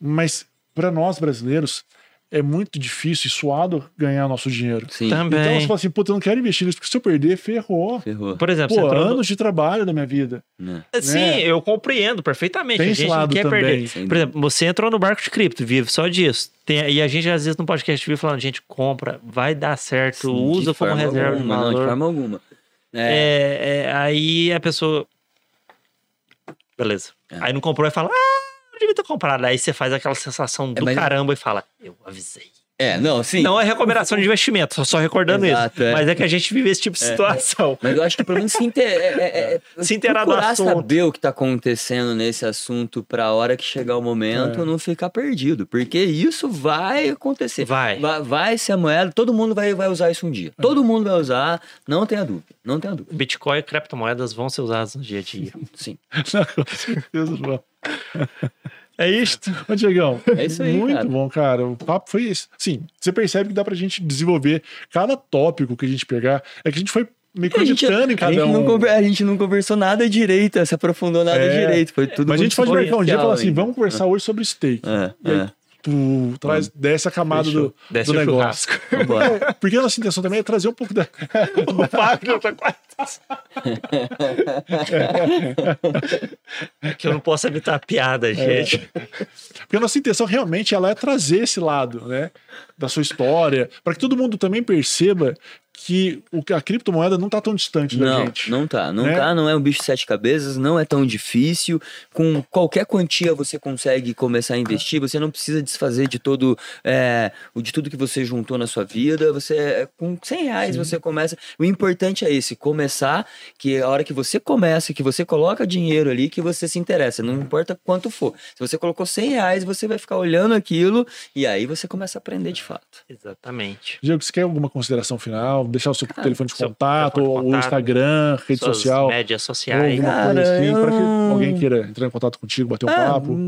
mas para nós brasileiros é muito difícil e suado ganhar nosso dinheiro. Sim, Também. Então você fala assim, puta, eu não quero investir nisso, porque se eu perder, ferrou. ferrou. Por exemplo, Pô, você entrou no- anos de trabalho da minha vida. Né? Sim, né? eu compreendo perfeitamente. Tem a esse gente não quer também. perder. Por exemplo, você entrou no barco de cripto, vive só disso. Tem- e a gente, às vezes, no podcast vive falando, gente, compra, vai dar certo, Sim, usa como reserva alguma, de Não, de valor. forma alguma. É, É, é, aí a pessoa. Beleza. É. Aí não comprou e fala, ah, devia ter comprado. Aí você faz aquela sensação do mas- caramba e fala, eu avisei. É, não, sim. Não é recomendação de investimento, só, só recordando Exato, isso. é. Mas é que a gente vive esse tipo de situação. Mas eu acho que pelo menos se, inte- é- é- é- (laughs) Se inteirar do assunto. saber o que tá acontecendo nesse assunto pra hora que chegar o momento É. não ficar perdido. Porque isso vai acontecer. Vai. Vai, vai ser a moeda, todo mundo vai, vai usar isso um dia. É. Todo mundo vai usar, não tenha dúvida. Não tenha dúvida. Bitcoin e criptomoedas vão ser usadas no dia a dia. Sim. Não, com certeza, João. É isto. Ô, Diegão, É isso aí, muito cara. bom, cara. O papo foi esse. Sim, você percebe que dá pra gente desenvolver cada tópico que a gente pegar. É que a gente foi meio que A gente, editando em a cada gente um. não a gente não conversou nada direito, se aprofundou nada É. direito. Foi tudo Mas a gente pode marcar um dia e falar assim: vamos conversar hoje sobre. E É, aí, é. Tu traz dessa camada Fechou. do, Desce do negócio. (laughs) Vambora. Porque a nossa intenção também é trazer um pouco da. (laughs) o Fábio tá quase. É que eu não posso evitar a piada, gente. Porque a nossa intenção realmente ela é trazer esse lado, né? Da sua história, para que todo mundo também perceba que o que a criptomoeda não tá tão distante da Não, gente. não tá. Não né? tá, não é um bicho de sete cabeças, não é tão difícil. Com qualquer quantia você consegue começar a investir, você não precisa desfazer de todo é, o de tudo que você juntou na sua vida. Você com 100 reais você começa. O importante é esse, começar, que a hora que você começa, que você coloca dinheiro ali, que você se interessa, não importa quanto for. Se você colocou 100 reais, você vai ficar olhando aquilo e aí você começa a aprender de fato. Exatamente. Diego, você quer alguma consideração final? Deixar o seu telefone de seu contato, telefone de ou o contato, Instagram, rede Suas social, médias sociais. alguma Cara, coisa assim, para que eu- alguém queira entrar em contato contigo, bater um Ah, papo.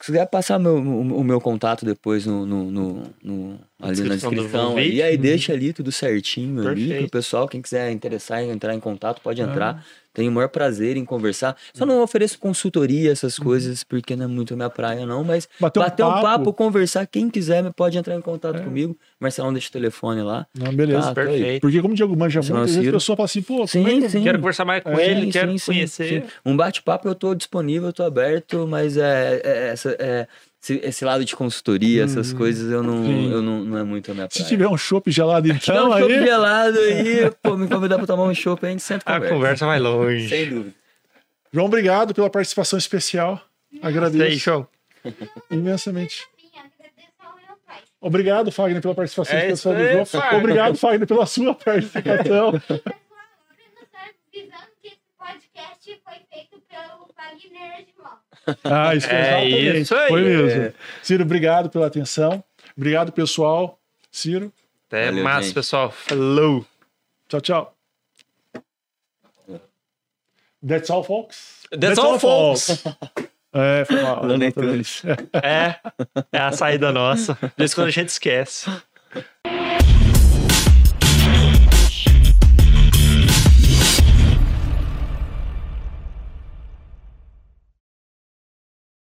Se quiser passar meu- o, o meu contato depois no, no, no, no- ali Descrição na descrição. E aí deixa ali tudo certinho ali Perfeito. pro pessoal. Quem quiser interessar em entrar em contato, pode Ah. entrar. Tenho o maior prazer em conversar. Só não ofereço consultoria, essas coisas, porque não é muito minha praia, não. Mas Bater um bater um papo. papo, conversar, quem quiser pode entrar em contato comigo. Marcelão deixa o telefone lá. Não, beleza. Tá, aí. Perfeito. Porque como o Diego manja muito, às vezes a pessoa fala assim, pô, Sim, como é que eu- sim. Quero conversar mais com Sim, ele, quero sim, sim, conhecer. sim. Um bate-papo eu tô disponível, eu tô aberto, mas é, é- essa, é- esse, esse lado de consultoria, essas coisas, eu não, Uhum. Sim. eu não, não é muito a minha Se praia. tiver um chopp gelado (laughs) então, um chopp aí... gelado aí, (laughs) pô, me convidar pra tomar um chopp, a gente senta A conversa. conversa vai longe. Sem dúvida. João, obrigado pela participação especial. Isso aí, Agradeço show. (laughs) imensamente. Agradeço. Obrigado, Fagner, pela participação É especial do João. Fagner. Obrigado, Fagner, pela sua participação. Pessoal, avisando que esse podcast foi feito pelo Wagner de Mó. Ah, isso, (laughs) É isso aí. Foi mesmo. Ciro, obrigado pela atenção. Obrigado, pessoal. Ciro, Até Valeu, mais, gente. pessoal. Falou. tchau, tchau. That's all, folks. That's all, folks. (laughs) É, foi mal. É, é a saída nossa. De vez em quando a gente esquece.